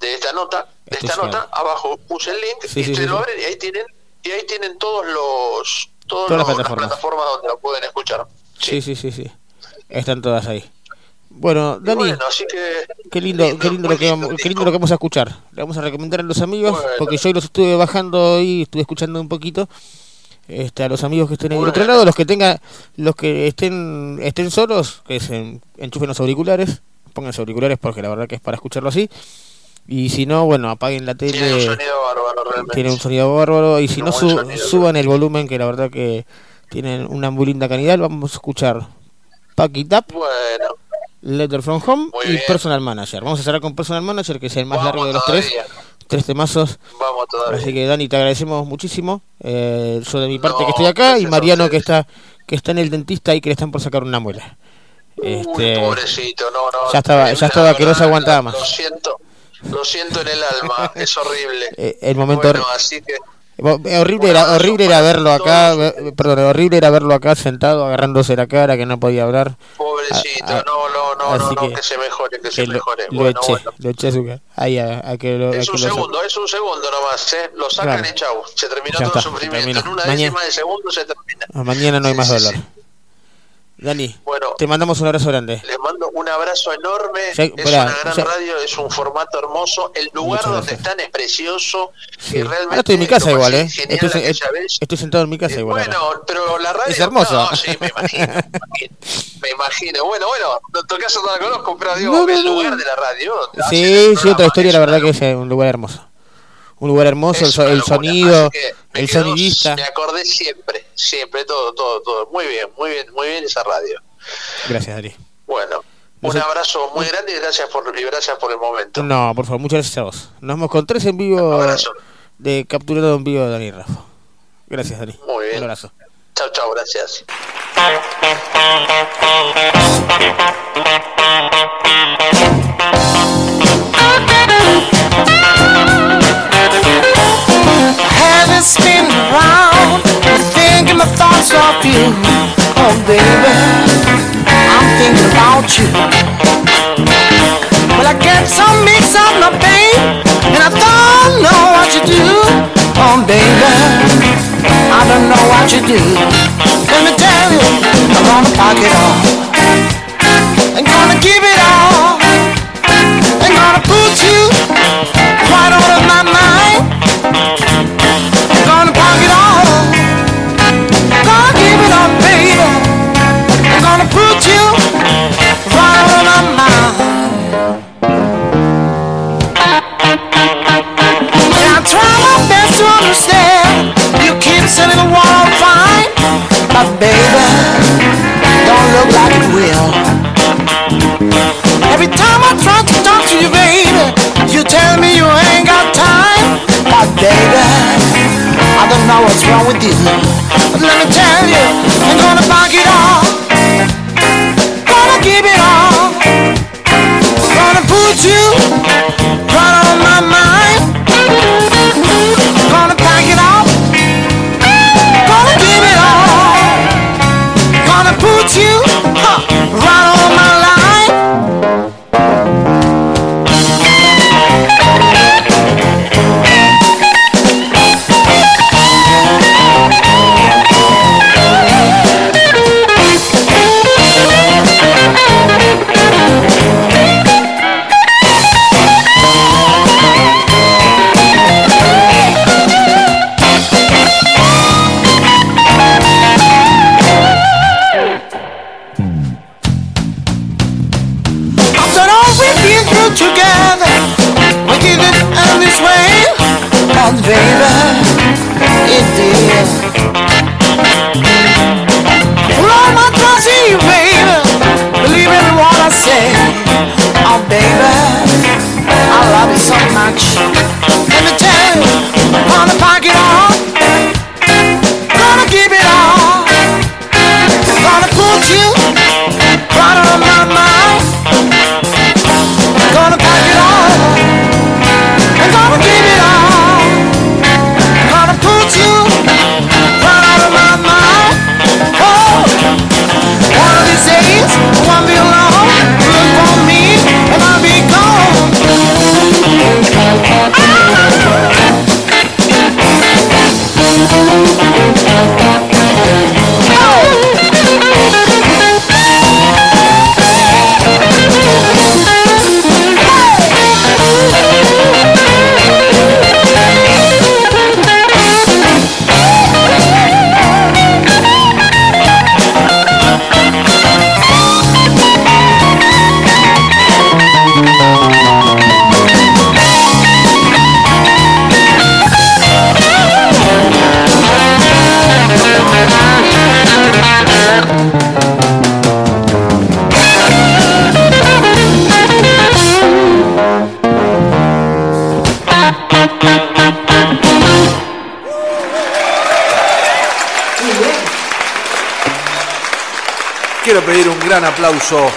de esta nota. De esta es nota, abajo puse el link Sí, y sí, ustedes sí, lo abren y ahí tienen, y ahí tienen todos los Todas las plataformas. plataformas donde lo pueden escuchar. Sí, sí, sí, sí. Están todas ahí. Bueno, Dani, bueno, así que qué lindo, qué lindo lo que vamos, qué lindo lo que vamos a escuchar. Le vamos a recomendar a los amigos, porque yo los estuve bajando y estuve escuchando un poquito. Este, a los amigos que estén ahí del otro lado, los que tengan, los que estén estén solos, que se en- enchufen los auriculares, pónganse auriculares porque la verdad que es para escucharlo así. Y si no, bueno, apaguen la tele. tiene un sonido bárbaro realmente. Tiene un sonido bárbaro y si no su- sonido. suban el volumen que la verdad que tienen una muy linda calidad vamos a escuchar Pack It Up Bueno, Letter from Home Muy y bien. Personal Manager vamos a cerrar con Personal Manager que es el más Vamos largo de los todavía. tres tres temazos vamos todavía. así que Dani te agradecemos muchísimo eh, yo de mi parte No, que estoy acá y Mariano que está que está en el dentista y que le están por sacar una muela este Pobrecito, no, no. ya estaba ya estaba que no se aguantaba más Lo siento, lo siento en el alma, [laughs] es horrible. Eh, el momento Bueno, así que eh, Horrible era, horrible era verlo acá, ve- perdón, horrible era verlo acá sentado agarrándose la cara que no podía hablar. pobrecito, Ah, ah, no, no, no, así no, no, que- que, se mejore, que, se Que lo, mejore. lo bueno, eché, bueno. lo eché a su ahí a, a que lo, a Es un segundo, es un segundo nomás, ¿eh? Lo sacan Claro. y chau. Se terminó Ya todo el sufrimiento. En una Mañana- décima de segundo se termina. Ah, Mañana no hay Sí, más sí, dolor. sí. Dani, Bueno, te mandamos un abrazo grande. les mando un abrazo enorme. Ya- es pará, una gran ya- radio, es un formato hermoso. El lugar donde están es precioso. Sí. Y realmente Ahora estoy en mi casa igual, ¿eh? Estoy, vez. estoy sentado en mi casa igual. ahora. Bueno, pero la radio. Es hermosa. No, sí, me imagino. me imagino, Me imagino. Bueno, bueno, no tu casa no la conozco, pero digo, No, no, el no. lugar de la radio. Sí, sí, otra historia, es la verdad que es eh, un lugar hermoso. Un lugar hermoso, el, Es el sonido, así que me el quedó- sonidista. Me acordé siempre, siempre, todo, todo, todo. Muy bien, muy bien, muy bien esa radio. Gracias, Dani. Bueno, No un abrazo muy grande y gracias por, y gracias por el momento. No, por favor, muchas gracias a vos. Nos vemos con tres en vivo de capturado en vivo de Dani Rafa. Gracias, Dani. Muy bien. Un abrazo. Chao, chao, gracias. Spinning round, thinking my thoughts of you. Oh, baby, I'm thinking about you. Well, I get some mix up my pain, and I don't know what you do. Oh, baby, I don't know what you do. Let me tell you, I'm gonna pack it all. I'm gonna give it all. I'm gonna put you right out of my mind. Understand. You keep saying the world fine, but baby, don't look like it will. Every time I try to talk to you, baby, you tell me you ain't got time. But baby, I don't know what's wrong with you. But let me tell you, I'm gonna pack it all. Gonna give it all. Gonna put you Oh, baby, I love you so much. Let me tell you, I'm gonna pack it all, Gonna keep it all, Gonna put you. gran aplauso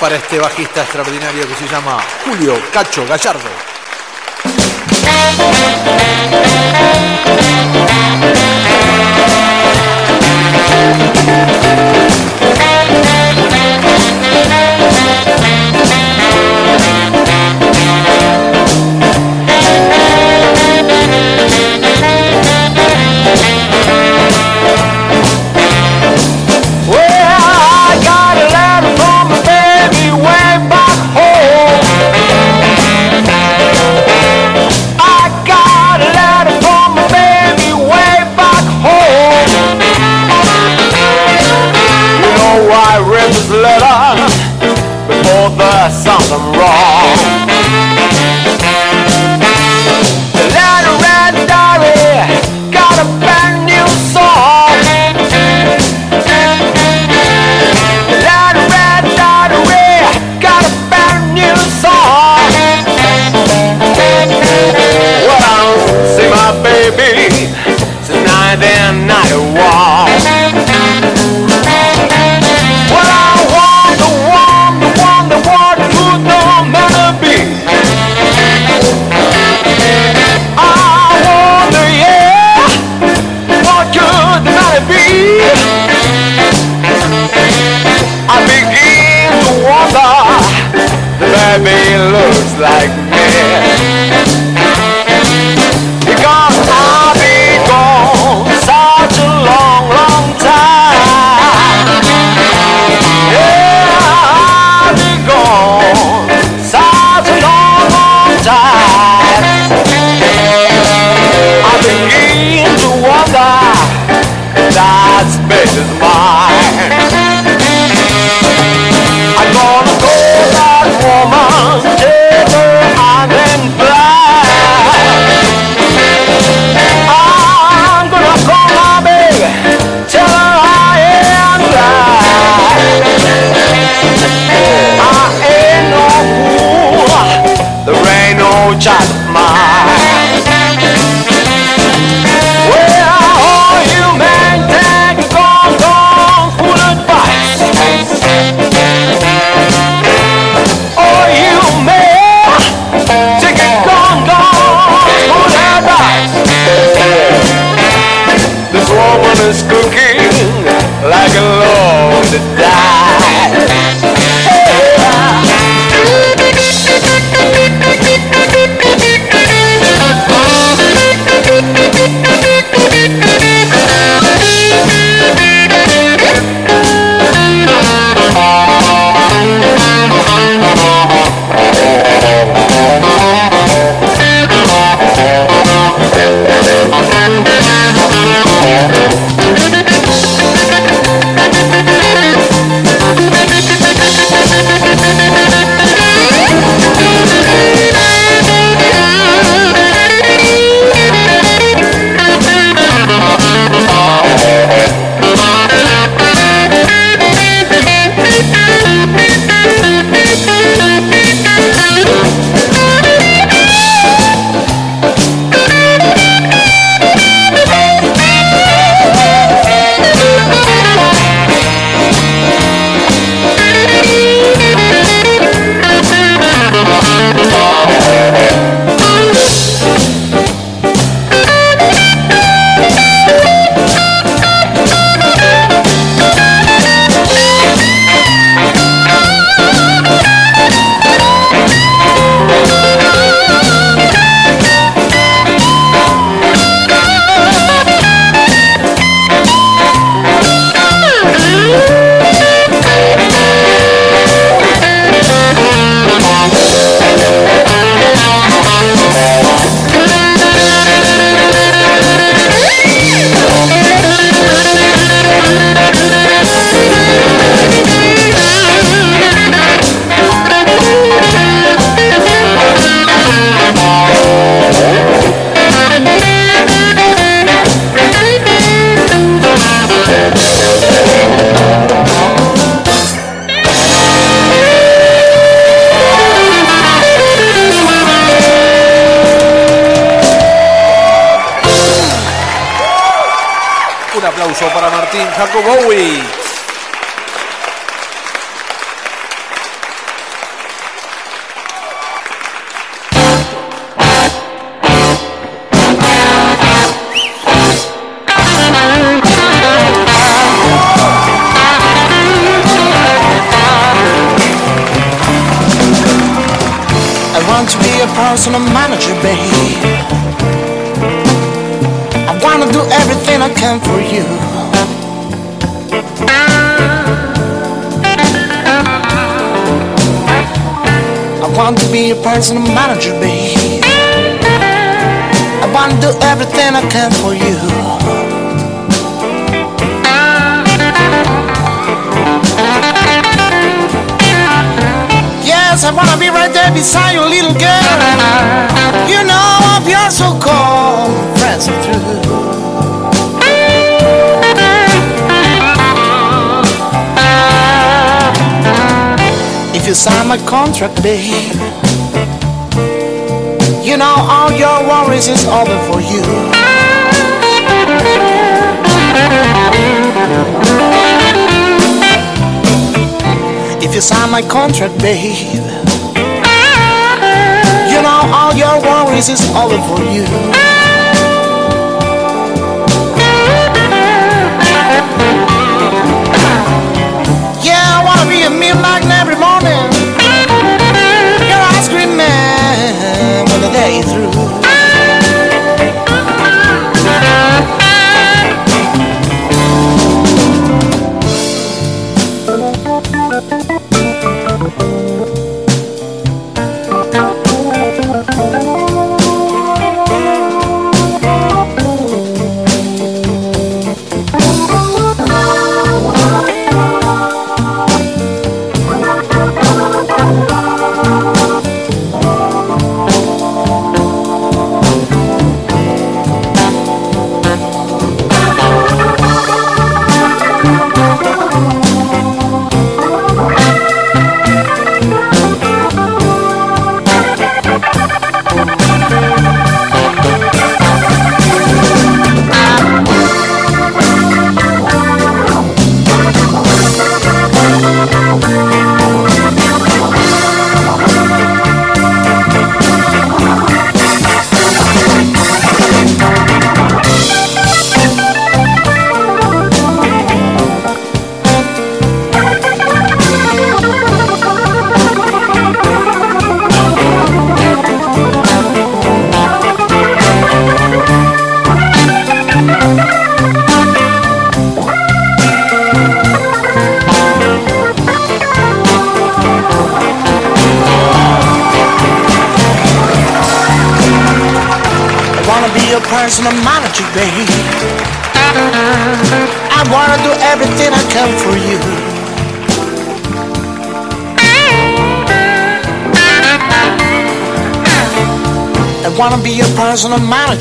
para este bajista extraordinario que se llama Julio Cacho Gallardo.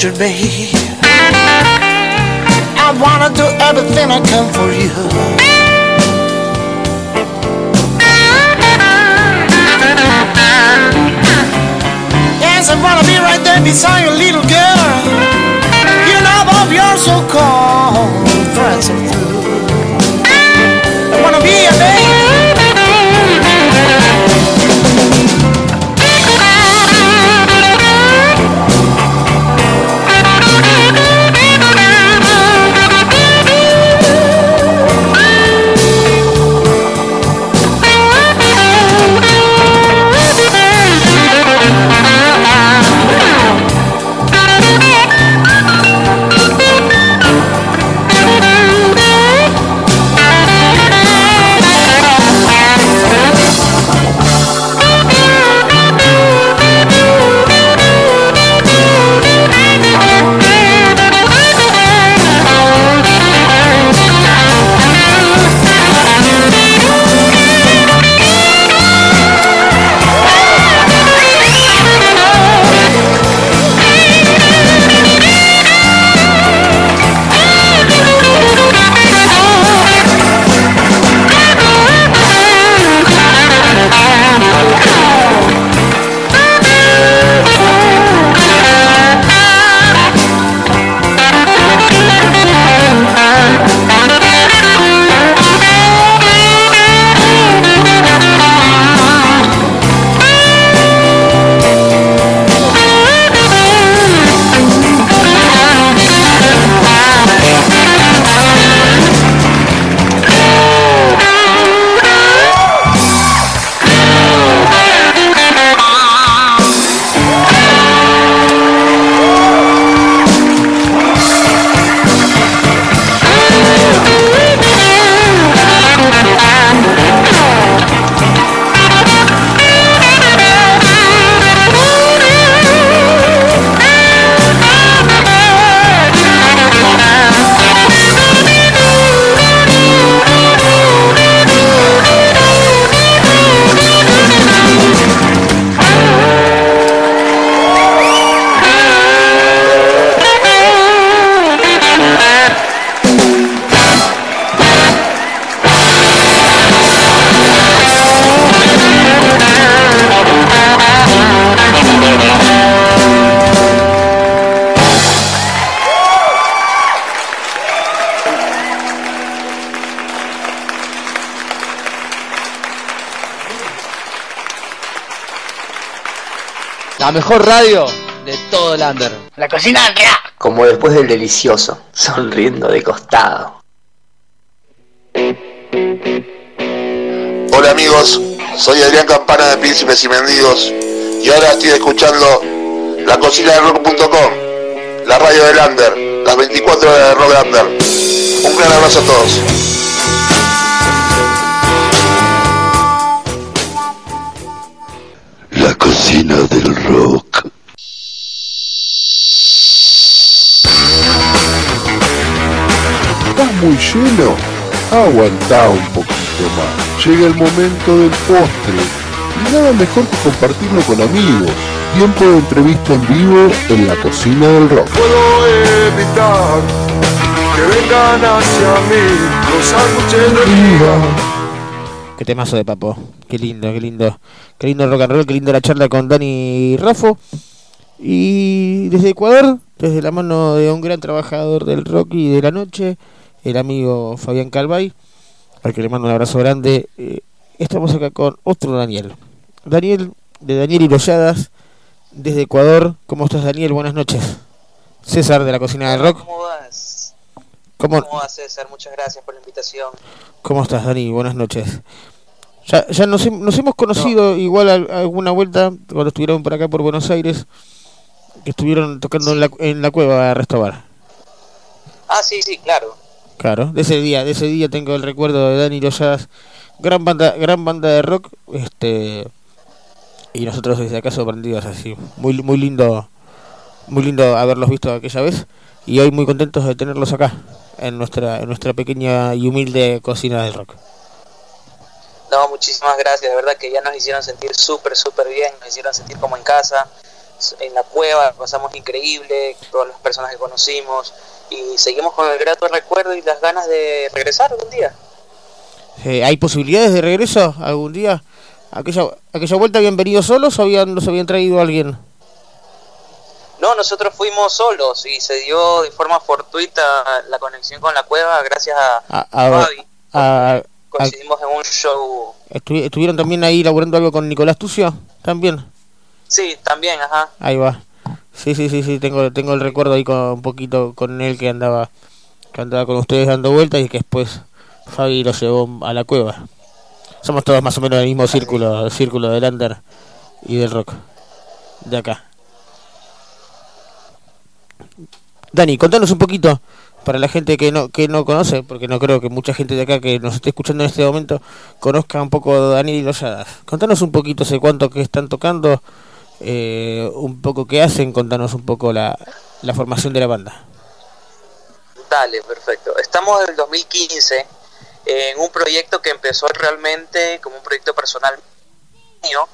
treasure, babe. I wanna do everything I can for you. Yes, I wanna be right there beside your little girl. You know, Bob, yours so cold, friends and food. La mejor radio de todo el under. La cocina Andrea. Como después del delicioso, sonriendo de costado. Hola amigos, soy Adrián Campana de Príncipes y Mendigos y ahora estoy escuchando la cocina de rock.com, la radio del Under, las 24 horas de Rock Under. Un gran abrazo a todos. La cocina del ¿Estás muy lleno? Aguantá un poquito más. Llega el momento del postre. Y nada mejor que compartirlo con amigos. Tiempo de entrevista en vivo en la cocina del rock. Puedo evitar que vengan hacia mí los sándwiches de. Qué temazo de papo. Qué lindo, qué lindo. Qué lindo rock and roll, qué lindo la charla con Dani Raffo. Y desde Ecuador, desde la mano de un gran trabajador del rock y de la noche, el amigo Fabián Calvay, al que le mando un abrazo grande. eh, estamos acá con otro Daniel. Daniel, de Daniel Hiroyadas, desde Ecuador. ¿Cómo estás, Daniel? Buenas noches. César, de la cocina del rock. ¿Cómo vas? ¿Cómo, ¿Cómo vas, César? Muchas gracias por la invitación. ¿Cómo estás, Dani? Buenas noches. Ya, ya nos, nos hemos conocido igual a- alguna vuelta cuando estuvieron por acá por Buenos Aires, que estuvieron tocando en la, en la cueva de Restobar. Ah, sí, sí, claro. Claro, de ese día, de ese día tengo el recuerdo de Dani Rosadas, gran banda, gran banda de rock, este y nosotros desde acá sorprendidos así, muy muy lindo, muy lindo haberlos visto aquella vez y hoy muy contentos de tenerlos acá en nuestra en nuestra pequeña y humilde cocina del rock. No, muchísimas gracias. De verdad que ya nos hicieron sentir súper, súper bien. Nos hicieron sentir como en casa. En la cueva pasamos increíble. Todas las personas que conocimos. Y seguimos con el grato recuerdo y las ganas de regresar algún día. Eh, ¿Hay posibilidades de regreso algún día? ¿Aquella, aquella vuelta habían venido solos o habían, los habían traído alguien? No, nosotros fuimos solos y se dio de forma fortuita la conexión con la cueva gracias a, A- a- Fabi. a- a- Coincidimos en un show. estu- ¿Estuvieron también ahí laburando algo con Nicolás Tucio? También. Sí, también, ajá. Ahí va. Sí, sí, sí, sí, tengo, tengo el recuerdo ahí con un poquito con él que andaba, que andaba con ustedes dando vueltas y que después Fabi lo llevó a la cueva. Somos todos más o menos del mismo círculo, círculo del under y del rock. De acá. Dani, contanos un poquito para la gente que no que no conoce, porque no creo que mucha gente de acá que nos esté escuchando en este momento conozca un poco a Daniel Loyadas. Contanos un poquito hace cuánto que están tocando, eh, un poco qué hacen, contanos un poco la, la formación de la banda. Dale, perfecto. Estamos en el 2015 en un proyecto que empezó realmente como un proyecto personal mío,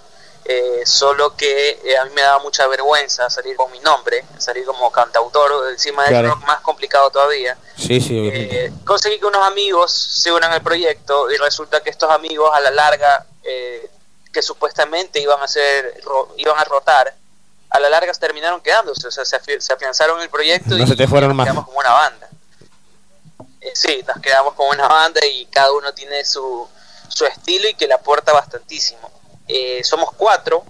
eh, solo que eh, a mí me daba mucha vergüenza salir con mi nombre, salir como cantautor, encima del Claro. rock más complicado todavía. Sí, sí, obviamente. Eh, conseguí que unos amigos se unan al proyecto y resulta que estos amigos a la larga, eh, que supuestamente iban a ser, ro- iban a rotar, a la larga terminaron quedándose, o sea, se, afi- se afianzaron el proyecto No y se te fueron nos más. quedamos como una banda. Eh, sí, nos quedamos como una banda y cada uno tiene su, su estilo y que le aporta bastantísimo. Eh, somos cuatro.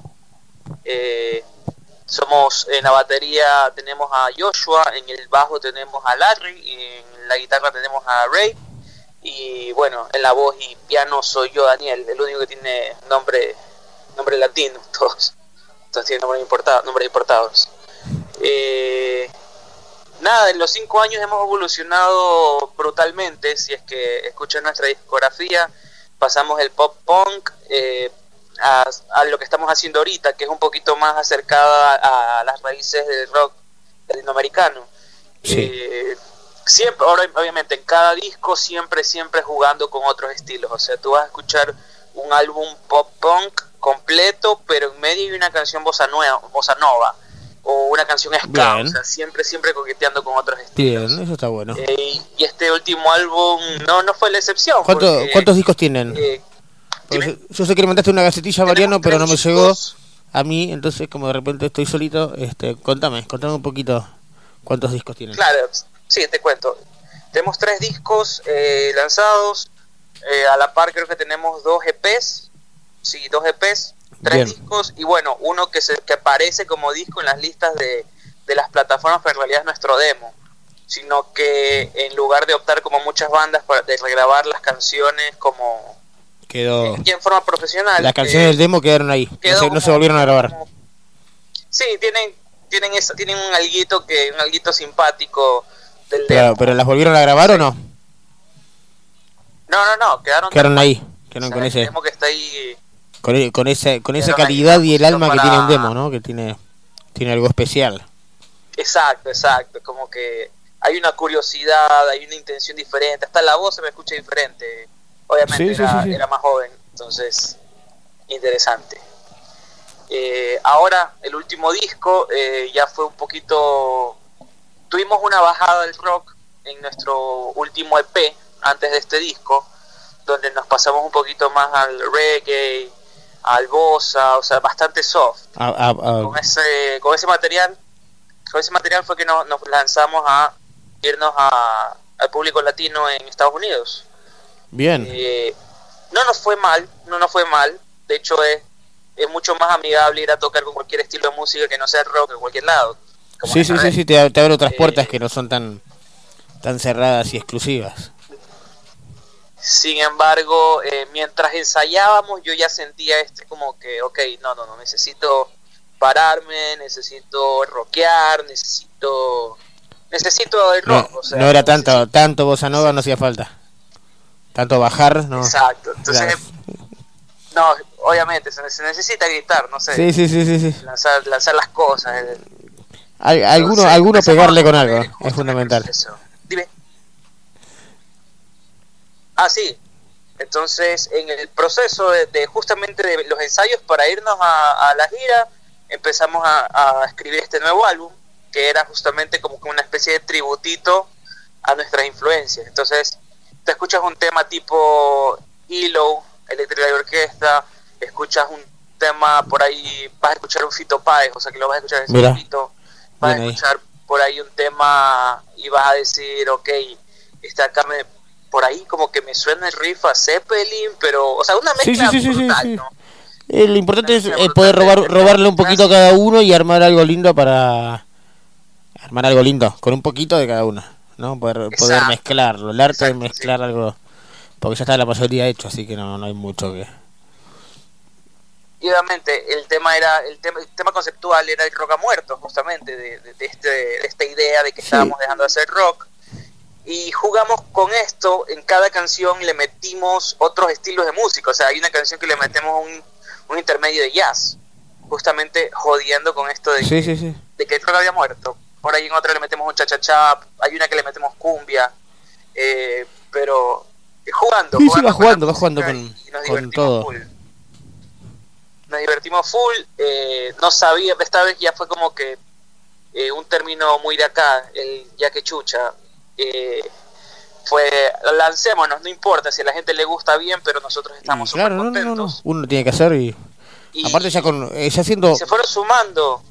eh, somos en la batería tenemos a Joshua, en el bajo tenemos a Larry, y en la guitarra tenemos a Ray y bueno, en la voz y piano soy yo Daniel, el único que tiene nombre nombre latino, [laughs] todos, todos tienen nombres importados, nombres importados. Eh, nada, en los cinco años hemos evolucionado brutalmente. Si es que escuchan nuestra discografía, pasamos el pop punk eh, a, a lo que estamos haciendo ahorita, que es un poquito más acercada a, las raíces del rock latinoamericano. Eh, siempre, ahora obviamente en cada disco siempre, siempre jugando con otros estilos. O sea, tú vas a escuchar un álbum pop punk completo, pero en medio hay una canción bossa nueva, bossa nova o una canción ska, Bien. o sea, siempre, siempre coqueteando con otros estilos. Bien, eso está bueno. Eh, y este último álbum no, no fue la excepción. ¿Cuánto- porque, ¿Cuántos discos tienen? eh, yo, sé que le mandaste una gacetilla a Mariano, pero no me llegó a mí, entonces como de repente estoy solito, este, contame, contame un poquito cuántos discos tienen. Claro, sí, te cuento. Tenemos tres discos eh, lanzados. eh, a la par creo que tenemos dos EPs. Sí, dos EPs. Tres Bien. discos y bueno, uno que, se, que aparece como disco en las listas de, de las plataformas, pero en realidad es nuestro demo. Sino que en lugar de optar como muchas bandas para de regrabar las canciones como Quedó. y en forma profesional. Las canciones eh, del demo quedaron ahí. No se, no se como- volvieron a grabar. Sí, tienen tienen esa- tienen un alguito que un alguito simpático del Pero, pero las volvieron a grabar o no? No, no, no, quedaron Quedaron ahí. Quedaron o sea, con ese. demo que está ahí Con, e- con esa, con esa ahí, calidad y el alma que tiene un demo, ¿no? Que tiene, tiene algo especial. Exacto, exacto, como que hay una curiosidad, hay una intención diferente, hasta la voz se me escucha diferente. Obviamente sí, era, sí, sí. era más joven, entonces interesante. Eh, ahora, el último disco eh, ya fue un poquito... Tuvimos una bajada del rock en nuestro último EP, antes de este disco, donde nos pasamos un poquito más al reggae, al bossa, o sea, bastante soft. A- a- a- con ese con ese material con ese material fue que nos, nos lanzamos a irnos a, al público latino en Estados Unidos. Bien. Eh, no nos fue mal no nos fue mal. De hecho es, es mucho más amigable ir a tocar con cualquier estilo de música que no sea rock en cualquier lado Sí, sí, sí, sí, te, te abre otras puertas que no son tan, tan cerradas y exclusivas. sin embargo eh, mientras ensayábamos yo ya sentía este como que ok no no no necesito pararme necesito rockear necesito necesito el No, rock o sea, no era tanto, tanto bossa nova, no hacía falta. Tanto bajar, no. Exacto. Entonces, no, obviamente se, necesita gritar, no sé. Sí, sí, sí, sí, sí. Lanzar, lanzar las cosas. Al- alguno, Entonces, alguno pegarle con algo, es fundamental. Dime. Ah, sí. Entonces, en el proceso de, de justamente de los ensayos para irnos a, a la gira, empezamos a, a escribir este nuevo álbum, que era justamente como una especie de tributito a nuestras influencias. Entonces, te escuchas un tema tipo Hilo, Electric Orquesta, escuchas un tema por ahí, vas a escuchar un Fito Páez, o sea que lo vas a escuchar en Mira. Vas Bien a ahí. escuchar por ahí un tema y vas a decir, ok, este acá me, por ahí como que me suena el riff a Zeppelin, pero, o sea, una mezcla sí, sí, sí, sí, brutal, sí. ¿no? Eh, lo importante es eh, poder robar, robarle un poquito a cada uno y armar algo lindo para armar algo lindo con un poquito de cada uno, ¿no? Poder, poder mezclarlo, el arte de mezclar algo, porque ya está la mayoría hecho, así que no, no hay mucho que. Y obviamente el tema era el tema, el tema conceptual era el rock a muerto justamente de, de- de este, de esta idea de que estábamos dejando de hacer rock. Y jugamos con esto en cada canción le metimos otros estilos de música. O sea hay una canción que le metemos un, un intermedio de jazz justamente jodiendo con esto de, Sí, sí, sí. de que el rock había muerto. Por ahí en otra le metemos un cha-cha-cha hay una que le metemos cumbia eh, pero eh, jugando Sí, sí, va jugando, va jugando con, y nos con todo. full nos divertimos full. eh, no sabía, esta vez ya fue como que eh, un término muy de acá, el ya que chucha. eh, fue, lancémonos, no importa si a la gente le gusta bien, pero nosotros estamos súper Claro, no, no, no, contentos. no. Uno tiene que hacer y. Aparte, ya con. eh, ya siendo. Se fueron sumando.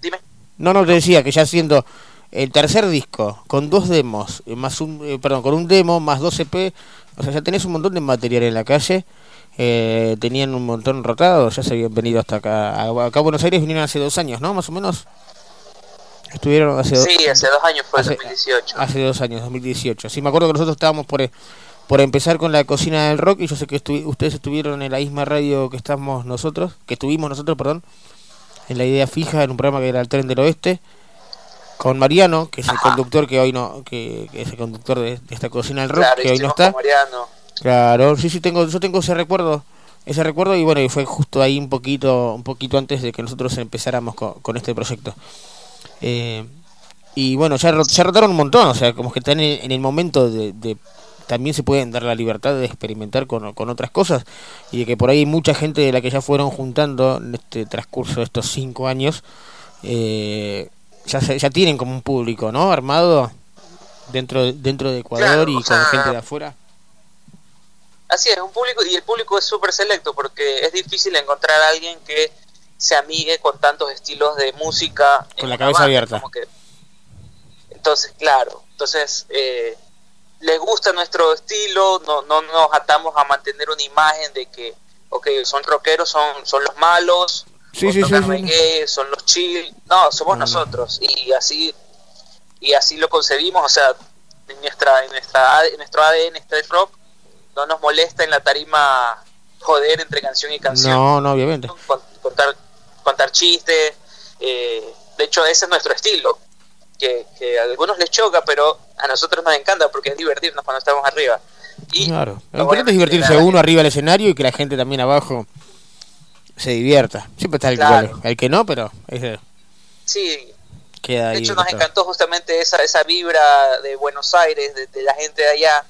Dime. No, no, te decía que ya siendo el tercer disco, con dos demos, eh, más un, perdón, con un demo, más dos EP, o sea, ya tenés un montón de material en la calle, eh, tenían un montón rotado, ya se habían venido hasta acá, a- acá a Buenos Aires vinieron hace dos años, ¿no? Más o menos. Estuvieron hace dos Sí, hace dos años fue hace- 2018. Hace dos años, 2018. Sí, me acuerdo que nosotros estábamos por, por empezar con la cocina del rock y yo sé que estu- ustedes estuvieron en la misma radio que estamos nosotros, que estuvimos nosotros, perdón, en la idea fija, en un programa que era el Tren del Oeste, con Mariano, que es el conductor que hoy no, que, que es el conductor de, de esta cocina del rock, Claro, que hoy no está. con Mariano. Claro, sí, sí, tengo, yo tengo ese recuerdo, ese recuerdo y bueno, y fue justo ahí un poquito, un poquito antes de que nosotros empezáramos con, con este proyecto. Eh, y bueno, ya, ya rotaron un montón, o sea, como que están en, en el momento de, de- también se pueden dar la libertad de experimentar con, con otras cosas y de que por ahí hay mucha gente de la que ya fueron juntando en este transcurso de estos cinco años, eh, ya, ya tienen como un público, ¿no? Armado dentro, de- dentro de Ecuador Claro, y con sea, gente de afuera. Así es, un público y el público es súper selecto porque es difícil encontrar a alguien que se amigue con tantos estilos de música. Con la cabeza banda, abierta. como que- Entonces, claro, entonces eh, les gusta nuestro estilo, no, no nos atamos a mantener una imagen de que, ok, son rockeros, son, son los malos, Sí, sí, reggae, son los chill, no, somos nosotros y así y así lo concebimos, o sea, en nuestra en nuestra en nuestro ADN está el rock, molesta en la tarima joder entre canción y canción, No, no, obviamente. con- contar contar chistes, eh, de hecho ese es nuestro estilo, que, que a algunos les choca, pero a nosotros nos encanta porque es divertirnos cuando estamos arriba. Claro. Lo importante es divertirse uno arriba del escenario y que la gente también abajo se divierta. Siempre está el, Claro. que, el que no, pero ese Sí, queda De ahí. hecho, nos encantó justamente esa, esa vibra de Buenos Aires, de, de la gente de allá,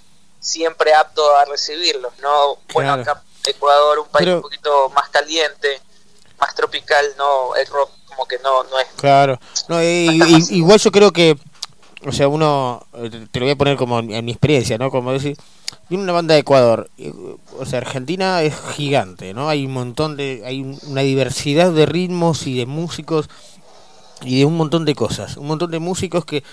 siempre apto a recibirlos, ¿no? Bueno, Claro. acá Ecuador, un país Pero- un poquito más caliente, más tropical, no, el rock como que no, no es... Claro. No, y- y- igual yo creo que, o sea, uno, eh, te lo voy a poner como en, en mi experiencia, ¿no? Como decir, viene una banda de Ecuador, eh, o sea, Argentina es gigante, ¿no? Hay un montón de, hay un- una diversidad de ritmos y de músicos y de un montón de cosas, un montón de músicos que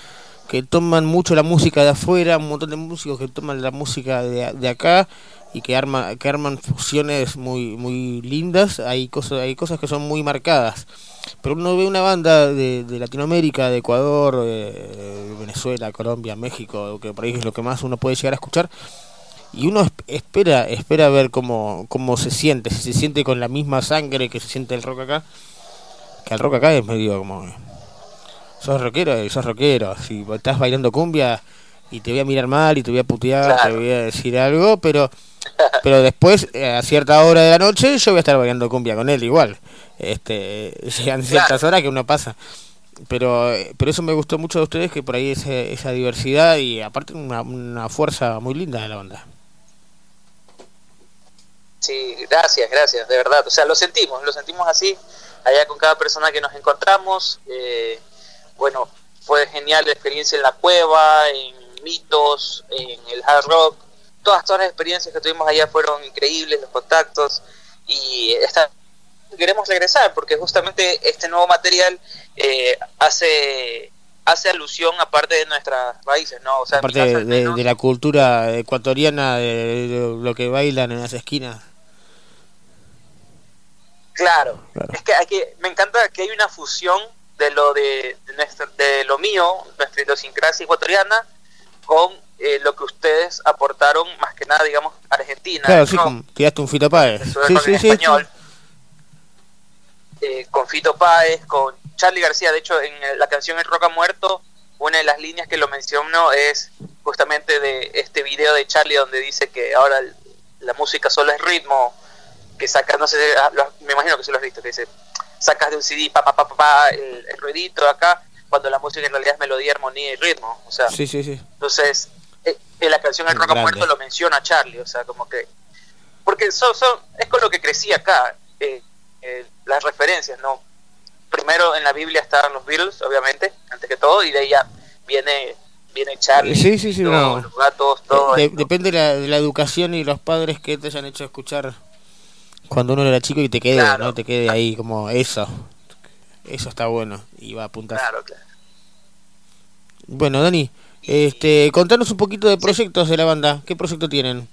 que toman mucho la música de afuera, un montón de músicos que toman la música de, de acá y que arman que arman fusiones muy muy lindas, hay cosas hay cosas que son muy marcadas. Pero uno ve una banda de, de Latinoamérica, de Ecuador, eh, Venezuela, Colombia, México, que por ahí es lo que más uno puede llegar a escuchar y uno esp- espera espera ver cómo cómo se siente, si se siente con la misma sangre que se siente el rock acá, que el rock acá es medio como sos rockero y sos rockero. Si estás bailando cumbia y te voy a mirar mal y te voy a putear, te voy a decir algo, pero [laughs] pero después eh, a cierta hora de la noche yo voy a estar bailando cumbia con él igual. Este, [laughs] llegan ciertas horas que uno pasa. Pero eh, pero eso me gustó mucho de ustedes que por ahí ese- esa diversidad y aparte una, una fuerza muy linda de la banda. Sí, gracias, gracias, de verdad. O sea, lo sentimos, lo sentimos así, allá con cada persona que nos encontramos. eh, bueno, fue genial la experiencia en la cueva, en mitos, en el hard rock. Todas, todas las experiencias que tuvimos allá fueron increíbles, los contactos. Y esta, queremos regresar porque justamente este nuevo material eh, hace hace alusión a parte de nuestras raíces, ¿no? O sea, Aparte de, menos, de la cultura ecuatoriana, de, de lo que bailan en las esquinas. Claro, es que, hay que me encanta que hay una fusión de lo de, de nuestro, de lo mío, nuestra idiosincrasia ecuatoriana, con eh, lo que ustedes aportaron, más que nada, digamos, Argentina, Claro, sí, tiraste un fito Páez. Sí, sí, sí. español, eh, con Fito Páez, con Charlie García. De hecho, en eh, la canción El Rock ha Muerto, una de las líneas que lo menciono es justamente de este video de Charlie donde dice que ahora la música solo es ritmo, que saca, no sé, ah, me imagino que se lo has visto, que dice, sacas de un CD, pa, pa, pa, pa, pa, el, el ruidito acá, cuando la música en realidad es melodía, armonía y ritmo. O sea, Sí, sí, sí. entonces, eh, en la canción El Rock Grande. Muerto lo menciona Charlie, o sea, como que. Porque son, son, es con lo que crecí acá, eh, eh, las referencias, ¿no? Primero en la Biblia estaban los Beatles, obviamente, antes que todo, y de ahí ya viene, viene Charlie, Sí, sí, sí, los, no. los gatos, todo. De- depende de la, de la educación y los padres que te hayan hecho escuchar cuando uno era chico y te quede, ¿no? Te quede ahí como eso. Eso está bueno y va a apuntar. Claro, claro. Bueno, Dani, este, contanos un poquito de proyectos de la banda. ¿Qué proyecto tienen?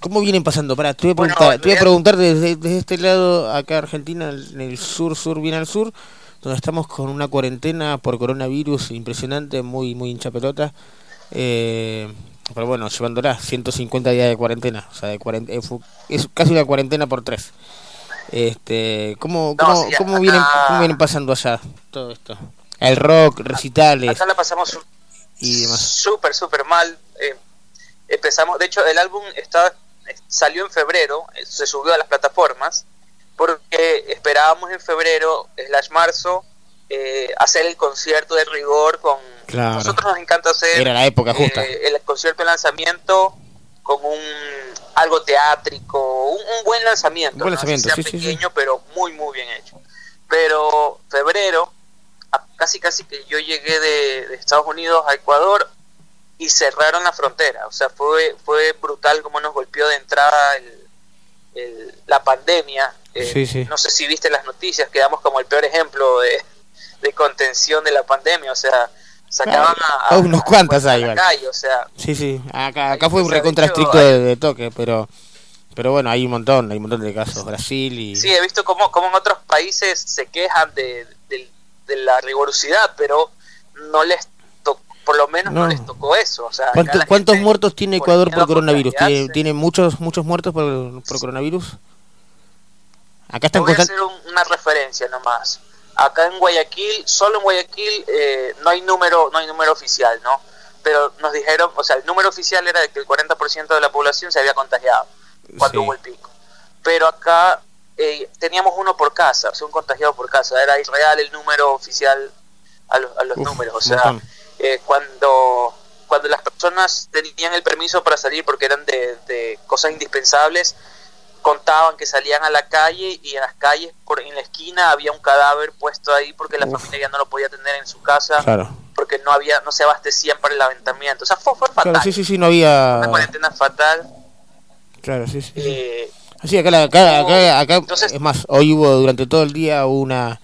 ¿Cómo vienen pasando? Pará, te voy a Bueno, preguntar, te voy a preguntar desde, desde este lado, acá Argentina, en el sur, sur, bien al sur, donde estamos con una cuarentena por coronavirus impresionante, muy, muy hincha pelota. Eh, pero bueno, llevándola 150 días de cuarentena, o sea, de cuarent- eh, es casi una cuarentena por tres. Este, ¿cómo, No, cómo, sí, cómo acá- vienen, cómo vienen pasando allá todo esto? El rock, recitales Acá la pasamos y demás. súper, súper mal. eh, empezamos, de hecho, el álbum está salió en febrero, eh, se subió a las plataformas, porque esperábamos en febrero, slash marzo, eh, hacer el concierto de rigor con... Claro. Nosotros nos encanta hacer Era la época justa. eh, el concierto de lanzamiento con un algo teátrico, un, un buen lanzamiento, Buen ¿no? Así lanzamiento, sea sí, sí. pequeño, pero muy, muy bien hecho. Pero febrero, casi casi que yo llegué de, de Estados Unidos a Ecuador y cerraron la frontera. O sea, fue, fue brutal como nos golpeó de entrada el- el- la pandemia. Eh. No sé si viste las noticias, quedamos como el peor ejemplo de, de contención de la pandemia. O sea, sacaban a, Ah, unos a la igual. calle, o sea, Sí, sí, acá, acá fue un recontra estricto de, de toque, pero Pero bueno, hay un montón, hay un montón de casos. Brasil y... Sí, he visto cómo, cómo en otros países se quejan de, de, de la rigurosidad, pero no les tocó, por lo menos no, No. les tocó eso. O sea, acá ¿Cuánto- la ¿Cuántos muertos tiene Ecuador por coronavirus? ¿Tiene, muchos muchos muertos por, por coronavirus? Acá están voy a hacer un- una referencia nomás. Acá en Guayaquil, solo en Guayaquil eh, no hay número no hay número oficial, ¿no? Pero nos dijeron, o sea, el número oficial era de que el 40% de la población se había contagiado cuando Sí. hubo el pico. Pero acá eh, teníamos uno por casa, o sea, un contagiado por casa. Era irreal el número oficial a los, a los Uf, números. O sea, eh, cuando cuando las personas tenían el permiso para salir porque eran de, de cosas indispensables, contaban que salían a la calle y en las calles, por, en la esquina, había un cadáver puesto ahí porque la Uf. familia ya no lo podía tener en su casa Claro. porque no había no se abastecían para el aventamiento. O sea, fue, fue fatal. Claro, sí, sí, sí, no había... Una cuarentena fatal. Claro, sí, sí. Eh, acá, acá, acá, acá- Entonces- es más, hoy hubo durante todo el día una,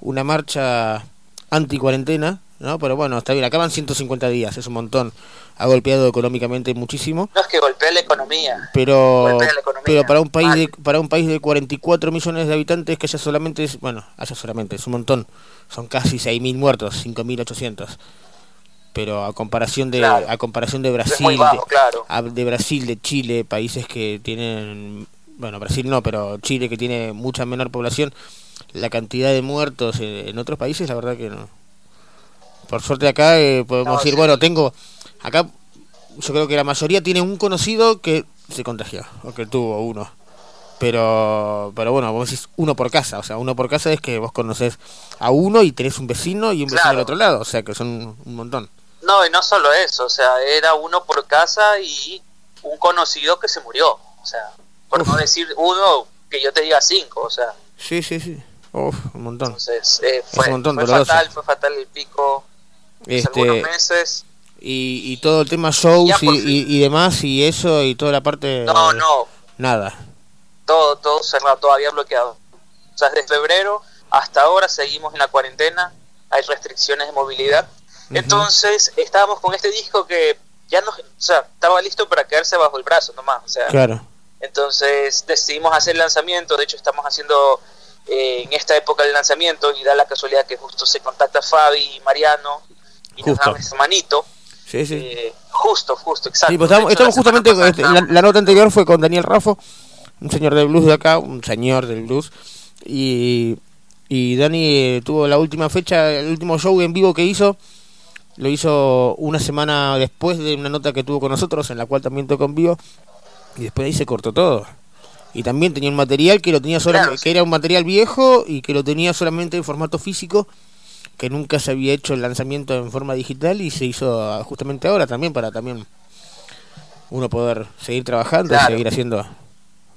una marcha anti-cuarentena, ¿no? Pero bueno, está bien, acá van 150 días, es un montón. Ha golpeado económicamente muchísimo, no es que golpea la economía. pero Golpea la economía, pero para un país mal. de para un país de 44 millones de habitantes que haya solamente es, bueno, haya solamente es un montón. Son casi 6.000 muertos, 5.800. Pero a comparación de Claro. a comparación de Brasil, bajo, de- claro. a- de Brasil, de Chile, países que tienen, bueno, Brasil no, pero Chile que tiene mucha menor población, la cantidad de muertos en, en otros países, la verdad que no. Por suerte acá eh, podemos No, decir, sí. bueno, tengo, acá yo creo que la mayoría tiene un conocido que se contagió, o que tuvo uno. Pero, pero bueno, vos decís uno por casa, o sea, uno por casa es que vos conocés a uno y tenés un vecino y un vecino Claro. del otro lado, o sea que son un montón. No, y no solo eso, o sea, era uno por casa y un conocido que se murió. O sea, por no decir uno, que yo te diga cinco, o sea, Sí, sí, sí. Uf, un montón. entonces eh, fue, un montón fue doloroso. fatal, fue fatal el pico hace Este, algunos meses. Y, y todo el tema shows Ya, y, por y, y demás y eso y toda la parte... No, no, Nada. todo, todo cerrado, todavía bloqueado. O sea, desde febrero hasta ahora seguimos en la cuarentena, hay restricciones de movilidad. Entonces, estábamos con este disco que ya no, o sea, estaba listo para quedarse bajo el brazo nomás, o sea, Claro. entonces decidimos hacer el lanzamiento, de hecho estamos haciendo eh, en esta época el lanzamiento y da la casualidad que justo se contacta Fabi y Mariano y nos Justo. dan esa manito. Sí, sí. Eh, justo, justo, exacto. Sí, pues estamos, hecho, justamente, pasada este, la, la nota anterior fue con Daniel Raffo, un señor del blues de acá, un señor del blues, y, y Dani eh, tuvo la última fecha, el último show en vivo que hizo, lo hizo una semana después de una nota que tuvo con nosotros, en la cual también tocó en vivo, y después de ahí se cortó todo. Y también tenía un material que lo tenía sola- Claro, que era un material viejo y que lo tenía solamente en formato físico, que nunca se había hecho el lanzamiento en forma digital y se hizo ah, justamente ahora también para también uno poder seguir trabajando y seguir haciendo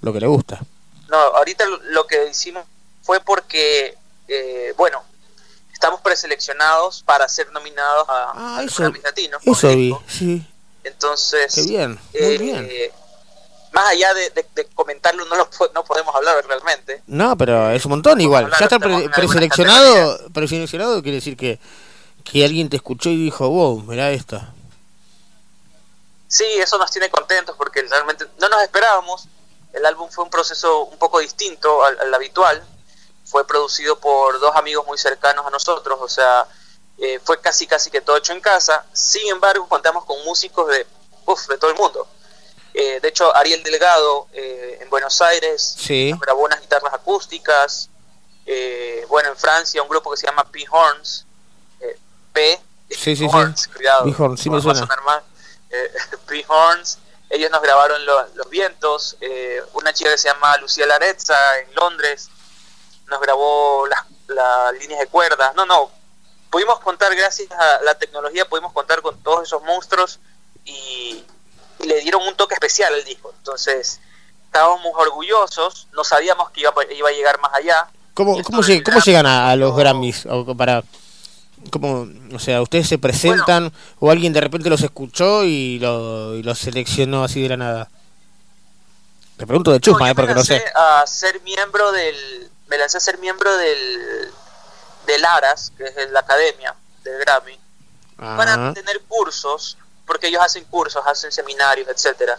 lo que le gusta. No, ahorita lo- que hicimos fue porque, eh, bueno, estamos preseleccionados para ser nominados a, a los eso- Grammys Latinos. con Eso vi, sí, Entonces, qué bien, muy eh, bien. Más allá de, de- de comentarlo, no, lo, no podemos hablar realmente. No, pero es un montón igual. hablar, Ya estamos pre- preseleccionado, preseleccionado quiere decir que, que alguien te escuchó y dijo, wow, mirá esto. Sí, eso nos tiene contentos porque realmente no nos esperábamos. El álbum fue un proceso un poco distinto al, al habitual. Fue producido por dos amigos muy cercanos a nosotros, o sea, eh, fue casi casi que todo hecho en casa. Sin embargo, contamos con músicos de, uf, de todo el mundo. Eh, de hecho, Ariel Delgado eh, en Buenos Aires Sí. nos grabó unas guitarras acústicas. Eh, bueno, en Francia un grupo que se llama P-Horns. eh, P. Sí, sí. Horns, cuidado. P-Horns, sí me suena. Eh, [laughs] P-Horns. Ellos nos grabaron lo- Los Vientos. eh, una chica que se llama Lucía Larezza en Londres nos grabó las, las líneas de cuerdas. No, no. Pudimos contar, gracias a la tecnología, pudimos contar con todos esos monstruos y le dieron un toque especial al disco. Entonces, estábamos orgullosos. No sabíamos que iba, iba a llegar más allá. ¿Cómo, cómo, lleg- cómo llegan a, a los Grammys? O para, ¿cómo, o sea, ustedes se presentan o alguien de repente los escuchó y, lo, y los seleccionó así de la nada. Te pregunto de chusma, eh, porque no sé. a ser miembro del me lancé a ser miembro del del ARAS que es la academia del Grammy Ah, para tener cursos porque ellos hacen cursos hacen seminarios etcétera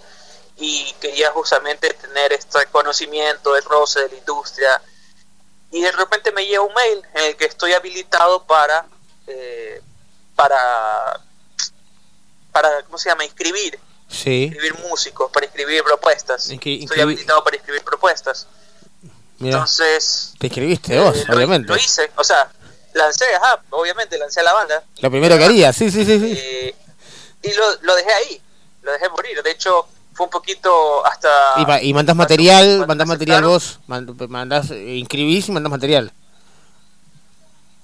y quería justamente tener este conocimiento del roce de la industria y de repente me llega un mail en el que estoy habilitado para eh, para para cómo se llama inscribir Sí. inscribir músicos para inscribir propuestas Inscri- estoy habilitado para inscribir propuestas Mira, entonces te escribiste vos, eh, lo, obviamente. lo hice o sea lancé ajá obviamente lancé a la banda Lo primero que haría, sí, sí, sí. sí. eh, y lo, lo dejé ahí lo dejé morir de hecho fue un poquito hasta Y, pa- y mandás material, mandás material vos, mand- mandás, eh, inscribís y mandás material.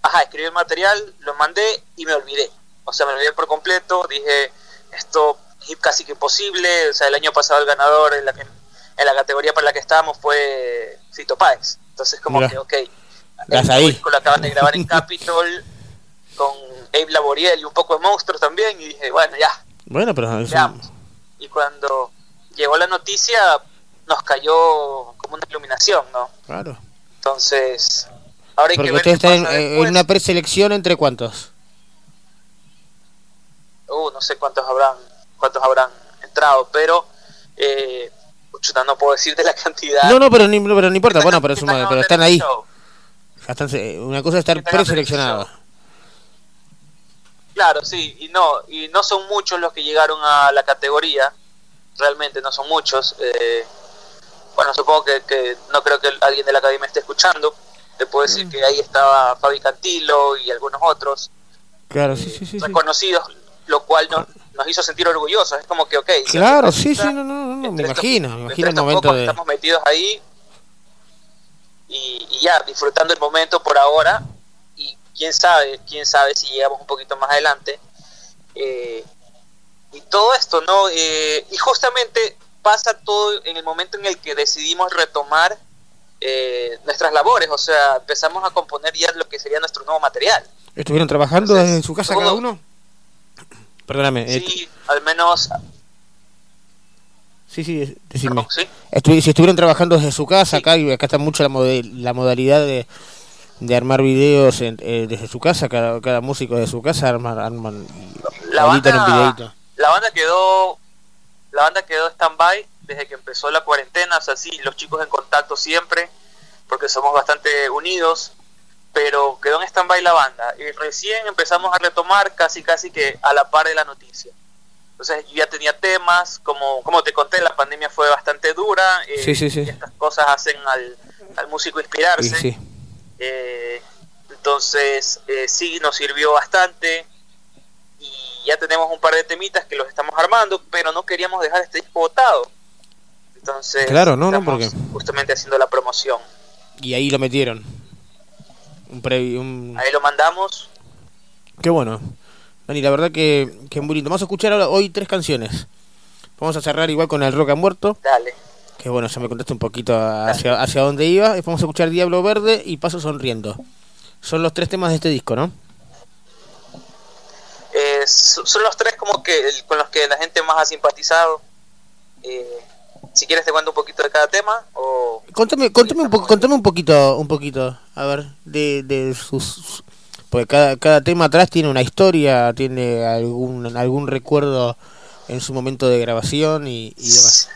ajá, escribí el material, lo mandé y me olvidé. O sea, me olvidé por completo, dije, esto es casi que imposible. O sea, el año pasado el ganador en la, que, en la categoría para la que estábamos fue Fito Páez. Entonces, como Mira. que, ok, el ahí. lo acaban de grabar en [laughs] Capitol con Abe Laboriel y un poco de monstruos también. Y dije, bueno, ya. Bueno, pero es un- Veamos. Y cuando llegó la noticia, nos cayó como una iluminación, ¿no? Claro. Entonces, ahora hay Porque que ver ustedes qué están en, una preselección entre cuántos. uh, no sé cuántos habrán cuántos habrán entrado, pero eh, chuta, no puedo decirte la cantidad. No, no, pero, ni, pero no importa, bueno, pero, suma- están pero están ahí. una cosa es estar preseleccionado. Claro, sí, y no y no son muchos los que llegaron a la categoría, realmente no son muchos. eh, bueno, supongo que, que no creo que alguien de la academia esté escuchando. Te puedo decir Mm. que ahí estaba Fabi Cantilo y algunos otros Claro, sí, sí, sí. sí. reconocidos, lo cual nos, nos hizo sentir orgullosos. Es como que, ok, Claro, sí, sí, no, no, no, me entre estos- imagino, me imagino el momento de... Estamos metidos ahí y, y ya, disfrutando el momento por ahora. Quién sabe, quién sabe si llegamos un poquito más adelante. Eh, y todo esto, ¿no? Eh, y justamente pasa todo en el momento en el que decidimos retomar eh, nuestras labores, o sea, empezamos a componer ya lo que sería nuestro nuevo material. ¿Estuvieron trabajando desde su casa todo- cada uno? Perdóname. eh, Sí, al menos sí, sí, decime. sí. Estu- si estuvieron trabajando desde su casa, acá, y acá está mucho la, mode- la modalidad de, de armar videos en- eh, desde su casa, cada, cada músico de su casa arman, arman y La editan un banda- videito. la banda quedó la banda quedó stand by desde que empezó la cuarentena o sea sí los chicos en contacto siempre porque somos bastante unidos pero quedó en stand by la banda y recién empezamos a retomar casi casi que a la par de la noticia entonces yo ya tenía temas como como te conté la pandemia fue bastante dura eh, Sí, sí, sí. y estas cosas hacen al, al músico inspirarse. Eh, entonces, eh, sí, nos sirvió bastante. Y ya tenemos un par de temitas que los estamos armando, pero no queríamos dejar este disco botado. Entonces, Claro, no, no, porque- justamente haciendo la promoción. Y ahí lo metieron. Un previo, un... Ahí lo mandamos. Qué bueno. Dani, la verdad que, que muy lindo. Vamos a escuchar ahora, hoy tres canciones. Vamos a cerrar igual con El Rock ha Muerto. Dale. Que bueno, ya me contaste un poquito hacia, hacia dónde iba. Vamos a escuchar Diablo Verde y Paso Sonriendo. Son los tres temas de este disco, ¿no? Eh, so- son los tres como que con los que la gente más ha simpatizado. Eh, si quieres te cuento un poquito de cada tema o Contame, contame, un, po- contame un poquito, un poquito, a ver, de, de sus... Porque cada, cada tema atrás tiene una historia, tiene algún, algún recuerdo en su momento de grabación y, y demás.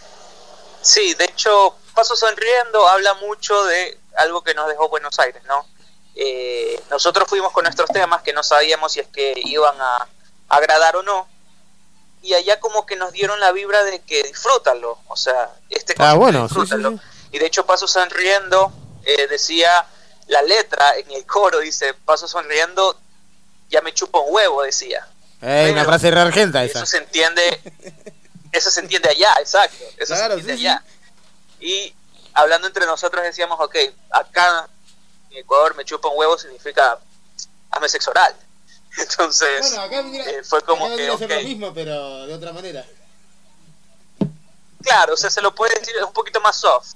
Sí, de hecho, Paso Sonriendo habla mucho de algo que nos dejó Buenos Aires, ¿no? Eh, nosotros fuimos con nuestros temas que no sabíamos si es que iban a agradar o no, y allá como que nos dieron la vibra de que disfrútalo, o sea, este Ah, bueno, sí, disfrútalo. sí, Y de hecho, Paso Sonriendo eh, decía la letra en el coro, dice, Paso Sonriendo, ya me chupa un huevo, decía. Eh, una frase re argenta esa. Eso se entiende, eso se entiende allá, exacto. Eso Claro, se entiende sí, sí. allá. Y hablando entre nosotros decíamos, ok, acá en Ecuador me chupa un huevo significa hazme sexo oral. [laughs] Entonces, eh, fue como que, ok, mismo, pero de otra manera. claro, o sea, se lo puede decir, es un poquito más soft.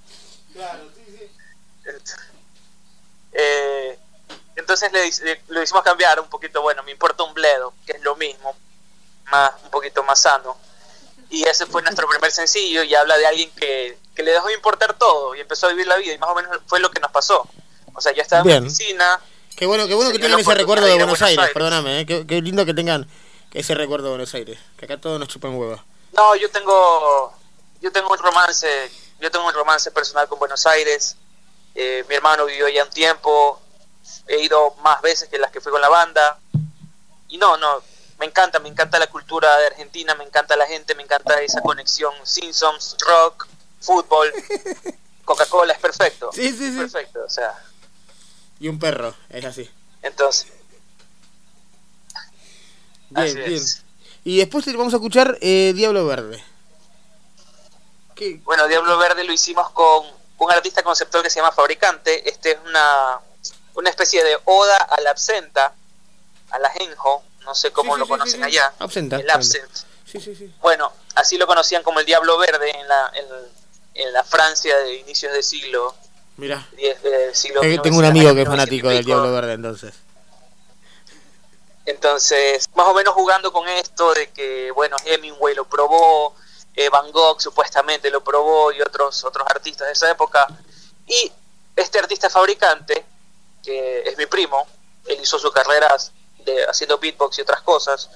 Claro, sí, sí. Eh, entonces le, lo hicimos cambiar un poquito, bueno, me importa un bledo, que es lo mismo, más un poquito más sano. Y ese fue nuestro primer sencillo y habla de alguien que, que le dejó de importar todo y empezó a vivir la vida y más o menos fue lo que nos pasó. O sea, yo estaba Bien. en la oficina. Qué bueno, qué bueno que tengan ese recuerdo de Buenos, ir a Aires, perdóname, eh, qué, qué lindo que tengan ese recuerdo de Buenos Aires, que acá todos nos chupan huevos. No, yo tengo yo tengo un romance, yo tengo un romance personal con Buenos Aires. Eh, mi hermano vivió allá un tiempo. He ido más veces que las que fui con la banda. Y no, no, me encanta, me encanta la cultura de Argentina, me encanta la gente, me encanta esa conexión Simpsons, rock, fútbol, [laughs] Coca-Cola, es perfecto. Sí, sí, sí. Perfecto, o sea, Y un perro, es así. entonces, Bien, Así bien. es. Y después vamos a escuchar eh, Diablo Verde. bueno, Diablo Verde lo hicimos con un artista conceptual que se llama Fabricante. Este es una, una especie de oda a la absenta, a la genjo, no sé cómo Sí, lo sí, conocen sí, sí. allá. Absenta, El absent. Sí, sí, sí. Bueno, así lo conocían como el Diablo Verde en la, en, en la Francia de inicios del siglo Mira. Del siglo Eh, tengo un 1900, amigo que es 1900 y fanático del. Diablo Verde, entonces. Entonces, más o menos jugando con esto de que, bueno, Hemingway lo probó, eh, Van Gogh supuestamente lo probó y otros, otros artistas de esa época. Y este artista fabricante, que es mi primo, él hizo su carrera de, haciendo beatbox y otras cosas,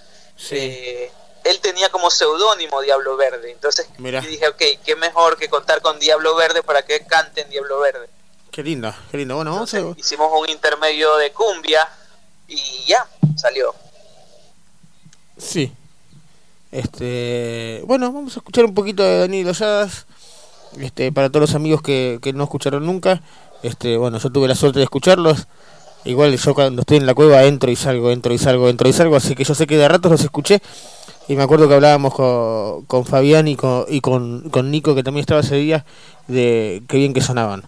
eh, él tenía como seudónimo Diablo Verde. Entonces Mira. yo dije, ok, qué mejor que contar con Diablo Verde para que canten Diablo Verde. Qué lindo, qué lindo. Bueno, vamos a... Hicimos un intermedio de cumbia y ya, salió. Sí. Este, bueno, vamos a escuchar un poquito de Daniel Olladas. Este, para todos los amigos que, que no escucharon nunca, este, bueno, yo tuve la suerte de escucharlos. Igual yo cuando estoy en la cueva entro y salgo, entro y salgo, entro y salgo, así que yo sé que de ratos los escuché. Y me acuerdo que hablábamos con, con Fabián y con, y con, con Nico, que también estaba ese día, de qué bien que sonaban.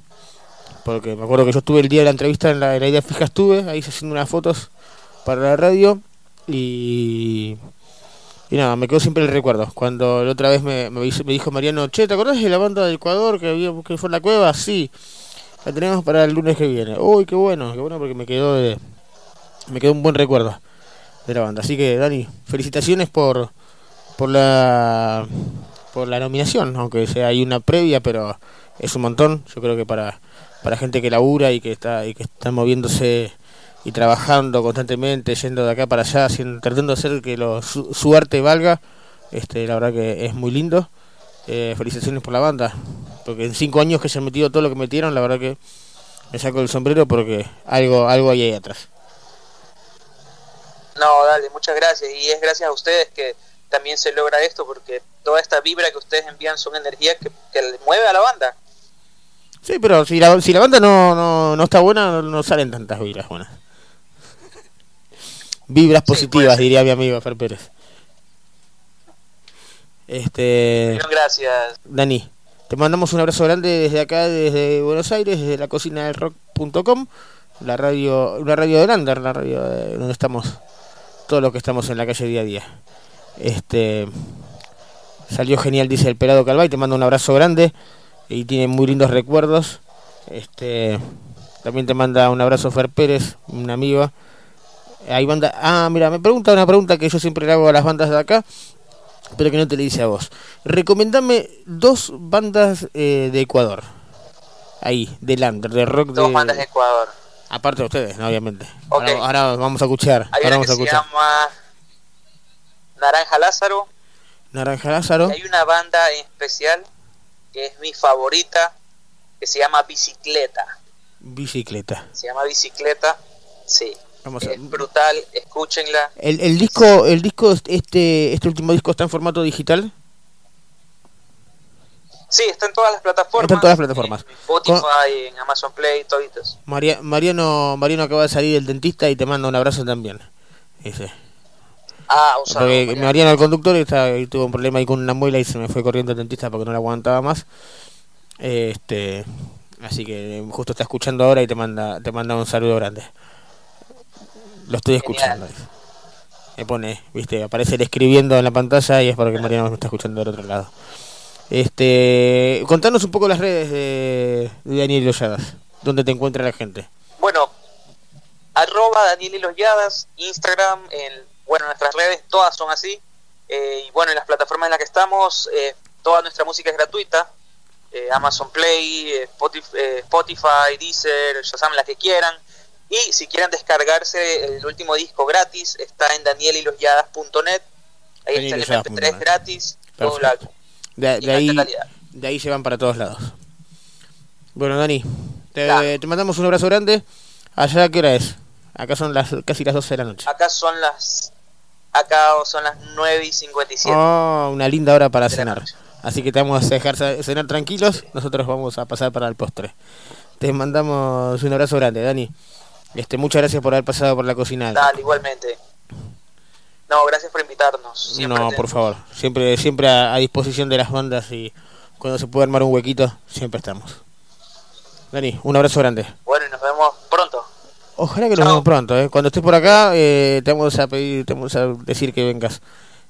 Porque me acuerdo que yo estuve el día de la entrevista en la, en la idea fija, estuve ahí haciendo unas fotos para la radio y y nada, me quedó siempre el recuerdo. Cuando la otra vez me, me, dijo Mariano, che, ¿te acordás de la banda de Ecuador que, había, que fue en la cueva? Sí, la tenemos para el lunes que viene. Uy, qué bueno, qué bueno porque me quedó de, me quedó un buen recuerdo de la banda. Así que, Dani, felicitaciones por, por la por la nominación, aunque sea hay una previa, pero es un montón. Yo creo que para, para gente que labura y que está y que está moviéndose y trabajando constantemente, yendo de acá para allá, tratando de hacer que lo, su, su arte valga, este, la verdad que es muy lindo. Eh, felicitaciones por la banda, porque en cinco años que se han metido todo lo que metieron, la verdad que me saco el sombrero porque algo algo hay ahí atrás. No, dale, muchas gracias. Y es gracias a ustedes que también se logra esto, porque toda esta vibra que ustedes envían son energías que, que mueve a la banda. Sí, pero si la, si la banda no, no, no está buena, no, salen tantas vibras buenas. Vibras positivas, diría mi amigo Fer Pérez. Este. Gracias. Dani, te mandamos un abrazo grande desde acá, desde Buenos Aires, desde la cocina del rock.com, la radio, una radio de Lander, la radio de- donde estamos, todos los que estamos en la calle día a día. Este salió genial, dice el pelado Calvay, te mando un abrazo grande y tiene muy lindos recuerdos. Este también te manda un abrazo Fer Pérez, un amigo. Hay banda, ah, mira, me pregunta una pregunta que yo siempre le hago a las bandas de acá pero que no te le dice a vos. Recomendame dos bandas eh, de Ecuador. Ahí, de Lander, de rock Dos de... bandas de Ecuador. Aparte de ustedes, ¿no? obviamente. Ok. Ahora, ahora vamos a escuchar. Hay Ahora una vamos a que se escuchar. llama Naranja Lázaro. Naranja Lázaro. Y hay una banda en especial que es mi favorita, que se llama Bicicleta. Bicicleta. Se llama Bicicleta. Sí. Vamos a- Es brutal, escúchenla. El, el disco, el disco, este, este último disco está en formato digital. Sí, está en todas las plataformas. Está en todas las plataformas. En Spotify, en Amazon Play, toditos. María, Mariano, Mariano acaba de salir del dentista y te manda un abrazo también. Dice. Ah, Porque Mariano. Mariano, el conductor, está, y tuvo un problema ahí con una muela y se me fue corriendo al dentista porque no la aguantaba más. Este, así que justo está escuchando ahora y te manda, te manda un saludo grande. Lo estoy escuchando. Me pone, viste, aparece el escribiendo en la pantalla y es porque Mariano me está escuchando del otro lado. Este, contanos un poco las redes de, de Daniel Lolladas, donde te encuentra la gente. Bueno, arroba Daniel Yadas, Instagram, en, bueno, nuestras redes todas son así. Eh, y bueno, en las plataformas en las que estamos, eh, toda nuestra música es gratuita. Eh, Amazon Play, eh, Spotify, eh, Spotify, Deezer, Shazam, la que quieran. Y si quieren descargarse el último disco gratis, está en danielylosyadas.net. Ahí está el Danielylosyadas.net. MP3 gratis, todo De, de ahí, de ahí se van para todos lados. Bueno, Dani, te, te mandamos un abrazo grande. Allá, ¿qué hora es? Acá son las casi las 12 de la noche. Acá son las acá son las 9 y 57. Oh, una linda hora para cenar. noche. Así que te vamos a dejar ce- cenar tranquilos. Nosotros vamos a pasar para el postre. Te mandamos un abrazo grande, Dani. Este, muchas gracias por haber pasado por la cocina. Dale, igualmente. No, gracias por invitarnos. Siempre no, por favor. Siempre, siempre a, a disposición de las bandas y cuando se pueda armar un huequito, siempre estamos. Dani, un abrazo grande. Bueno, y nos vemos pronto. Ojalá que nos vemos pronto, ¿eh? Cuando estés por acá, eh, te vamos a pedir, te vamos a decir que vengas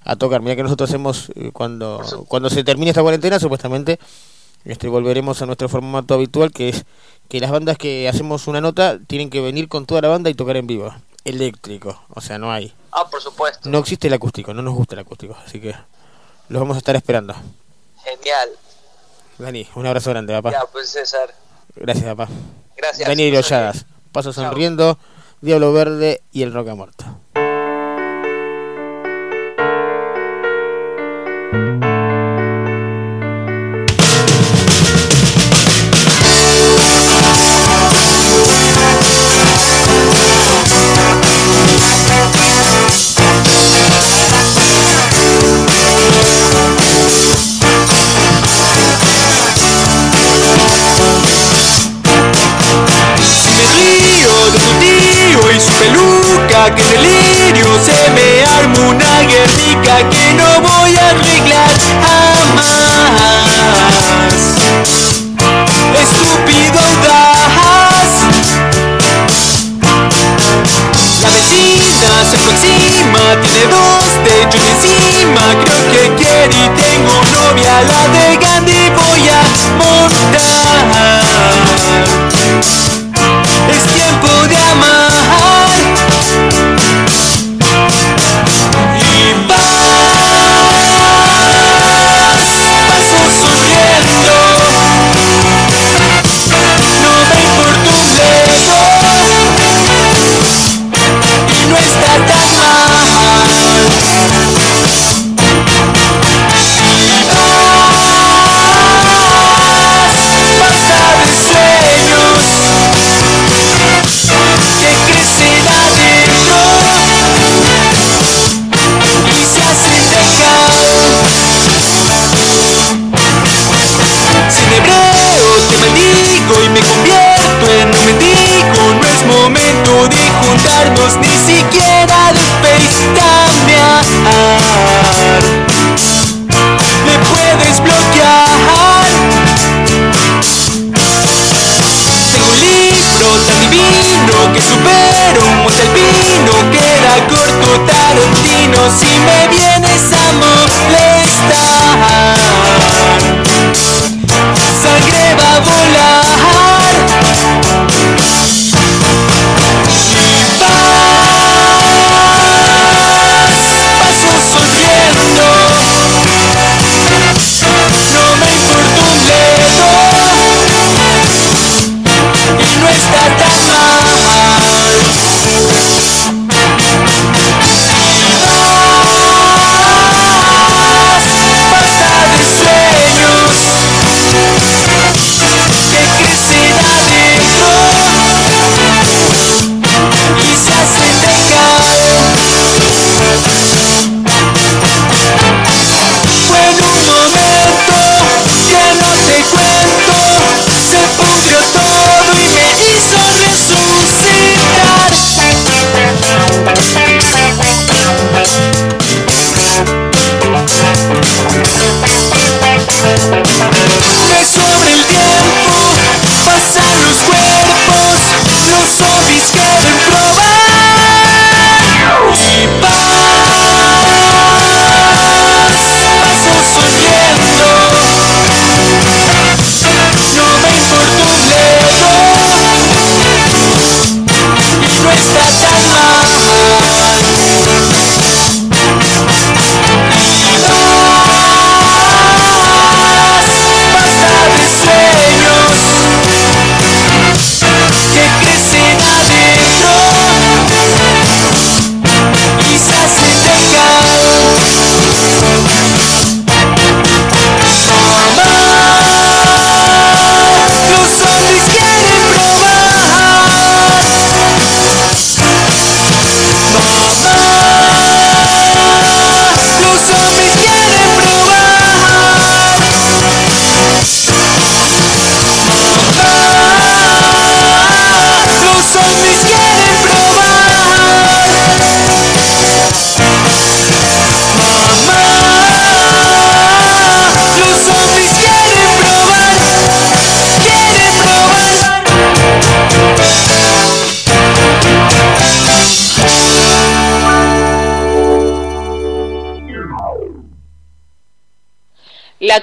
a tocar. Mira que nosotros hacemos eh, cuando cuando se termine esta cuarentena, supuestamente, este volveremos a nuestro formato habitual, que es que las bandas que hacemos una nota tienen que venir con toda la banda y tocar en vivo, eléctrico, o sea, no hay, Ah, por supuesto. no existe el acústico, no nos gusta el acústico, así que los vamos a estar esperando. Genial. Dani, un abrazo grande, papá. Ya, pues César. Gracias, papá. Gracias. Dani Hirolladas, Paso Sonriendo, Diablo Verde y el Roca Muerto.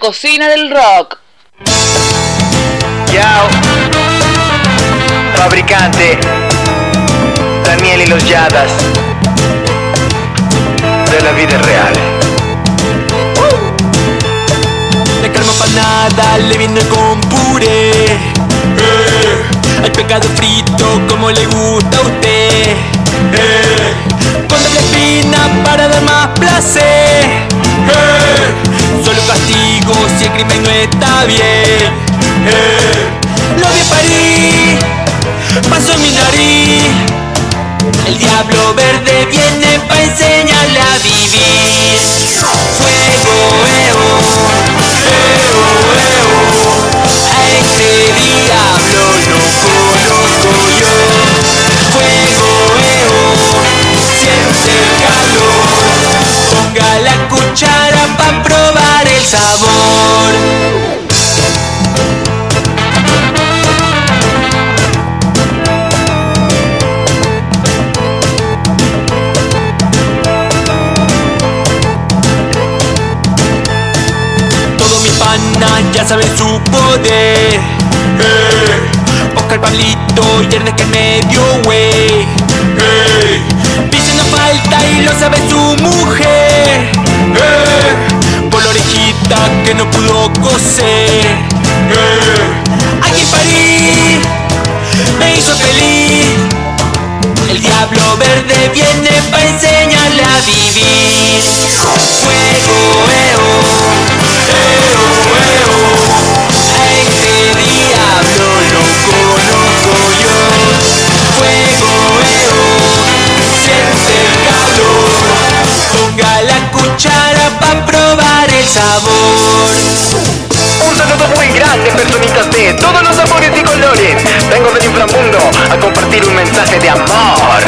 Cocina del rock. Yao. Fabricante. Daniel y los Yadas. De la vida real. La calma pa' nada, le viene con puré. Eh, Al pecado frito como le gusta a usted. Eh, Con doble espina para dar más placer. Eh, Solo castigo si el crimen no está bien. Eh, Lo vi en París, pasó mi nariz. El diablo verde viene pa' enseñarle a vivir. Fuego, eo, eo, eo. A este diablo Eh, Oscar Pablito y Ernest que me dio wey. Eh, Vicio no falta y lo sabe su mujer. Eh, por la orejita que no pudo coser. Eh, aquí en París me hizo feliz. El diablo verde viene pa' enseñarle a vivir. Fuego, eo, eo, eo. Sabor. Un saludo muy grande, personitas de todos los sabores y colores. Vengo del inframundo a compartir un mensaje de amor.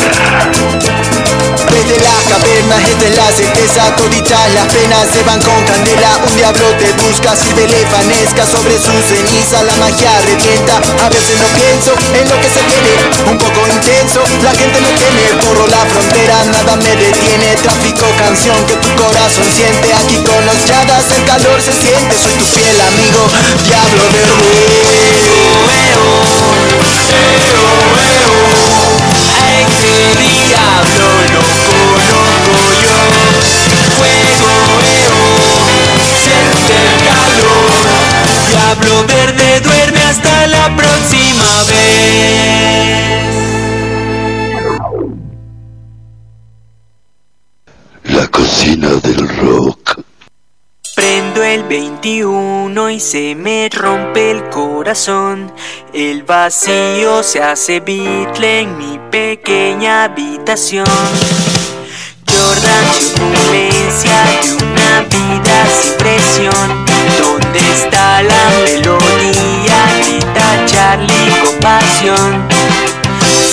Desde las cavernas, es la certeza Toditas las penas se van con candela. Un diablo te busca, sirve lefanesca Sobre su ceniza la magia revienta. A veces no pienso en lo que se viene Un poco intenso, la gente me tiene. Borro la frontera, nada me detiene. Tráfico, canción que tu corazón siente. Aquí con los chadas el calor se siente. Soy tu fiel amigo, diablo A este diablo lo conozco yo. Fuego, eo, siente el calor. Diablo verde duerme hasta la próxima vez. La cocina del rock. Prendo el 21 y se me rompe el corazón. El vacío se hace bitle en mi pequeña habitación. Jordan turbulencia de una vida sin presión. ¿Dónde está la melodía? Grita Charlie con pasión.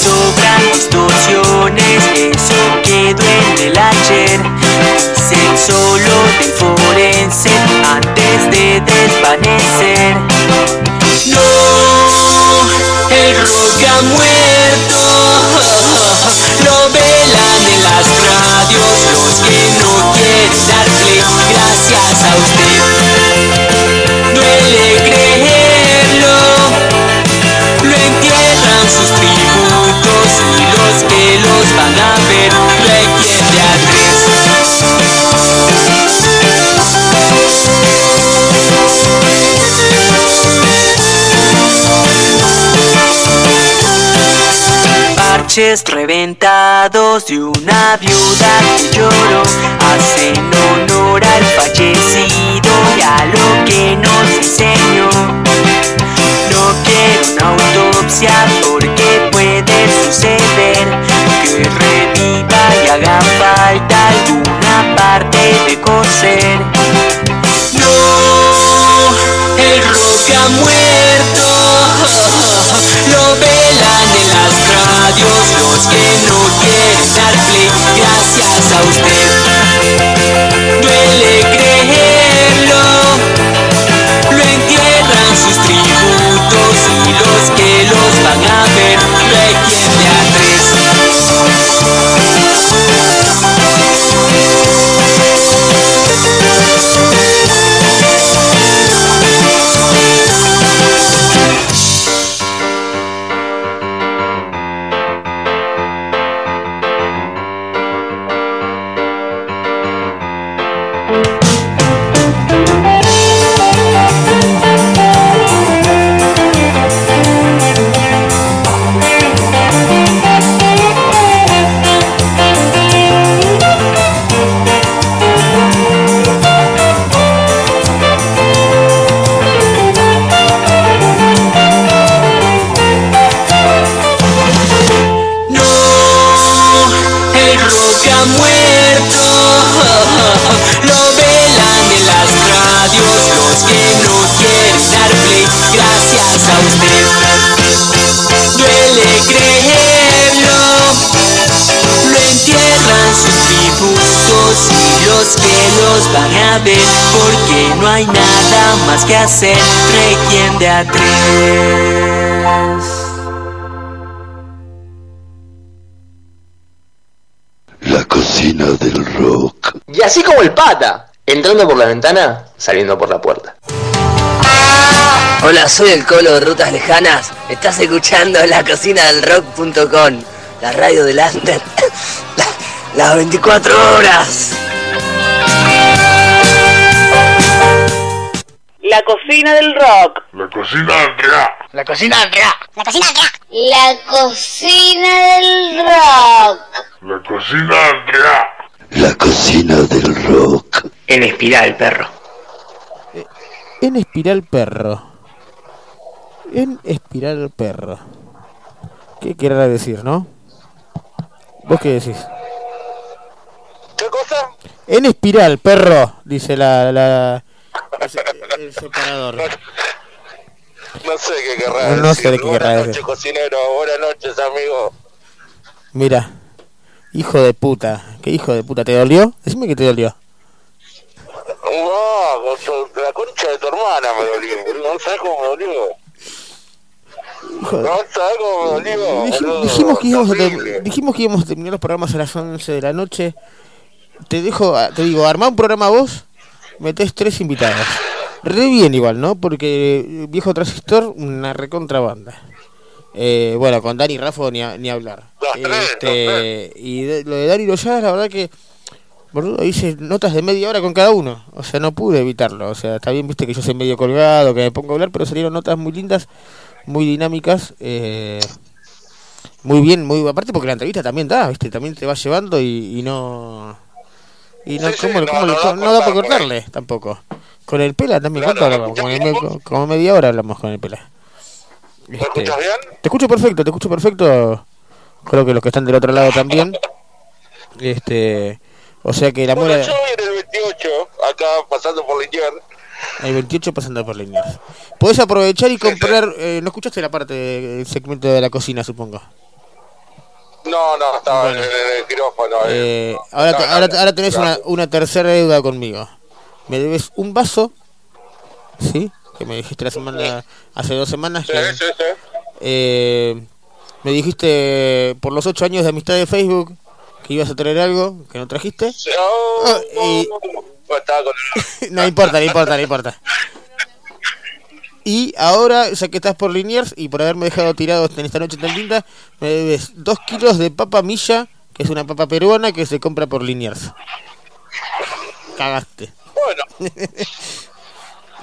Sobran distorsiones, eso quedó en el ayer. Dicen solo del forense antes de desvanecer. No, el rock ha muerto. Lo velan en las radios los que no quieren dar play. Gracias a usted. Reventados de una viuda que lloró hacen honor al fallecido y a lo que nos enseñó. No quiero una autopsia porque puede suceder que reviva y haga falta alguna parte de coser. No, el rock ha muerto. Los que no quieren dar play. Gracias a usted. Hacer. Requiem de a tres. La cocina del rock. Y así como el pata, entrando por la ventana, saliendo por la puerta. Hola, soy el Colo de Rutas Lejanas. Estás escuchando la cocina del rock.com, la radio del Under. [laughs] Las 24 horas. La cocina del rock. La cocina de Andrea. La cocina Andrea. La cocina Andrea. La cocina del rock. La cocina de Andrea. La cocina del rock. En espiral, perro. En espiral perro. En espiral perro. ¿Qué querrá decir, no? ¿Vos qué decís? ¿Qué cosa? En espiral, perro, dice la, la el, el separador. No sé qué querrá No sé decir. qué querrá Buenas decir. noches, cocinero. Buenas noches, amigo. Mira, hijo de puta. ¿Qué hijo de puta? ¿Te dolió? Decime que te dolió. No, la concha de tu hermana me dolió. No sabes cómo me dolió. No sabes cómo me dolió. Dijimos, que íbamos a dijimos que íbamos a terminar los programas a las 11 de la noche. Te dejo, te digo, armá un programa vos, metés tres invitados. Re bien igual, ¿no? Porque eh, Viejo Transistor, una recontrabanda. Eh, bueno, con Dani Raffo ni, a- ni hablar. Este, y de- lo de Dani Loyadas, la verdad que boludo, hice notas de media hora con cada uno. O sea, no pude evitarlo. O sea, está bien, viste que yo soy medio colgado, que me pongo a hablar, pero salieron notas muy lindas, muy dinámicas. Eh, muy bien, muy aparte porque la entrevista también da, viste, también te va llevando y, y no y no, Sí, sí, ¿cómo- no, cómo no le- da no, da para por cortarle tampoco. Con el pela también, Claro, ¿cuánto ¿me hablamos? Como, como media hora hablamos con el pela. ¿Me Este, escuchas bien? te escucho perfecto, te escucho perfecto. Creo que los que están del otro lado también. [laughs] Este, o sea que la Bueno, muela yo en el 28, acá pasando por Linier. hay 28 pasando por líneas. Podés aprovechar y comprar, eh, no escuchaste la parte del segmento de la cocina, supongo. No, no, estaba Bueno. en, el quirófano. Eh, ahora, te- ahora, ahora tenés una, una tercera deuda conmigo. Me debes un vaso, ¿sí? Que me dijiste la semana, hace dos semanas. Sí, que, sí, sí. eh, me dijiste por los ocho años de amistad de Facebook que ibas a traer algo que no trajiste. Oh, Ah, y- no, [laughs] no importa, no importa, no importa. Y ahora, ya que estás por Liniers y por haberme dejado tirado en esta noche tan linda, me debes dos kilos de papa milla, que es una papa peruana que se compra por Liniers. Cagaste. Bueno, [laughs]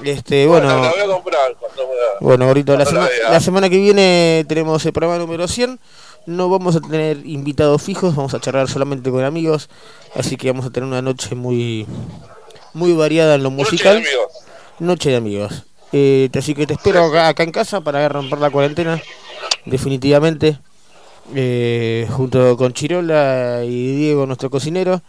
Este, bueno, bueno, la voy a comprar cuando pueda. bueno, gordito, la, cuando sema- vea. la semana que viene tenemos el programa número 100. No vamos a tener invitados fijos, vamos a charlar solamente con amigos. Así que vamos a tener una noche muy muy variada en lo musical. Noche de amigos. Noche de amigos. Eh, así que te espero acá, acá en casa para romper la cuarentena. Definitivamente. Eh, junto con Chirola y Diego, nuestro cocinero.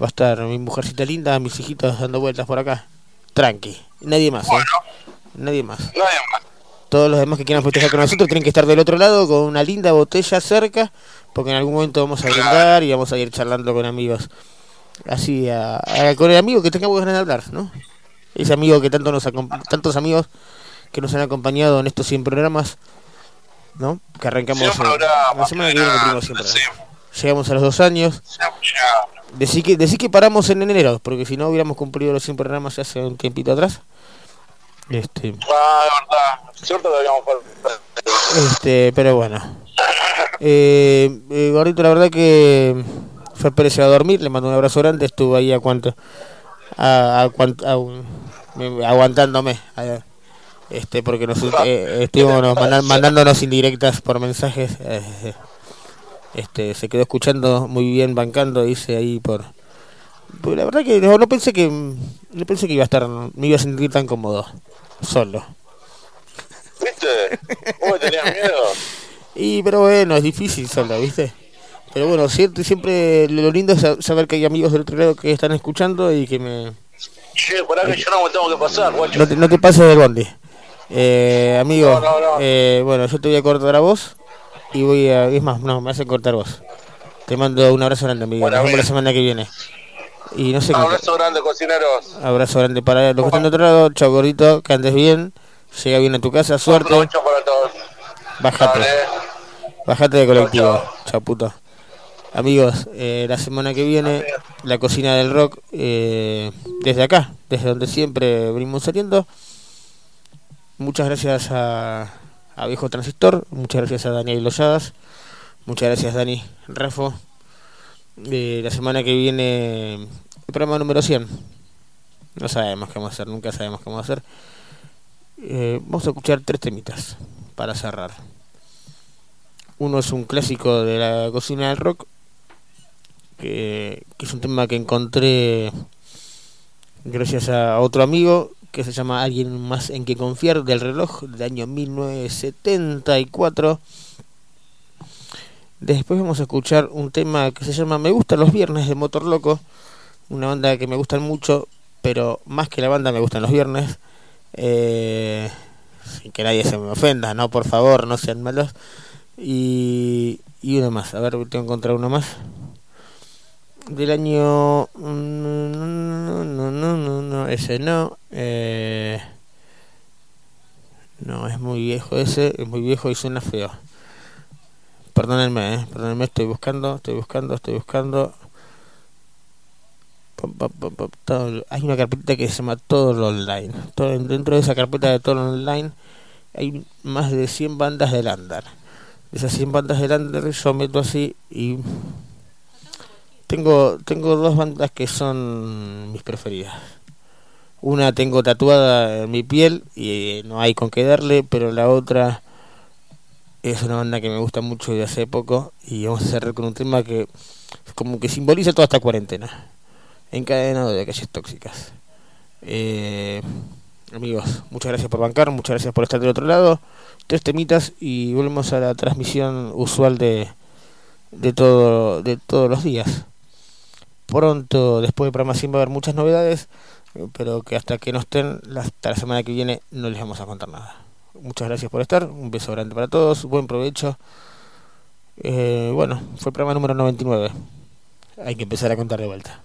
Va a estar mi mujercita linda, mis hijitos dando vueltas por acá. Tranqui. Nadie más, ¿eh? Nadie más. Nadie más. Todos los demás que quieran festejar con nosotros tienen que estar del otro lado con una linda botella cerca, porque en algún momento vamos a brindar y vamos a ir charlando con amigos. Así, a- a- con el amigo que tengamos ganas de hablar, ¿no? Ese amigo que tanto nos tantos amigos que nos han acompañado en estos 100 programas, ¿no? Que arrancamos eh, programas, la semana que viene cumplimos 100 sí. programas. Llegamos a los dos años. Decí que, decí que paramos en enero, porque si no hubiéramos cumplido los 100 programas hace un tiempito atrás. Este, Ah, de verdad. Cierto. Este, pero bueno. Eh, eh, gordito, la verdad que Fer Pérez a dormir, le mando un abrazo grande, estuvo ahí a cuánto, a- a a un- aguantándome. a- este porque nos eh, estuvimos nos mandan- mandándonos indirectas por mensajes. eh, este se quedó escuchando muy bien, bancando, dice ahí por. por- la verdad que no, no pensé que no pensé que iba a estar, me iba a sentir tan cómodo solo. ¿Viste? ¿Vos tenías miedo? [laughs] Y pero bueno, es difícil solo, ¿viste? Pero bueno, siempre, siempre lo lindo es sa- saber que hay amigos del otro lado que están escuchando y que me... Che, pará que yo no me tengo que pasar, guacho. No te, no te pases del bondi. Eh, amigo, No, no, no. eh, bueno, yo te voy a cortar a vos y voy a... Es más, no, me hacen cortar vos. Te mando un abrazo grande, amigo. Bueno, Nos vemos la semana que viene. Y no sé qué... abrazo grande, cocineros. Abrazo grande para los que están de otro lado. Chao, gordito, que andes bien. Llega bien a tu casa, suerte. Aprovecho para todos. Bájate. Dale. Bajate de colectivo. Chao, puto. Amigos, eh, la semana que viene, la cocina del rock, eh, desde acá, desde donde siempre venimos saliendo. Muchas gracias a, a Viejo Transistor, muchas gracias a Daniel Loyadas, muchas gracias Dani Rafo. Eh, la semana que viene, el programa número 100. No sabemos qué vamos a hacer, nunca sabemos qué vamos a hacer. Vamos a escuchar tres temitas para cerrar. Uno es un clásico de la cocina del rock, que, es un tema que encontré gracias a otro amigo que se llama Alguien más en que confiar del reloj del año 1974. Después vamos a escuchar un tema que se llama Me gustan los viernes de Motor Loco, una banda que me gustan mucho, pero más que la banda me gustan los viernes. Eh, sin que nadie se me ofenda, no, por favor, no sean malos. Y, y uno más, a ver, tengo que encontrar uno más. Del año. No, no, no, no, no, ese no. Eh, no, es muy viejo ese, es muy viejo y suena feo. Perdónenme, eh, perdónenme, estoy buscando, estoy buscando, estoy buscando. Hay una carpeta que se llama Todo lo Online. Todo, dentro de esa carpeta de Todo lo Online hay más de 100 bandas de Lander. De esas 100 bandas de Lander yo meto así y tengo tengo dos bandas que son mis preferidas. Una tengo tatuada en mi piel y no hay con qué darle, pero la otra es una banda que me gusta mucho de hace poco y vamos a cerrar con un tema que como que simboliza toda esta cuarentena. Encadenado de calles tóxicas. Eh, amigos, muchas gracias por bancar, muchas gracias por estar del otro lado. Tres temitas y volvemos a la transmisión usual de, de todo de todos los días. Pronto, después del programa 100 va a haber muchas novedades, pero que hasta que no estén, hasta la semana que viene no les vamos a contar nada. Muchas gracias por estar, un beso grande para todos, buen provecho. Eh, bueno, fue el programa número 99. Hay que empezar a contar de vuelta.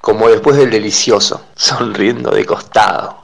Como después del delicioso, sonriendo de costado.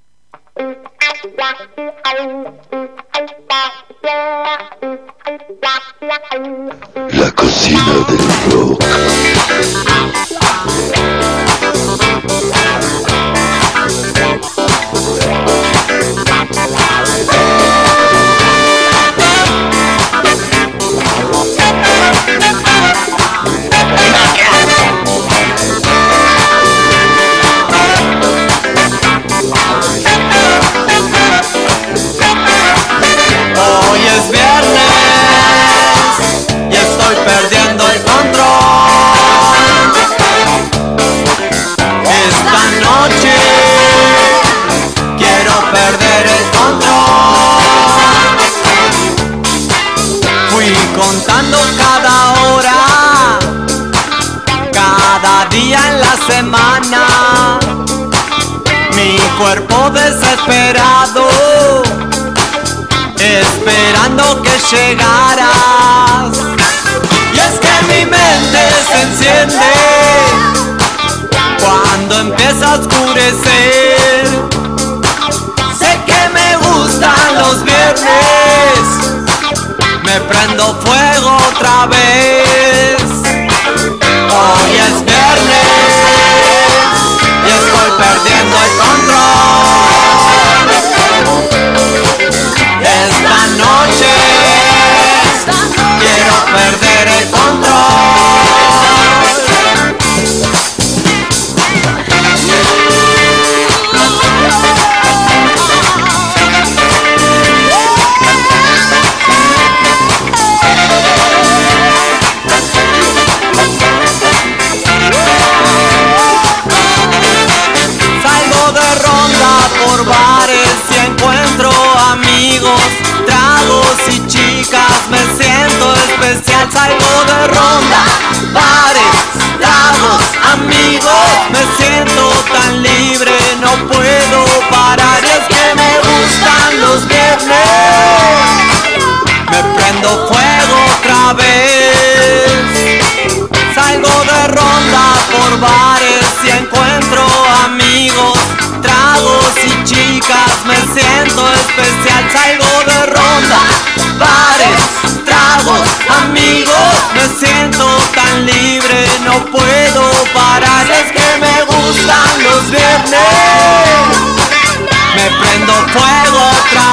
me prendo fuego otra vez.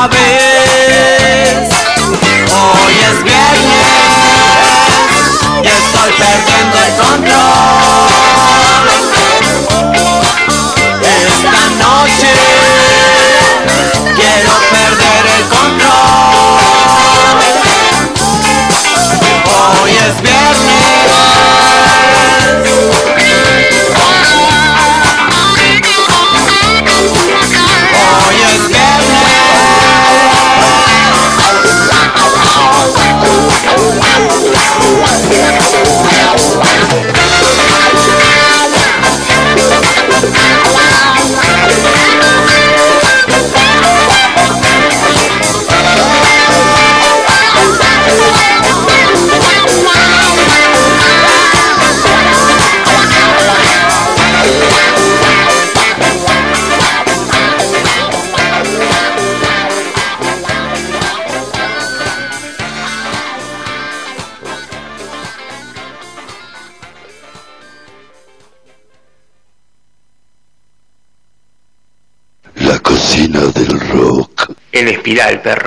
vez. Hoy es viernes y estoy perdiendo el control. espiral, perro.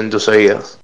En tus oídos.